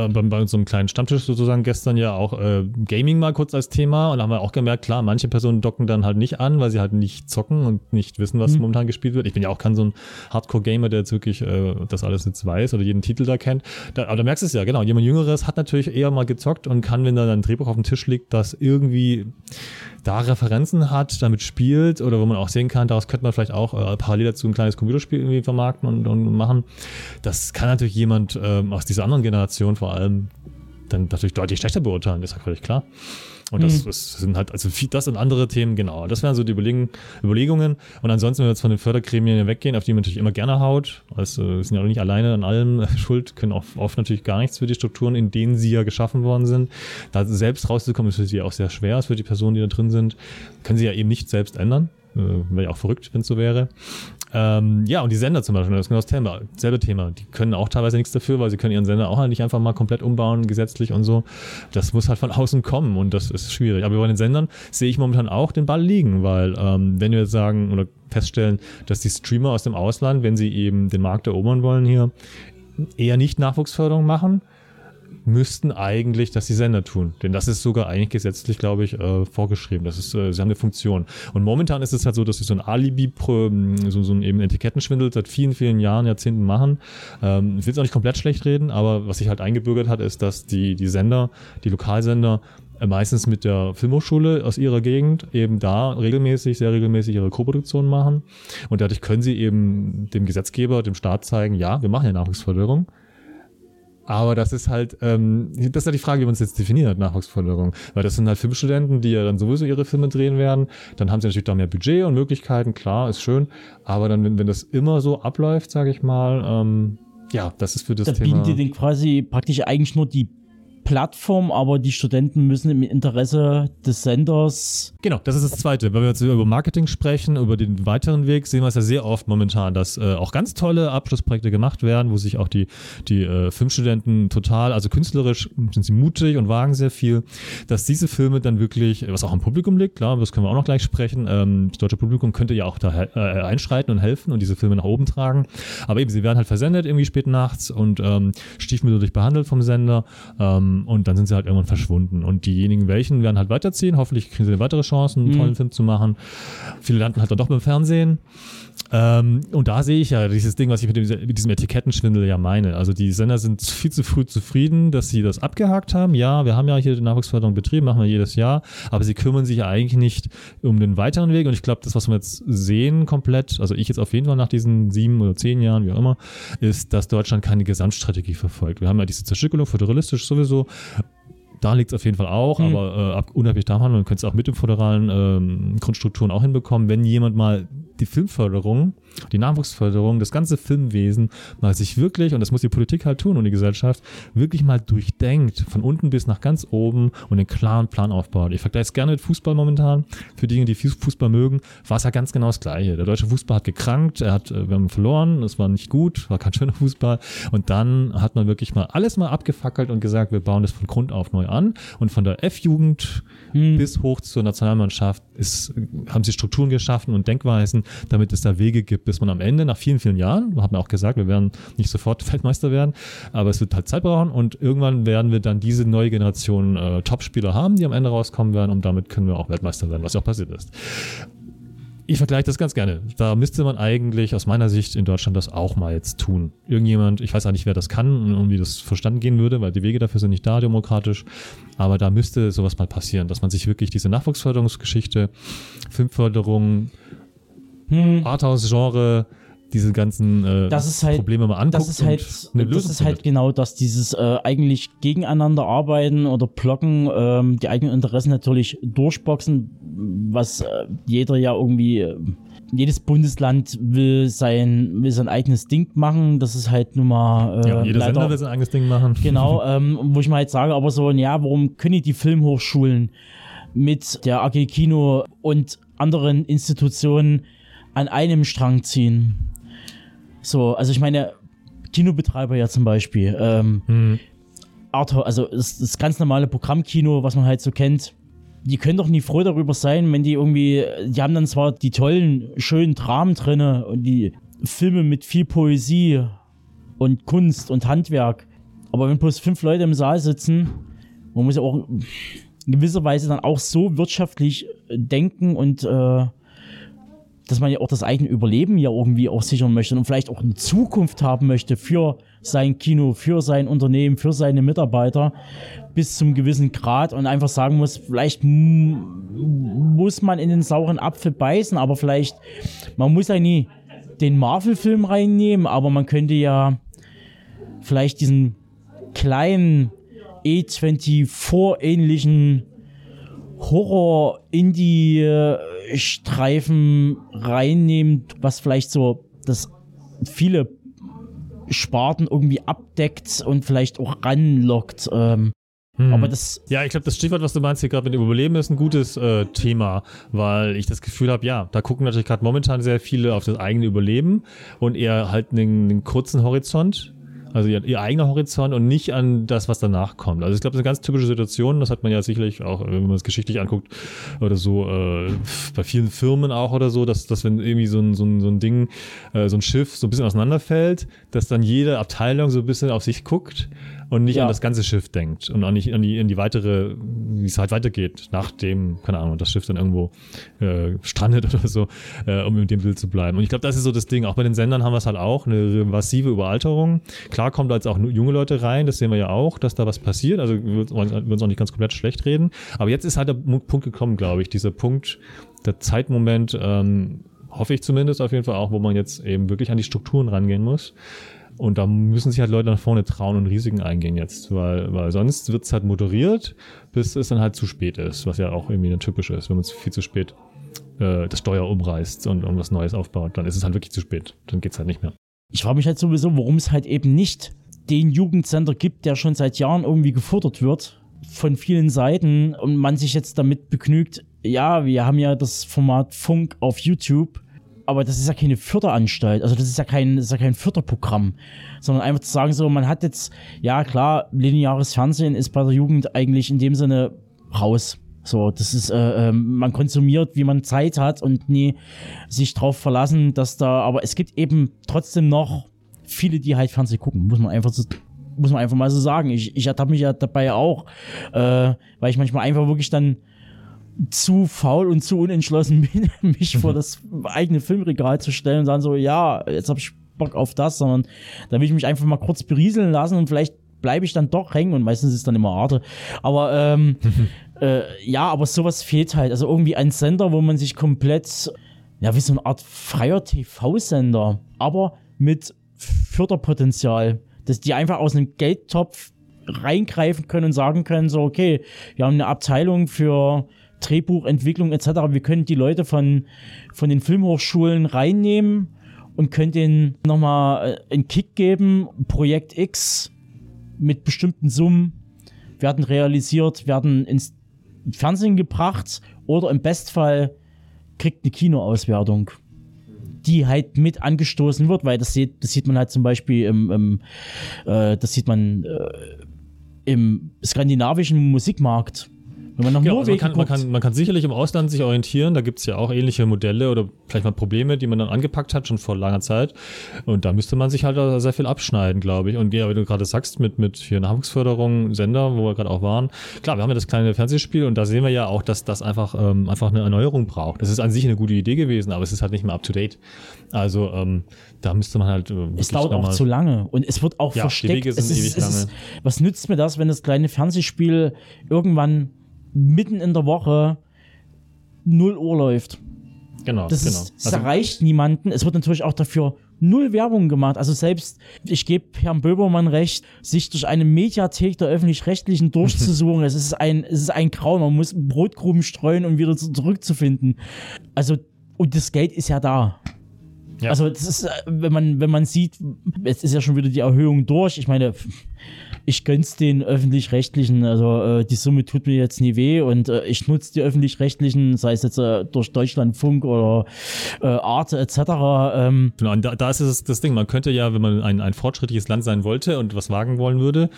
bei, bei unserem kleinen Stammtisch sozusagen gestern ja auch äh, Gaming mal kurz als Thema und da haben wir auch gemerkt, klar, manche Personen docken dann halt nicht an, weil sie halt nicht zocken und nicht wissen, was momentan gespielt wird. Ich bin ja auch kein so ein Hardcore-Gamer, der jetzt wirklich äh, das alles jetzt weiß oder jeden Titel da kennt. Da, aber da merkst du es ja, genau. Jemand Jüngeres hat natürlich eher mal gezockt und kann, wenn da ein Drehbuch auf dem Tisch liegt, das irgendwie da Referenzen hat, damit spielt oder wo man auch sehen kann, daraus könnte man vielleicht auch äh, parallel dazu ein kleines Computerspiel irgendwie vermarkten und, und machen. Das kann natürlich jemand ähm, aus dieser anderen Generation vor allem dann natürlich deutlich schlechter beurteilen, ist ja völlig klar. Und das, das sind halt, also viel, das und andere Themen, genau. Das wären so die Überlegen, Überlegungen. Und ansonsten, wenn wir jetzt von den Fördergremien weggehen, auf die man natürlich immer gerne haut, also wir sind ja auch nicht alleine an allem <laughs> schuld, können auch oft natürlich gar nichts für die Strukturen, in denen sie ja geschaffen worden sind. Da selbst rauszukommen, ist für sie auch sehr schwer, ist für die Personen, die da drin sind, können sie ja eben nicht selbst ändern. Äh, Wäre ja auch verrückt, wenn es so wäre. Ähm, ja, und die Sender zum Beispiel, das ist genau das Thema, selbe Thema. Die können auch teilweise nichts dafür, weil sie können ihren Sender auch halt nicht einfach mal komplett umbauen, gesetzlich und so. Das muss halt von außen kommen und das ist schwierig. Aber bei den Sendern sehe ich momentan auch den Ball liegen, weil ähm, wenn wir jetzt sagen oder feststellen, dass die Streamer aus dem Ausland, wenn sie eben den Markt erobern wollen hier, eher nicht Nachwuchsförderung machen, müssten eigentlich das die Sender tun. Denn das ist sogar eigentlich gesetzlich, glaube ich, äh, vorgeschrieben. Das ist, äh, sie haben eine Funktion. Und momentan ist es halt so, dass sie so ein Alibi, pro- so, so ein eben Etikettenschwindel seit vielen, vielen Jahren, Jahrzehnten machen. Ähm, ich will es auch nicht komplett schlecht reden, aber was sich halt eingebürgert hat, ist, dass die, die Sender, die Lokalsender, äh, meistens mit der Filmhochschule aus ihrer Gegend eben da regelmäßig, sehr regelmäßig ihre Co-Produktion machen. Und dadurch können sie eben dem Gesetzgeber, dem Staat zeigen, ja, wir machen ja Nachwuchsförderung. Aber das ist halt, ähm, das ist ja die Frage, wie man es jetzt definiert, Nachwuchsförderung. Weil das sind halt Filmstudenten, die ja dann sowieso ihre Filme drehen werden. Dann haben sie natürlich da mehr Budget und Möglichkeiten, klar, ist schön. Aber dann, wenn, wenn das immer so abläuft, sage ich mal, ähm, ja, das ist für das da Thema. bieten die den quasi praktisch eigentlich nur die Plattform, aber die Studenten müssen im Interesse des Senders Genau, das ist das Zweite. Wenn wir jetzt über Marketing sprechen, über den weiteren Weg, sehen wir es ja sehr oft momentan, dass äh, auch ganz tolle Abschlussprojekte gemacht werden, wo sich auch die, die äh, Filmstudenten total, also künstlerisch sind sie mutig und wagen sehr viel, dass diese Filme dann wirklich, was auch am Publikum liegt, klar, das können wir auch noch gleich sprechen, ähm, das deutsche Publikum könnte ja auch da äh, einschreiten und helfen und diese Filme nach oben tragen. Aber eben, sie werden halt versendet irgendwie spät nachts und ähm, stiefmütterlich behandelt vom Sender ähm, und dann sind sie halt irgendwann verschwunden. Und diejenigen, welchen, werden halt weiterziehen. Hoffentlich kriegen sie eine weitere Chance, einen tollen Film zu machen. Viele landen halt dann doch beim Fernsehen. Ähm, und da sehe ich ja dieses Ding, was ich mit, dem, mit diesem Etikettenschwindel ja meine. Also die Sender sind viel zu früh zufrieden, dass sie das abgehakt haben. Ja, wir haben ja hier die Nachwuchsförderung betrieben, machen wir jedes Jahr, aber sie kümmern sich eigentlich nicht um den weiteren Weg. Und ich glaube, das, was wir jetzt sehen komplett, also ich jetzt auf jeden Fall nach diesen sieben oder zehn Jahren, wie auch immer, ist, dass Deutschland keine Gesamtstrategie verfolgt. Wir haben ja diese Zerstückelung, föderalistisch sowieso, da liegt es auf jeden Fall auch, Hm. aber äh, ab, unabhängig davon, man könnte es auch mit den föderalen ähm, Grundstrukturen auch hinbekommen, wenn jemand mal die Filmförderung, die Nachwuchsförderung, das ganze Filmwesen mal sich wirklich, und das muss die Politik halt tun und die Gesellschaft, wirklich mal durchdenkt, von unten bis nach ganz oben und einen klaren Plan aufbaut. Ich vergleiche es gerne mit Fußball momentan. Für diejenigen, die Fußball mögen, war es ja ganz genau das Gleiche. Der deutsche Fußball hat gekrankt, er hat, äh, wir haben verloren, es war nicht gut, war kein schöner Fußball. Und dann hat man wirklich mal alles mal abgefackelt und gesagt, wir bauen das von Grund auf neu an. Und von der F-Jugend bis hoch zur Nationalmannschaft ist, haben sie Strukturen geschaffen und Denkweisen, damit es da Wege gibt, bis man am Ende, nach vielen, vielen Jahren, haben wir auch gesagt, wir werden nicht sofort <laughs> Weltmeister werden, aber es wird halt Zeit brauchen und irgendwann werden wir dann diese neue Generation äh, Topspieler haben, die am Ende rauskommen werden und damit können wir auch Weltmeister werden, was ja auch passiert ist. Ich vergleiche das ganz gerne. Da müsste man eigentlich aus meiner Sicht in Deutschland das auch mal jetzt tun. Irgendjemand, ich weiß auch nicht, wer das kann und wie das verstanden gehen würde, weil die Wege dafür sind nicht da demokratisch. Aber da müsste sowas mal passieren, dass man sich wirklich diese Nachwuchsförderungsgeschichte, Filmförderung, Arthouse-Genre, diese ganzen äh, Das ist halt- Probleme mal anguckt das ist halt, eine das Lösung ist halt genau das, dieses äh, eigentlich gegeneinander arbeiten oder blocken, ähm, die eigenen Interessen natürlich durchboxen, was äh, jeder ja irgendwie, äh, jedes Bundesland will sein, will sein eigenes Ding machen, das ist halt nun mal äh, ja, jeder leider, Sender will sein eigenes Ding machen. Genau, <laughs> ähm, wo ich mal jetzt sage, aber so, ja, warum können die Filmhochschulen mit der AG Kino und anderen Institutionen an einem Strang ziehen? So, also ich meine, Kinobetreiber ja zum Beispiel. Ähm, Hm. Arthur, also das, das ganz normale Programmkino, was man halt so kennt. Die können doch nie froh darüber sein, wenn die irgendwie, die haben dann zwar die tollen, schönen Dramen drinne und die Filme mit viel Poesie und Kunst und Handwerk, aber wenn bloß fünf Leute im Saal sitzen, man muss ja auch in gewisser Weise dann auch so wirtschaftlich denken und äh, dass man ja auch das eigene Überleben ja irgendwie auch sichern möchte und vielleicht auch eine Zukunft haben möchte für sein Kino, für sein Unternehmen, für seine Mitarbeiter bis zum gewissen Grad und einfach sagen muss, vielleicht muss man in den sauren Apfel beißen, aber vielleicht, man muss ja nie den Marvel-Film reinnehmen, aber man könnte ja vielleicht diesen kleinen E24-ähnlichen Horror-Indie-Streifen reinnehmen, was vielleicht so das viele Sparten irgendwie abdeckt und vielleicht auch ranlockt. Ähm, Aber das, Ja, ich glaube, das Stichwort, was du meinst hier gerade mit dem Überleben, ist ein gutes äh, Thema, weil ich das Gefühl habe, ja, da gucken natürlich gerade momentan sehr viele auf das eigene Überleben und eher halt einen, einen kurzen Horizont. Also ihr, ihr eigener Horizont und nicht an das, was danach kommt. Also ich glaube, das ist eine ganz typische Situation. Das hat man ja sicherlich auch, wenn man es geschichtlich anguckt oder so, äh, bei vielen Firmen auch oder so, dass, dass wenn irgendwie so ein, so ein, so ein Ding, äh, so ein Schiff so ein bisschen auseinanderfällt, dass dann jede Abteilung so ein bisschen auf sich guckt und nicht Ja. an das ganze Schiff denkt und auch nicht an die, an die weitere, wie es halt weitergeht, nachdem, keine Ahnung, das Schiff dann irgendwo äh, strandet <laughs> oder so, äh, um in dem Bild zu bleiben. Und ich glaube, das ist so das Ding. Auch bei den Sendern haben wir es halt auch, eine massive Überalterung. Klar kommen da jetzt auch junge Leute rein, das sehen wir ja auch, dass da was passiert. Also wir würden es auch nicht ganz komplett schlecht reden. Aber jetzt ist halt der Punkt gekommen, glaube ich, dieser Punkt, der Zeitmoment, ähm, hoffe ich zumindest auf jeden Fall auch, wo man jetzt eben wirklich an die Strukturen rangehen muss. Und da müssen sich halt Leute nach vorne trauen und Risiken eingehen jetzt, weil, weil sonst wird's halt moderiert, bis es dann halt zu spät ist, was ja auch irgendwie typisch ist, wenn man viel zu spät äh, das Steuer umreißt und irgendwas Neues aufbaut, dann ist es halt wirklich zu spät. Dann geht's halt nicht mehr. ich frage mich halt sowieso, warum es halt eben nicht den Jugendsender gibt, der schon seit Jahren irgendwie gefordert wird von vielen Seiten und man sich jetzt damit begnügt, ja, wir haben ja das Format Funk auf YouTube, aber das ist ja keine Förderanstalt, also das ist ja kein, das ist ja kein Förderprogramm, sondern einfach zu sagen so, man hat jetzt, ja klar, lineares Fernsehen ist bei der Jugend eigentlich in dem Sinne raus. So, das ist, äh, ähm, man konsumiert, wie man Zeit hat und nie sich drauf verlassen, dass da, aber es gibt eben trotzdem noch viele, die halt Fernsehen gucken, muss man einfach so, muss man einfach mal so sagen. Ich, ich ertappe mich ja dabei auch, äh, weil ich manchmal einfach wirklich dann zu faul und zu unentschlossen <laughs> bin, mich vor das eigene Filmregal zu stellen und sagen so, ja, jetzt habe ich Bock auf das, sondern da will ich mich einfach mal kurz berieseln lassen und vielleicht bleibe ich dann doch hängen und meistens ist es dann immer Arte. Aber ähm, <laughs> äh, ja, aber sowas fehlt halt. Also irgendwie ein Sender, wo man sich komplett, ja, wie so eine Art freier TV-Sender, aber mit Förderpotenzial, dass die einfach aus einem Geldtopf reingreifen können und sagen können, so, okay, wir haben eine Abteilung für Drehbuchentwicklung etc. Wir können die Leute von, von den Filmhochschulen reinnehmen und können denen nochmal äh, einen Kick geben. Projekt X mit bestimmten Summen werden realisiert, werden ins Fernsehen gebracht oder im Bestfall kriegt eine Kinoauswertung, die halt mit angestoßen wird, weil das sieht, das sieht man halt zum Beispiel im, im äh, das sieht man äh, im skandinavischen Musikmarkt. Wenn man nach Ja, also man, Norwegen kann, man, guckt, kann, man kann sicherlich im Ausland sich orientieren. Da gibt's ja auch ähnliche Modelle oder vielleicht mal Probleme, die man dann angepackt hat, schon vor langer Zeit. Und da müsste man sich halt sehr viel abschneiden, glaube ich. Und ja, wie du gerade sagst, mit, mit hier Nachwuchsförderung, Sender, wo wir gerade auch waren. Klar, wir haben ja das kleine Fernsehspiel und da sehen wir ja auch, dass das einfach, ähm, einfach eine Erneuerung braucht. Das ist an sich eine gute Idee gewesen, aber es ist halt nicht mehr up to date. Also ähm, da müsste man halt. Äh, Es dauert auch zu lange und es wird auch Ja, die versteckt. Wege sind es ist, ewig es ist, was nützt mir das, wenn das kleine Fernsehspiel irgendwann mitten in der Woche 0 Uhr läuft? Genau, Das, genau. ist, das erreicht niemanden. Es wird natürlich auch dafür null Werbung gemacht. Also selbst, ich gebe Herrn Böbermann recht, sich durch eine Mediathek der Öffentlich-Rechtlichen durchzusuchen, <laughs> es ist ein, es ist ein Grauen. Man muss Brotgruben streuen, um wieder zu, zurückzufinden. Also, und das Geld ist ja da. Ja. Also das ist, äh, wenn man, wenn man sieht, jetzt ist ja schon wieder die Erhöhung durch. Ich meine, ich gönn's den öffentlich-rechtlichen. Also äh, die Summe tut mir jetzt nie weh und äh, ich nutze die öffentlich-rechtlichen, sei es jetzt äh, durch Deutschlandfunk oder äh, Arte etc. Ähm, Genau, und da, da ist es das Ding, man könnte ja, wenn man ein, ein fortschrittliches Land sein wollte und was wagen wollen würde,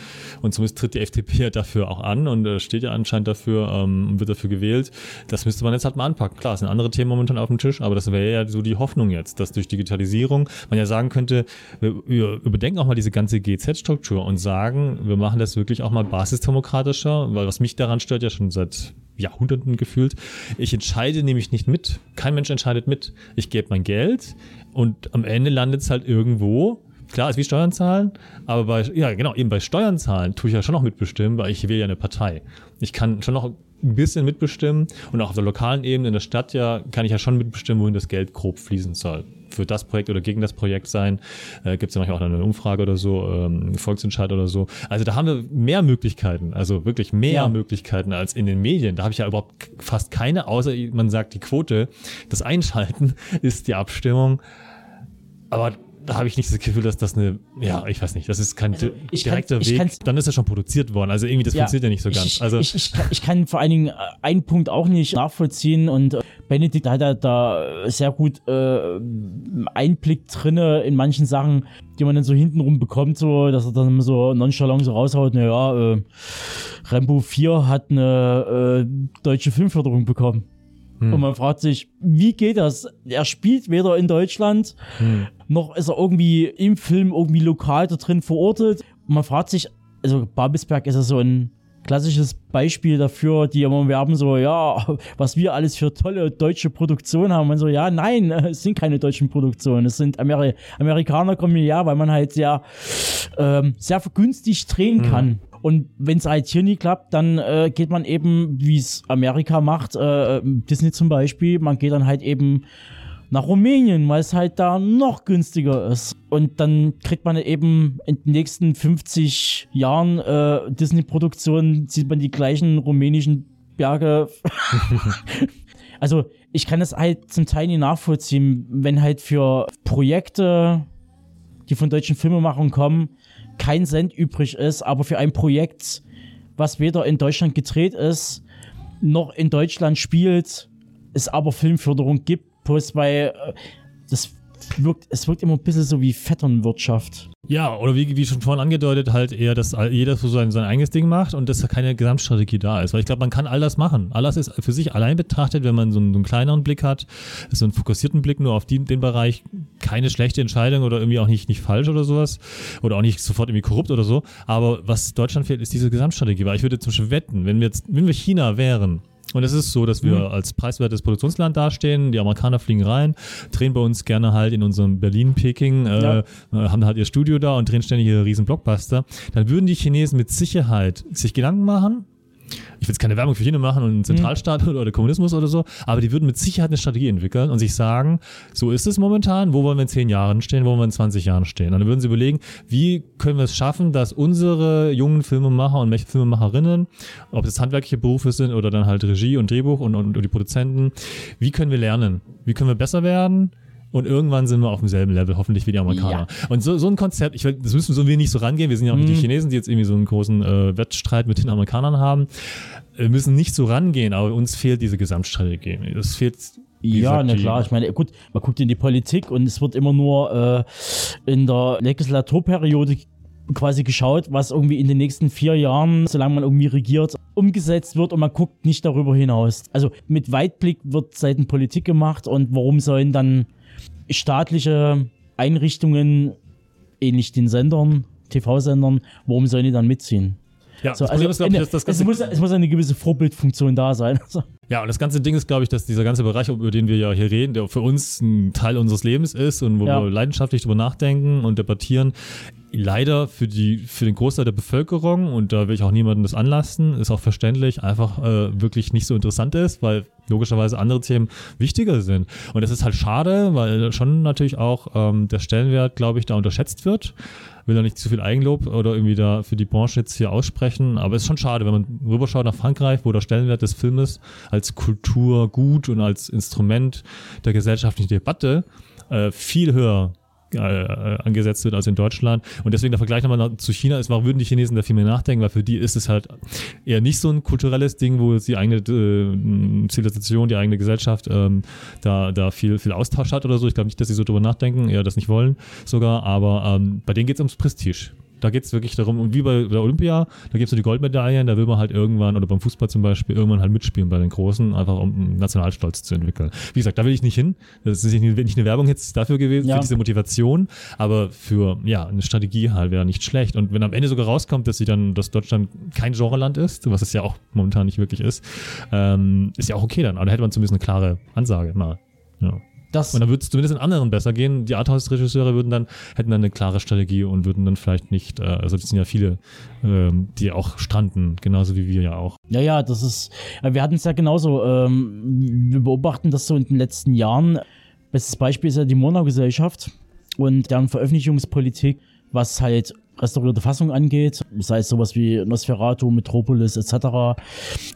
und zumindest tritt die FDP ja dafür auch an und äh, steht ja anscheinend dafür ähm, und wird dafür gewählt, das müsste man jetzt halt mal anpacken. Klar, es sind andere Themen momentan auf dem Tisch, aber das wäre ja so die Hoffnung jetzt, dass durch Digitalisierung man ja sagen könnte, wir, wir überdenken auch mal diese ganze GZ-Struktur und sagen, wir machen das wirklich auch mal basisdemokratischer, weil was mich daran stört ja schon seit Jahrhunderten gefühlt. Ich entscheide nämlich nicht mit. Kein Mensch entscheidet mit. Ich gebe mein Geld und am Ende landet es halt irgendwo. Klar, ist wie Steuern zahlen, aber bei, ja genau, eben bei Steuern zahlen tue ich ja schon noch mitbestimmen, weil ich wähle ja eine Partei. Ich kann schon noch ein bisschen mitbestimmen und auch auf der lokalen Ebene in der Stadt ja, kann ich ja schon mitbestimmen, wohin das Geld grob fließen soll. Für das Projekt oder gegen das Projekt sein. Äh, Gibt es ja manchmal auch eine Umfrage oder so, ähm, Volksentscheid oder so. Also da haben wir mehr Möglichkeiten, also wirklich mehr Ja. Möglichkeiten als in den Medien. Da habe ich ja überhaupt fast keine, außer man sagt die Quote. Das Einschalten <laughs> ist die Abstimmung. Aber da habe ich nicht das Gefühl, dass das eine, ja, ich weiß nicht, das ist kein Also, ich kann- direkter ich Weg. Dann ist er schon produziert worden. Also irgendwie, das Ja, funktioniert ja nicht so ganz. Ich, also ich, ich, kann, ich kann vor allen Dingen äh, einen Punkt auch nicht nachvollziehen und äh, Benedikt hat ja da sehr gut äh, Einblick drinne in manchen Sachen, die man dann so hintenrum bekommt, so, dass er dann so nonchalant so raushaut, naja, äh, Rambo 4 hat eine äh, deutsche Filmförderung bekommen. Und man fragt sich, wie geht das? Er spielt weder in Deutschland, noch ist er irgendwie im Film irgendwie lokal da drin verortet. Und man fragt sich, also Babelsberg ist ja so ein klassisches Beispiel dafür, die immer werben so, ja, was wir alles für tolle deutsche Produktionen haben. Und so, ja, nein, <laughs> es sind keine deutschen Produktionen. Es sind Ameri Amerikaner kommen hierher, weil man halt sehr, ähm, sehr vergünstigt drehen kann. Und wenn es halt hier nie klappt, dann äh, geht man eben, wie es Amerika macht, äh, Disney zum Beispiel, man geht dann halt eben nach Rumänien, weil es halt da noch günstiger ist. Und dann kriegt man eben in den nächsten 50 Jahren äh, Disney-Produktionen, sieht man die gleichen rumänischen Berge. <laughs> <laughs> also ich kann das halt zum Teil nicht nachvollziehen, wenn halt für Projekte, die von deutschen Filmemachern kommen, kein Cent übrig ist, aber für ein Projekt, was weder in Deutschland gedreht ist, noch in Deutschland spielt, es aber Filmförderung gibt, bloß weil äh, das wirkt, es wirkt immer ein bisschen so wie Vetternwirtschaft. Ja, oder wie, wie schon vorhin angedeutet, halt eher, dass all- jeder so sein, sein eigenes Ding macht und dass da keine Gesamtstrategie da ist. Weil ich glaube, man kann all das machen. Alles ist für sich allein betrachtet, wenn man so einen, so einen kleineren Blick hat, so einen fokussierten Blick nur auf die, den Bereich, keine schlechte Entscheidung oder irgendwie auch nicht, nicht falsch oder sowas. Oder auch nicht sofort irgendwie korrupt oder so. Aber was Deutschland fehlt, ist diese Gesamtstrategie. Weil ich würde zum Beispiel wetten, wenn wir jetzt, wenn wir China wären, und es ist so, dass wir als preiswertes Produktionsland dastehen. Die Amerikaner fliegen rein, drehen bei uns gerne halt in unserem Berlin, Peking, äh, Ja. äh, haben halt ihr Studio da und drehen ständig ihre riesen Blockbuster. Dann würden die Chinesen mit Sicherheit sich Gedanken machen. Ich will jetzt keine Werbung für China machen und einen Zentralstaat oder, oder Kommunismus oder so, aber die würden mit Sicherheit eine Strategie entwickeln und sich sagen, so ist es momentan, wo wollen wir in zehn Jahren stehen, wo wollen wir in 20 Jahren stehen. Und dann würden sie überlegen, wie können wir es schaffen, dass unsere jungen Filmemacher und Filmemacherinnen, ob es handwerkliche Berufe sind oder dann halt Regie und Drehbuch und, und, und die Produzenten, wie können wir lernen? Wie können wir besser werden? Und irgendwann sind wir auf demselben Level, hoffentlich wie die Amerikaner. Und so, so ein Konzept, ich das müssen so wir nicht so rangehen. Wir sind ja auch nicht die Chinesen, die jetzt irgendwie so einen großen äh, Wettstreit mit den Amerikanern haben. Wir müssen nicht so rangehen, aber uns fehlt diese Gesamtstrategie. Es fehlt. Ja, na klar, ich meine, gut, man guckt in die Politik und es wird immer nur äh, in der Legislaturperiode quasi geschaut, was irgendwie in den nächsten vier Jahren, solange man irgendwie regiert, umgesetzt wird und man guckt nicht darüber hinaus. Also mit Weitblick wird seitens Politik gemacht und warum sollen dann staatliche Einrichtungen, ähnlich den Sendern, TV-Sendern, warum sollen die dann mitziehen? Ja, So, das Problem ist, glaube ich, dass das es, muss, es muss eine gewisse Vorbildfunktion da sein. <laughs> Also, Ja, und das ganze Ding ist, glaube ich, dass dieser ganze Bereich, über den wir ja hier reden, der für uns ein Teil unseres Lebens ist und wo Ja. wir leidenschaftlich drüber nachdenken und debattieren, leider für die für den Großteil der Bevölkerung und da will ich auch niemandem das anlasten, ist auch verständlich, einfach äh, wirklich nicht so interessant ist, weil logischerweise andere Themen wichtiger sind. Und das ist halt schade, weil schon natürlich auch ähm, der Stellenwert, glaube ich, da unterschätzt wird. Will da nicht zu viel Eigenlob oder irgendwie da für die Branche jetzt hier aussprechen, aber es ist schon schade, wenn man rüberschaut nach Frankreich, wo der Stellenwert des Filmes als Kulturgut und als Instrument der gesellschaftlichen Debatte äh, viel höher äh, angesetzt wird als in Deutschland. Und deswegen der Vergleich nochmal zu China ist, warum würden die Chinesen da viel mehr nachdenken, weil für die ist es halt eher nicht so ein kulturelles Ding, wo die eigene äh, Zivilisation, die eigene Gesellschaft ähm, da, da viel, viel Austausch hat oder so. Ich glaube nicht, dass sie so drüber nachdenken, eher das nicht wollen sogar, aber ähm, bei denen geht es ums Prestige. Da geht es wirklich darum, und wie bei der Olympia, da gibt es so die Goldmedaillen, da will man halt irgendwann, oder beim Fußball zum Beispiel, irgendwann halt mitspielen bei den Großen, einfach um einen Nationalstolz zu entwickeln. Wie gesagt, da will ich nicht hin. Das ist nicht, nicht eine Werbung jetzt dafür gewesen, Ja. für diese Motivation, aber für, ja, eine Strategie halt wäre nicht schlecht. Und wenn am Ende sogar rauskommt, dass sie dann, dass Deutschland kein Genreland ist, was es ja auch momentan nicht wirklich ist, ähm, ist ja auch okay dann. Aber da hätte man zumindest eine klare Ansage mal. Ja. Das, Und dann würde es zumindest in anderen besser gehen. Die Arthouse-Regisseure würden dann, hätten dann eine klare Strategie und würden dann vielleicht nicht, äh, also das sind ja viele, ähm, die auch stranden, genauso wie wir ja auch. Ja, ja, das ist. äh, Wir hatten es ja genauso. Ähm, wir beobachten das so in den letzten Jahren. Bestes Beispiel ist ja die Monau-Gesellschaft und deren Veröffentlichungspolitik, was halt restaurierte Fassung angeht, sei es sowas wie Nosferatu, Metropolis etc.,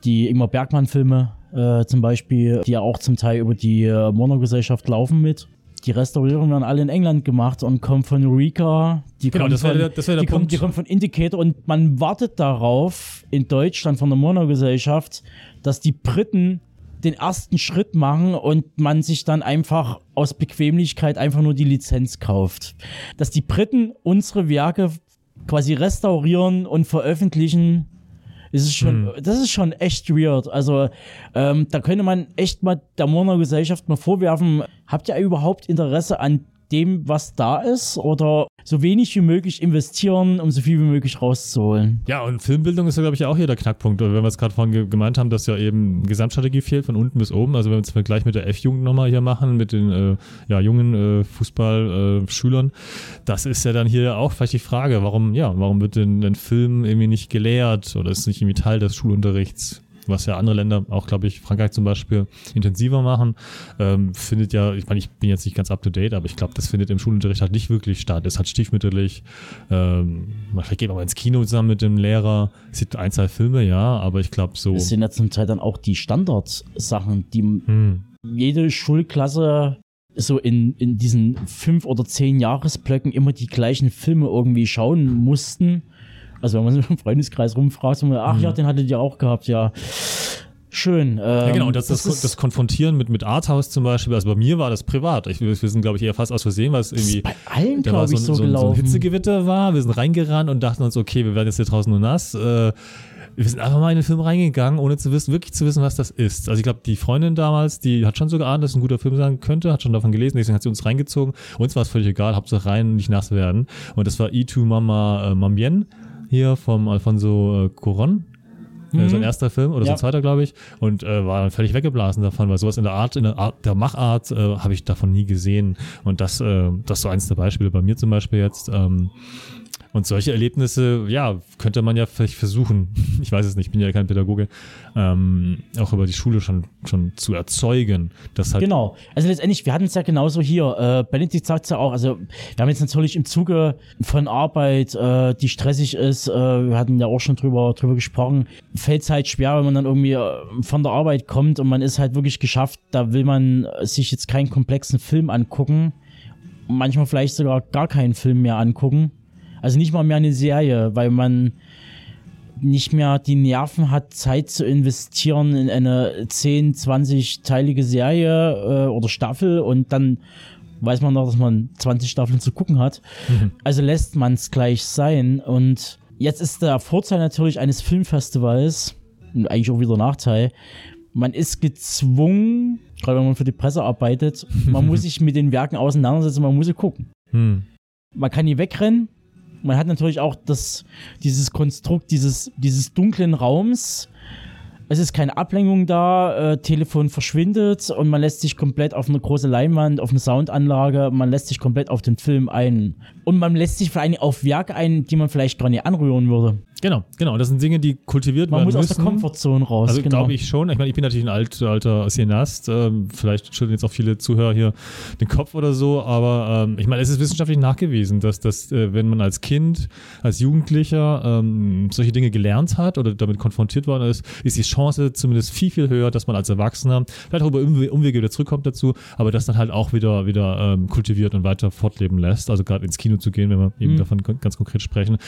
die Ingmar Bergmann-Filme äh, zum Beispiel, die ja auch zum Teil über die äh, Monau-Gesellschaft laufen mit. Die Restaurierungen werden alle in England gemacht und kommen von Eureka, die Genau, kommen das wär von, der- das der die kommen, Punkt. die kommen von Indicator und man wartet darauf in Deutschland von der Monau-Gesellschaft, dass die Briten den ersten Schritt machen und man sich dann einfach aus Bequemlichkeit einfach nur die Lizenz kauft. Dass die Briten unsere Werke quasi restaurieren und veröffentlichen, ist es schon, das ist schon echt weird. Also ähm, da könnte man echt mal der Monau Gesellschaft mal vorwerfen, habt ihr überhaupt Interesse an dem, was da ist? Oder so wenig wie möglich investieren, um so viel wie möglich rauszuholen? Ja, und Filmbildung ist ja, glaube ich, auch hier der Knackpunkt. Wenn wir es gerade vorhin ge gemeint haben, dass ja eben Gesamtstrategie fehlt von unten bis oben. Also wenn wir jetzt Vergleich mit der F-Jugend nochmal hier machen, mit den äh, ja, jungen äh, Fußballschülern, das ist ja dann hier auch vielleicht die Frage, warum, ja, warum wird denn ein Film irgendwie nicht gelehrt oder ist nicht irgendwie Teil des Schulunterrichts? Was ja andere Länder, auch glaube ich, Frankreich zum Beispiel, intensiver machen, ähm, findet ja, ich meine, ich bin jetzt nicht ganz up to date, aber ich glaube, das findet im Schulunterricht halt nicht wirklich statt. Es hat stiefmütterlich, ähm, vielleicht geht man mal ins Kino zusammen mit dem Lehrer, sieht ein, zwei Filme, ja, aber ich glaube so. Das sind ja zum Teil dann auch die Standardsachen, die Hm. jede Schulklasse so in, in diesen fünf oder zehn Jahresblöcken immer die gleichen Filme irgendwie schauen mussten. Also wenn man so im Freundeskreis rumfragt, so, ach ja, den hattet ihr auch gehabt, ja. Schön. Ähm, Mhm. Ja, genau, und das, das, ist das, Konfrontieren mit, mit Arthouse zum Beispiel, also bei mir war das privat. Ich, wir sind, glaube ich, eher fast aus Versehen, weil es irgendwie. bei allen, glaube so, ich, so, so, ein- so ein gelaufen. Hitzegewitter war, wir sind reingerannt und dachten uns, okay, wir werden jetzt hier draußen nur nass. Äh, wir sind einfach mal in den Film reingegangen, ohne zu wissen, wirklich zu wissen, was das ist. Also ich glaube, die Freundin damals, die hat schon so geahnt, dass es ein guter Film sein könnte, hat schon davon gelesen, deswegen hat sie uns reingezogen. Uns war es völlig egal, Hauptsache rein, nicht nass werden. Und das war E2 Mama äh, Mambien hier vom Alfonso äh, Cuarón. Äh, Sein erster Film oder Mhm. Ja. sein zweiter, glaube ich. Und äh, war dann völlig weggeblasen davon, weil sowas in der Art, in der Art der Machart äh, habe ich davon nie gesehen. Und das, äh, das ist so eins der Beispiele bei mir zum Beispiel jetzt. Ähm, und solche Erlebnisse, ja, könnte man ja vielleicht versuchen, <laughs> ich weiß es nicht, ich bin ja kein Pädagoge, ähm, auch über die Schule schon, schon zu erzeugen. Das halt, Genau. Also letztendlich, wir hatten es ja genauso hier. Äh, Benedikt sagt es ja auch. Also wir haben jetzt natürlich im Zuge von Arbeit, äh, die stressig ist, äh, wir hatten ja auch schon drüber, drüber gesprochen, fällt es halt schwer, wenn man dann irgendwie äh, von der Arbeit kommt und man ist halt wirklich geschafft, da will man sich jetzt keinen komplexen Film angucken. Manchmal vielleicht sogar gar keinen Film mehr angucken. Also nicht mal mehr eine Serie, weil man nicht mehr die Nerven hat, Zeit zu investieren in eine 10, 20-teilige Serie äh, oder Staffel und dann weiß man noch, dass man 20 Staffeln zu gucken hat. Also lässt man es gleich sein. Und jetzt ist der Vorteil natürlich eines Filmfestivals, und eigentlich auch wieder Nachteil, man ist gezwungen, gerade wenn man für die Presse arbeitet, man <laughs> muss sich mit den Werken auseinandersetzen, man muss sie gucken Hm. man kann nie wegrennen. Man hat natürlich auch das, dieses Konstrukt dieses, dieses dunklen Raums. Es ist keine Ablenkung da, äh, Telefon verschwindet und man lässt sich komplett auf eine große Leinwand, auf eine Soundanlage, man lässt sich komplett auf den Film ein. Und man lässt sich vor allem auf Werke ein, die man vielleicht gar nicht anrühren würde. Genau, genau. Das sind Dinge, die kultiviert Man werden muss aus müssen. der Komfortzone raus. Also genau. glaube ich schon. Ich meine, ich bin natürlich ein alt, alter Cineast. Ähm, vielleicht schütteln jetzt auch viele Zuhörer hier den Kopf oder so. Aber ähm, ich meine, es ist wissenschaftlich nachgewiesen, dass, dass äh, wenn man als Kind, als Jugendlicher ähm, solche Dinge gelernt hat oder damit konfrontiert worden ist, ist die Chance zumindest viel, viel höher, dass man als Erwachsener vielleicht auch über Umwe- Umwege wieder zurückkommt dazu, aber das dann halt auch wieder, wieder ähm, kultiviert und weiter fortleben lässt. Also gerade ins Kino zu gehen, wenn wir eben Mhm. davon ganz konkret sprechen.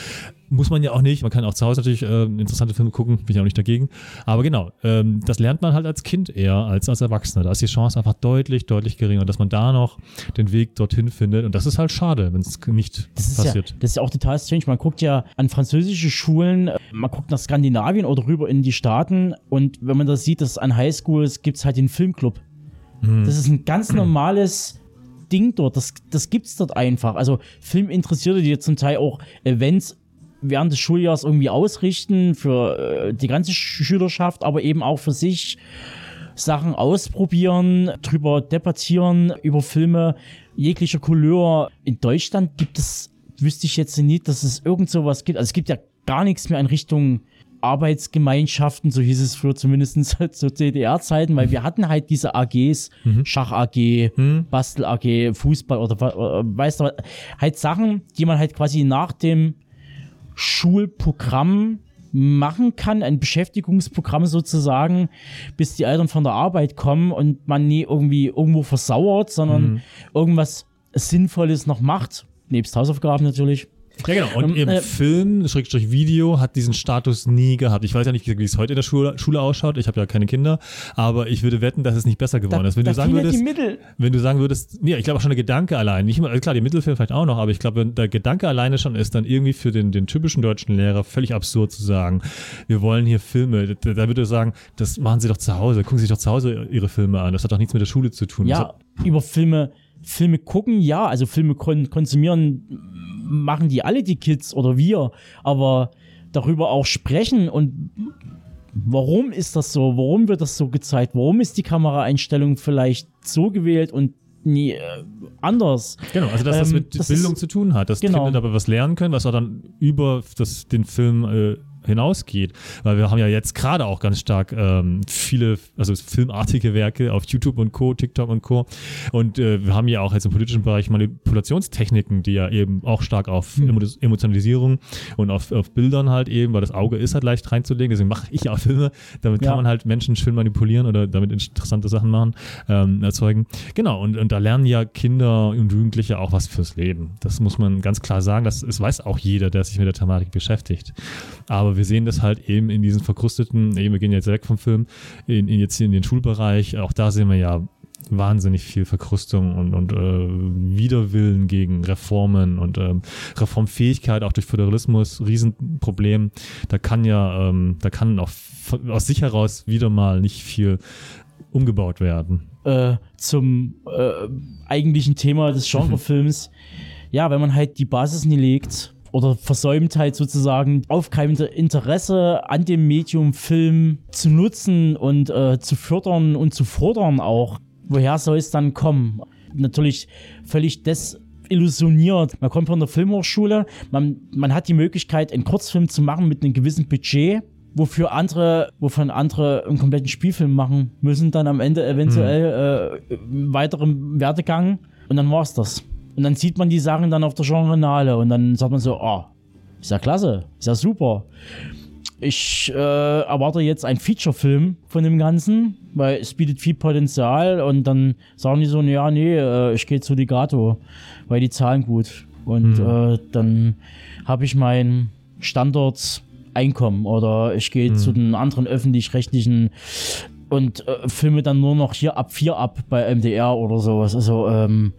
Muss man ja auch nicht. Man kann auch zu Hause natürlich äh, interessante Filme gucken, bin ich auch nicht dagegen. Aber genau, ähm, das lernt man halt als Kind eher als als Erwachsener. Da ist die Chance einfach deutlich, deutlich geringer, dass man da noch den Weg dorthin findet. Und das ist halt schade, wenn es nicht Das ist, ja, passiert. das ist ja auch total strange. Man guckt ja an französische Schulen, man guckt nach Skandinavien oder rüber in die Staaten und wenn man das sieht, dass an Highschools gibt es halt den Filmclub. Mhm. Das ist ein ganz <clears throat> normales Ding dort. Das, das gibt es dort einfach. Also Filminteressierte, die zum Teil auch Events während des Schuljahres irgendwie ausrichten für äh, die ganze Sch Schülerschaft, aber eben auch für sich Sachen ausprobieren, drüber debattieren, über Filme jeglicher Couleur. In Deutschland gibt es, wüsste ich jetzt nicht, dass es irgend sowas gibt. Also es gibt ja gar nichts mehr in Richtung Arbeitsgemeinschaften, so hieß es früher zumindest <laughs> zu DDR-Zeiten, weil wir hatten halt diese AGs, Schach-AG, Bastel-AG, Fußball oder, oder weißt du, was, halt Sachen, die man halt quasi nach dem Schulprogramm machen kann, ein Beschäftigungsprogramm sozusagen, bis die Eltern von der Arbeit kommen und man nie irgendwie irgendwo versauert, sondern irgendwas Sinnvolles noch macht. Nebst Hausaufgaben natürlich. Ja, genau. Und Ähm, eben äh, Film, Schrägstrich Video, hat diesen Status nie gehabt. Ich weiß ja nicht, wie es heute in der Schule, Schule ausschaut. Ich habe ja keine Kinder. Aber ich würde wetten, dass es nicht besser geworden ist. Wenn du sagen ja würdest, die Mittel. wenn du sagen würdest, nee, ich glaube auch schon der Gedanke allein, nicht immer, klar, die Mittelfilme vielleicht auch noch, aber ich glaube, wenn der Gedanke alleine schon ist, dann irgendwie für den, den typischen deutschen Lehrer völlig absurd zu sagen, wir wollen hier Filme. Da, da würde er sagen, das machen sie doch zu Hause, gucken sie sich doch zu Hause ihre Filme an. Das hat doch nichts mit der Schule zu tun. Ja, über Filme, Filme gucken, ja, also Filme kon konsumieren machen die alle die Kids oder wir, aber darüber auch sprechen und warum ist das so? Warum wird das so gezeigt? Warum ist die Kameraeinstellung vielleicht so gewählt und nie äh, anders? Genau, also dass das Ähm, mit das Bildung ist- zu tun hat, dass Genau. Kinder dabei was lernen können, was auch dann über das, den Film äh, hinausgeht. Weil wir haben ja jetzt gerade auch ganz stark ähm, viele, also filmartige Werke auf YouTube und Co., TikTok und Co. Und äh, wir haben ja auch jetzt im politischen Bereich Manipulationstechniken, die ja eben auch stark auf Hm. Emo Emotionalisierung und auf, auf Bildern halt eben, weil das Auge ist halt leicht reinzulegen, deswegen mache ich ja auch Filme, damit Ja. kann man halt Menschen schön manipulieren oder damit interessante Sachen machen, ähm, erzeugen. Genau, und, und da lernen ja Kinder und Jugendliche auch was fürs Leben. Das muss man ganz klar sagen. Das, das weiß auch jeder, der sich mit der Thematik beschäftigt. Aber wir sehen das halt eben in diesen verkrusteten, eben, wir gehen jetzt weg vom Film, in, in jetzt hier in den Schulbereich. Auch da sehen wir ja wahnsinnig viel Verkrustung und, und äh, Widerwillen gegen Reformen und ähm, Reformfähigkeit auch durch Föderalismus, Riesenproblem. Da kann ja, ähm, da kann auch aus sich heraus wieder mal nicht viel umgebaut werden. äh, zum äh, eigentlichen Thema des <laughs> Genrefilms. ja, wenn man halt die Basis nie legt oder versäumt halt sozusagen aufkeimende Interesse an dem Medium Film zu nutzen und äh, zu fördern und zu fordern auch. Woher soll es dann kommen? Natürlich völlig desillusioniert. Man kommt von der Filmhochschule, man, man hat die Möglichkeit, einen Kurzfilm zu machen mit einem gewissen Budget, wofür andere, wovon andere einen kompletten Spielfilm machen müssen, dann am Ende eventuell äh, einen weiteren Werdegang und dann war's das. Und dann sieht man die Sachen dann auf der Genrenale und dann sagt man so, oh, ist ja klasse, ist ja super. Ich äh, erwarte jetzt einen Feature-Film von dem Ganzen, weil es bietet viel Potenzial und dann sagen die so, ja, nee, äh, ich gehe zu Ligato, weil die zahlen gut. Und äh, dann habe ich mein Standorteinkommen oder ich gehe zu den anderen öffentlich-rechtlichen und äh, filme dann nur noch hier ab 4 ab bei MDR oder sowas. Also, ähm,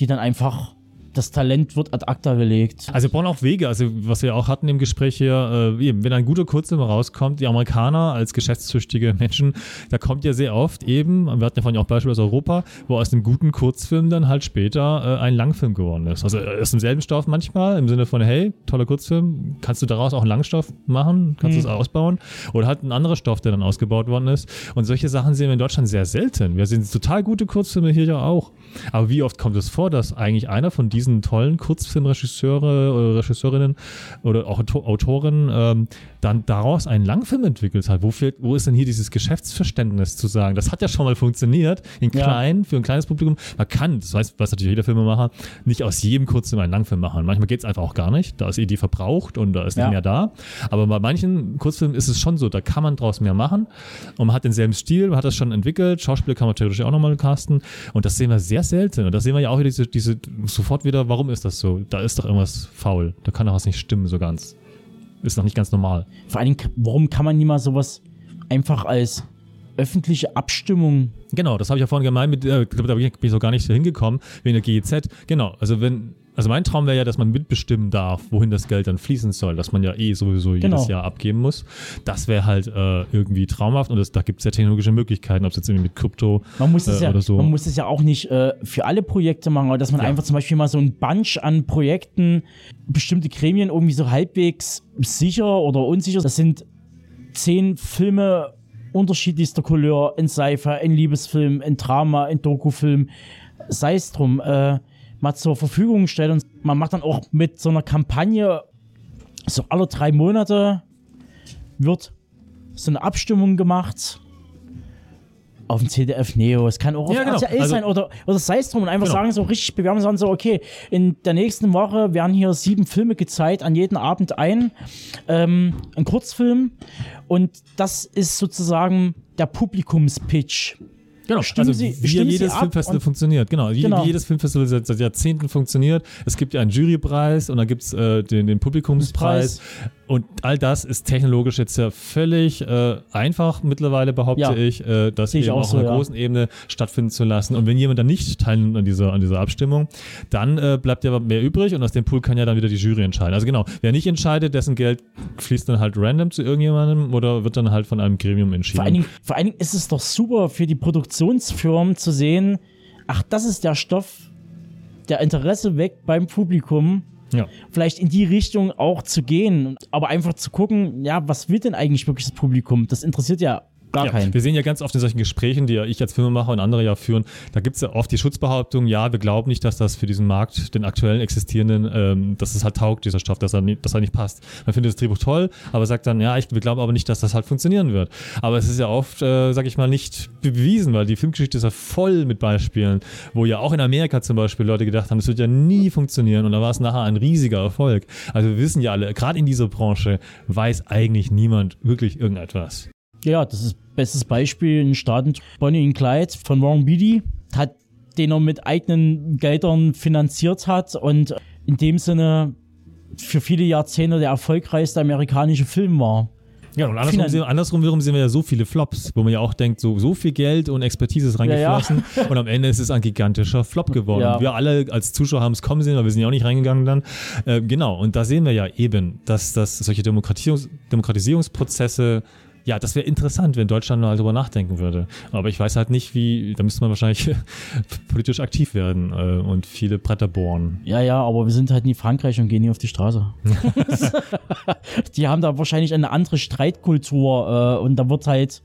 die dann einfach, das Talent wird ad acta gelegt. Also wir brauchen auch Wege, also was wir auch hatten im Gespräch hier, äh, eben, wenn ein guter Kurzfilm rauskommt, die Amerikaner als geschäftstüchtige Menschen, da kommt ja sehr oft eben, wir hatten ja vorhin auch Beispiele aus Europa, wo aus einem guten Kurzfilm dann halt später äh, ein Langfilm geworden ist. Also äh, aus demselben Stoff manchmal, im Sinne von, hey, toller Kurzfilm, kannst du daraus auch einen Langstoff machen, kannst du es ausbauen? Oder halt ein anderer Stoff, der dann ausgebaut worden ist. Und solche Sachen sehen wir in Deutschland sehr selten. Wir sehen total gute Kurzfilme hier ja auch. Aber wie oft kommt es vor, dass eigentlich einer von diesen tollen Kurzfilmregisseure oder Regisseurinnen oder auch Auto- Autoren ähm, dann daraus einen Langfilm entwickelt hat? Wo, fehlt, wo ist denn hier dieses Geschäftsverständnis zu sagen? Das hat ja schon mal funktioniert, in Ja. klein, für ein kleines Publikum. Man kann, das weiß, weiß natürlich jeder Filmemacher, nicht aus jedem Kurzfilm einen Langfilm machen. Manchmal geht es einfach auch gar nicht. Da ist die Idee verbraucht und da ist Ja. nicht mehr da. Aber bei manchen Kurzfilmen ist es schon so, da kann man draus mehr machen. Und man hat denselben Stil, man hat das schon entwickelt. Schauspieler kann man theoretisch auch nochmal casten. Und das sehen wir sehr selten. Und da sehen wir ja auch wieder diese, diese, sofort wieder, warum ist das so? Da ist doch irgendwas faul. Da kann doch was nicht stimmen so ganz. Ist noch nicht ganz normal. Vor allem, warum kann man nie mal sowas einfach als öffentliche Abstimmung Genau, das habe ich ja vorhin gemeint, mit, äh, da bin ich bin ich so gar nicht hingekommen, wegen der GEZ. Genau, also wenn, also mein Traum wäre ja, dass man mitbestimmen darf, wohin das Geld dann fließen soll, dass man ja eh sowieso Genau. jedes Jahr abgeben muss. Das wäre halt äh, irgendwie traumhaft und das, da gibt es ja technologische Möglichkeiten, ob es jetzt irgendwie mit Krypto Man muss es äh, ja, oder so. man muss es ja auch nicht äh, für alle Projekte machen, aber dass man Ja. einfach zum Beispiel mal so ein Bunch an Projekten, bestimmte Gremien irgendwie so halbwegs sicher oder unsicher. Das sind zehn Filme unterschiedlichster Couleur, ein Sci-Fi, ein Liebesfilm, ein Drama, ein Dokufilm, sei es drum, äh, mal zur Verfügung stellt und man macht dann auch mit so einer Kampagne so alle drei Monate wird so eine Abstimmung gemacht auf dem CDF Neo. Es kann auch auf Ja, genau. RTL Also- sein oder, oder sei es drum und einfach Genau. sagen, so richtig bewerben sagen so, okay, in der nächsten Woche werden hier sieben Filme gezeigt, an jeden Abend ein, ähm, ein Kurzfilm und das ist sozusagen der Publikumspitch. Genau, Stimmen also Sie- wie jedes Filmfestival funktioniert. Genau, wie, Genau. wie jedes Filmfestival seit, seit Jahrzehnten funktioniert. Es gibt ja einen Jurypreis und dann gibt es äh, den, den Publikumspreis. Und all das ist technologisch jetzt ja völlig äh, einfach mittlerweile, behaupte Ja. ich, äh, das ich eben auch so, auf einer ja. großen Ebene stattfinden zu lassen. Und wenn jemand dann nicht teilnimmt an dieser, an dieser Abstimmung, dann äh, bleibt ja mehr übrig und aus dem Pool kann ja dann wieder die Jury entscheiden. Also genau, wer nicht entscheidet, dessen Geld fließt dann halt random zu irgendjemandem oder wird dann halt von einem Gremium entschieden. Vor allen, Dingen, vor allen Dingen ist es doch super für die Produktionsfirmen zu sehen, ach, das ist der Stoff, der Interesse weckt beim Publikum. Ja. Vielleicht in die Richtung auch zu gehen, aber einfach zu gucken, ja, was will denn eigentlich wirklich das Publikum? Das interessiert ja gar Ja, keinen. wir sehen ja ganz oft in solchen Gesprächen, die ja ich als Filmemacher und andere ja führen, da gibt es ja oft die Schutzbehauptung, ja, wir glauben nicht, dass das für diesen Markt, den aktuellen existierenden, ähm, dass es halt taugt, dieser Stoff, dass er, nicht, dass er nicht passt. Man findet das Drehbuch toll, aber sagt dann, ja, ich, wir glauben aber nicht, dass das halt funktionieren wird. Aber es ist ja oft, äh, sag ich mal, nicht bewiesen, weil die Filmgeschichte ist ja voll mit Beispielen, wo ja auch in Amerika zum Beispiel Leute gedacht haben, das wird ja nie funktionieren und da war es nachher ein riesiger Erfolg. Also wir wissen ja alle, gerade in dieser Branche weiß eigentlich niemand wirklich irgendetwas. Ja, das ist bestes Beispiel in Staaten Bonnie and Clyde von Warren Beatty hat den er mit eigenen Geldern finanziert hat und in dem Sinne für viele Jahrzehnte der erfolgreichste amerikanische Film war. Ja, und andersrum, sehen, andersrum wiederum sehen wir ja so viele Flops, wo man ja auch denkt, so, so viel Geld und Expertise ist reingeflossen <laughs> und am Ende ist es ein gigantischer Flop geworden. Ja. Wir alle als Zuschauer haben es kommen sehen, weil wir sind ja auch nicht reingegangen dann. Äh, genau, und da sehen wir ja eben, dass, dass solche Demokratisierungs Demokratisierungsprozesse ja, das wäre interessant, wenn Deutschland mal darüber nachdenken würde. Aber ich weiß halt nicht, wie, da müsste man wahrscheinlich <laughs> politisch aktiv werden äh, und viele Bretter bohren. Ja, ja, aber wir sind halt nie Frankreich und gehen nie auf die Straße. <laughs> <laughs> die haben da wahrscheinlich eine andere Streitkultur äh, und da wird halt,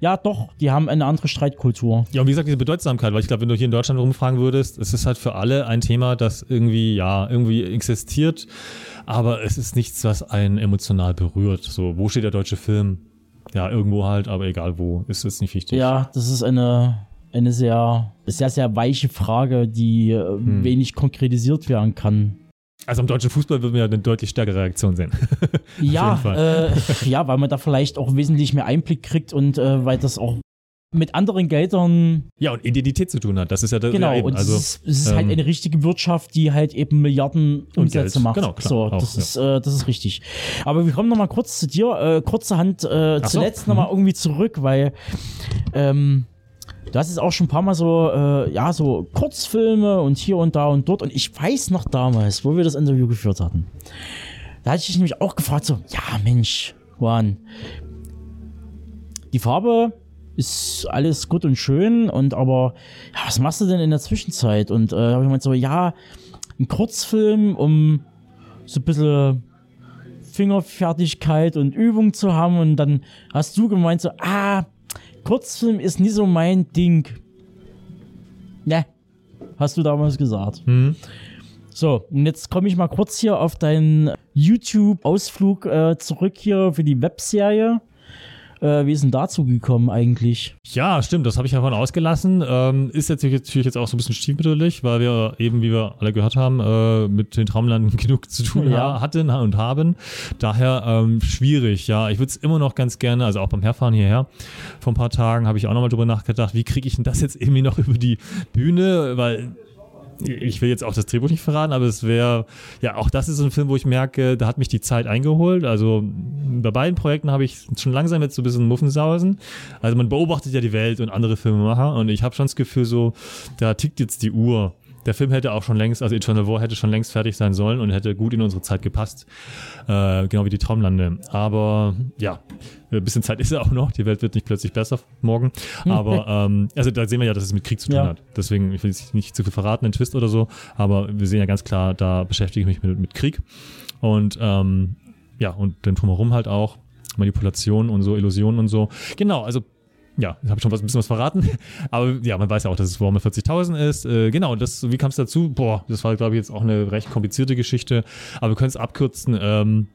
ja doch, die haben eine andere Streitkultur. Ja, und wie gesagt, diese Bedeutsamkeit, weil ich glaube, wenn du hier in Deutschland rumfragen würdest, es ist halt für alle ein Thema, das irgendwie, ja, irgendwie existiert, aber es ist nichts, was einen emotional berührt. So, wo steht der deutsche Film? Ja, irgendwo halt, aber egal wo, ist jetzt nicht wichtig. Ja, das ist eine, eine sehr, sehr, sehr weiche Frage, die äh, Hm. wenig konkretisiert werden kann. Also am deutschen Fußball würden wir ja eine deutlich stärkere Reaktion sehen. <laughs> Ja, äh, ja, weil man da vielleicht auch wesentlich mehr Einblick kriegt und äh, weil das auch mit anderen Geldern ja, und Identität zu tun hat. Das ist ja das. Genau, ja und also, es ist, es ist halt ähm, eine richtige Wirtschaft, die halt eben Milliarden Umsätze macht. Genau, klar, so, auch, das, ja. ist, äh, das ist richtig. Aber wir kommen nochmal kurz zu dir, äh, kurzerhand äh, Ach so, zuletzt mhm. nochmal irgendwie zurück, weil ähm, du hast jetzt auch schon ein paar Mal so, äh, ja, so Kurzfilme und hier und da und dort. Und ich weiß noch damals, wo wir das Interview geführt hatten, da hatte ich dich nämlich auch gefragt, so, ja Mensch, Juan, die Farbe ist alles gut und schön und aber ja, was machst du denn in der Zwischenzeit? Und äh, habe ich gemeint so, ja, ein Kurzfilm, um so ein bisschen Fingerfertigkeit und Übung zu haben und dann hast du gemeint so, ah, Kurzfilm ist nie so mein Ding. Ne, hast du damals gesagt. Hm. So, und jetzt komme ich mal kurz hier auf deinen YouTube-Ausflug äh, zurück hier für die Webserie. Äh, wie ist denn dazu gekommen eigentlich? Ja, stimmt, das habe ich davon ausgelassen. Ähm, ist jetzt natürlich jetzt auch so ein bisschen stiefmütterlich, weil wir eben, wie wir alle gehört haben, äh, mit den Traumlanden <laughs> genug zu tun Ja. hatten und haben. Daher ähm, schwierig, ja. Ich würde es immer noch ganz gerne, also auch beim Herfahren hierher, vor ein paar Tagen habe ich auch nochmal drüber nachgedacht, wie kriege ich denn das jetzt irgendwie noch <laughs> über die Bühne, weil ich will jetzt auch das Drehbuch nicht verraten, aber es wäre, ja, auch das ist so ein Film, wo ich merke, da hat mich die Zeit eingeholt. Also bei beiden Projekten habe ich schon langsam jetzt so ein bisschen Muffensausen. Also man beobachtet ja die Welt und andere Filmemacher und ich habe schon das Gefühl so, da tickt jetzt die Uhr. Der Film hätte auch schon längst, also Eternal War hätte schon längst fertig sein sollen und hätte gut in unsere Zeit gepasst. Äh, genau wie die Traumlande. Aber ja, ein bisschen Zeit ist ja auch noch. Die Welt wird nicht plötzlich besser morgen. Aber <laughs> ähm, also da sehen wir ja, dass es mit Krieg zu tun Ja. hat. Deswegen, ich will jetzt nicht zu viel verraten, einen Twist oder so, aber wir sehen ja ganz klar, da beschäftige ich mich mit, mit Krieg. Und ähm, ja, und dem drumherum halt auch. Manipulation und so, Illusionen und so. Genau, also ja, ich habe schon was, ein bisschen was verraten. <laughs> Aber ja, man weiß ja auch, dass es Warhammer 40.000 ist. Äh, genau, das, wie kam es dazu? Boah, das war, glaube ich, jetzt auch eine recht komplizierte Geschichte. Aber wir können es abkürzen. Ähm,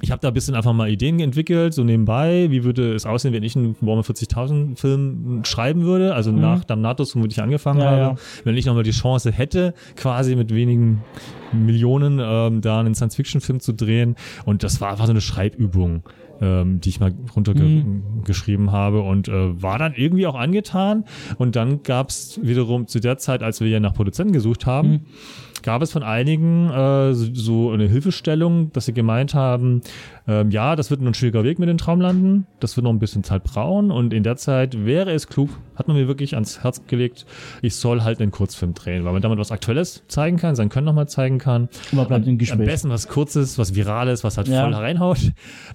ich habe da ein bisschen einfach mal Ideen entwickelt, so nebenbei. Wie würde es aussehen, wenn ich einen Warhammer 40.000 Film schreiben würde? Also nach Damnatus, womit ich angefangen Ja, habe. ja. Wenn ich nochmal die Chance hätte, quasi mit wenigen Millionen ähm, da einen Science-Fiction-Film zu drehen. Und das war einfach so eine Schreibübung, ähm, die ich mal runtergeschrieben habe und äh, war dann irgendwie auch angetan. Und dann gab es wiederum zu der Zeit, als wir ja nach Produzenten gesucht haben, gab es von einigen äh, so- eine Hilfestellung, dass sie gemeint haben, ähm, ja, das wird ein schwieriger Weg mit den Traumlanden, das wird noch ein bisschen Zeit brauchen und in der Zeit wäre es klug, hat man mir wirklich ans Herz gelegt, ich soll halt einen Kurzfilm drehen, weil man damit was Aktuelles zeigen kann, sein Können nochmal zeigen kann. Und man bleibt im Am Gespräch. besten was Kurzes, was Virales, was halt Ja. voll reinhaut.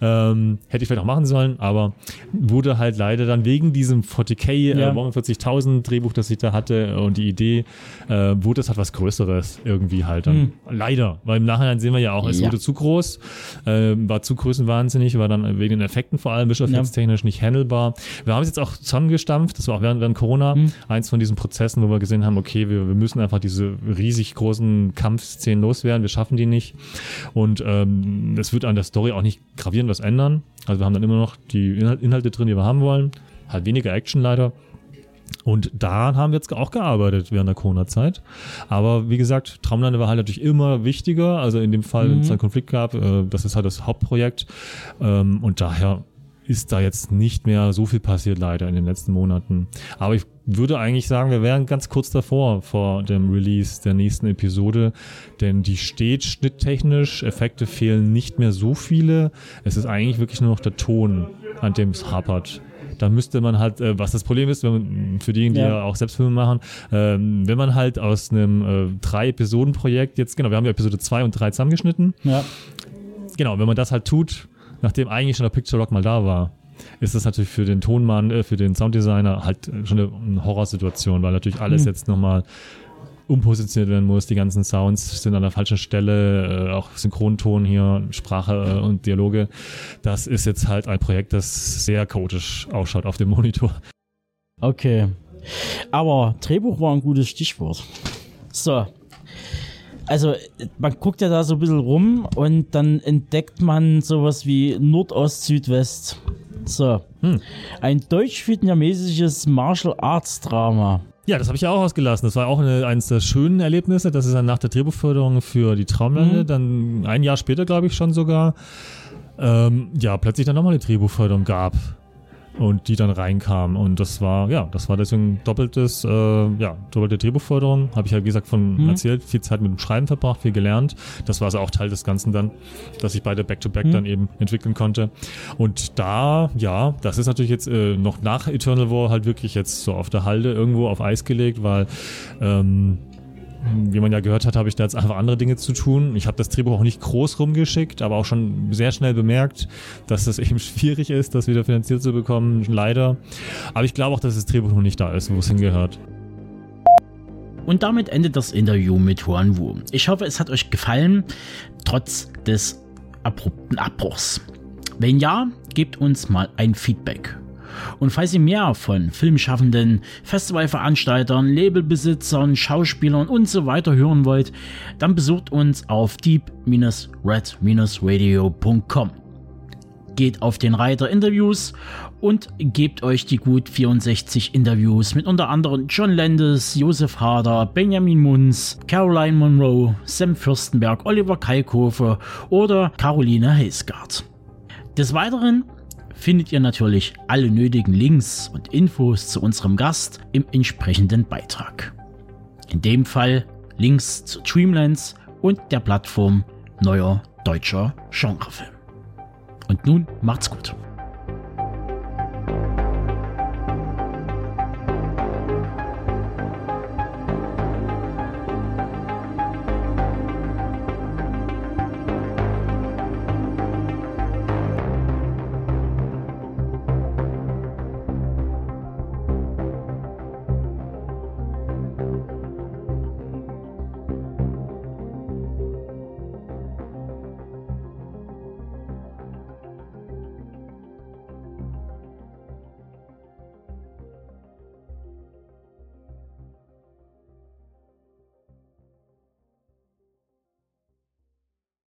Ähm, hätte ich vielleicht auch machen sollen, aber wurde halt leider dann wegen diesem 40k, Ja. äh, 40.000 Drehbuch, das ich da hatte und die Idee, äh, wurde es halt was Größeres irgendwie halt dann. Leider, weil im Nachhinein sehen wir ja auch, es. Ja. wurde zu groß, ähm, war zu größenwahnsinnig, war dann wegen den Effekten vor allem technisch nicht handelbar. Wir haben es jetzt auch zusammengestampft, das war auch während, während Corona, Hm. eins von diesen Prozessen, wo wir gesehen haben, okay, wir, wir müssen einfach diese riesig großen Kampfszenen loswerden, wir schaffen die nicht. Und ähm, es wird an der Story auch nicht gravierend was ändern. Also wir haben dann immer noch die Inhal Inhalte drin, die wir haben wollen. Halt weniger Action leider. Und daran haben wir jetzt auch gearbeitet während der Corona-Zeit. Aber wie gesagt, Traumlande war halt natürlich immer wichtiger. Also in dem Fall, wenn es einen Konflikt gab, äh, das ist halt das Hauptprojekt. Ähm, und daher ist da jetzt nicht mehr so viel passiert leider in den letzten Monaten. Aber ich würde eigentlich sagen, wir wären ganz kurz davor, vor dem Release der nächsten Episode, denn die steht schnitttechnisch, Effekte fehlen nicht mehr so viele. Es ist eigentlich wirklich nur noch der Ton, an dem es hapert. Da müsste man halt, äh, was das Problem ist, wenn man, für diejenigen, die Ja. ja auch Selbstfilme machen, ähm, wenn man halt aus einem äh, Drei-Episoden-Projekt jetzt, genau, wir haben ja Episode 2 und 3 zusammengeschnitten, Ja. genau, wenn man das halt tut, nachdem eigentlich schon der Picture Rock mal da war, ist das natürlich für den Tonmann, äh, für den Sounddesigner halt äh, schon eine, eine Horrorsituation, weil natürlich alles Mhm. jetzt nochmal umpositioniert werden muss. Die ganzen Sounds sind an der falschen Stelle, äh, auch Synchronton hier, Sprache äh, und Dialoge. Das ist jetzt halt ein Projekt, das sehr chaotisch ausschaut auf dem Monitor. Okay. Aber Drehbuch war ein gutes Stichwort. So. Also, man guckt ja da so ein bisschen rum und dann entdeckt man sowas wie Nordost, Südwest. So. Hm. Ein deutsch-vietnamesisches Martial Arts Drama. Ja, das habe ich ja auch ausgelassen. Das war auch eine, eines der schönen Erlebnisse. Das ist dann nach der Drehbuchförderung für die Traumlande, Mhm. dann ein Jahr später, glaube ich, schon sogar, ähm, ja, plötzlich dann nochmal eine Drehbuchförderung gab. Und die dann reinkam. Und das war, ja, das war deswegen doppeltes, äh, ja, doppelte Drehbuchförderung. Habe ich ja, wie gesagt, von Mhm. erzählt, viel Zeit mit dem Schreiben verbracht, viel gelernt. Das war also auch Teil des Ganzen dann, dass ich beide Back-to-Back Mhm. dann eben entwickeln konnte. Und da, ja, das ist natürlich jetzt äh, noch nach Eternal War halt wirklich jetzt so auf der Halde irgendwo auf Eis gelegt, weil ähm, wie man ja gehört hat, habe ich da jetzt einfach andere Dinge zu tun. Ich habe das Drehbuch auch nicht groß rumgeschickt, aber auch schon sehr schnell bemerkt, dass es eben schwierig ist, das wieder finanziert zu bekommen, leider. Aber ich glaube auch, dass das Drehbuch noch nicht da ist, wo es hingehört. Und damit endet das Interview mit Huan Wu. Ich hoffe, es hat euch gefallen, trotz des abrupten Abbruchs. Wenn ja, gebt uns mal ein Feedback. Und falls ihr mehr von Filmschaffenden, Festivalveranstaltern, Labelbesitzern, Schauspielern und so weiter hören wollt, dann besucht uns auf deep-red-radio.com. Geht auf den Reiter Interviews und gebt euch die gut 64 Interviews mit unter anderem John Landis, Josef Harder, Benjamin Munz, Caroline Monroe, Sam Fürstenberg, Oliver Kalkofe oder Caroline Heisgard. Des Weiteren findet ihr natürlich alle nötigen Links und Infos zu unserem Gast im entsprechenden Beitrag. In dem Fall Links zu Dreamlands und der Plattform Neuer Deutscher Genrefilm. Und nun macht's gut.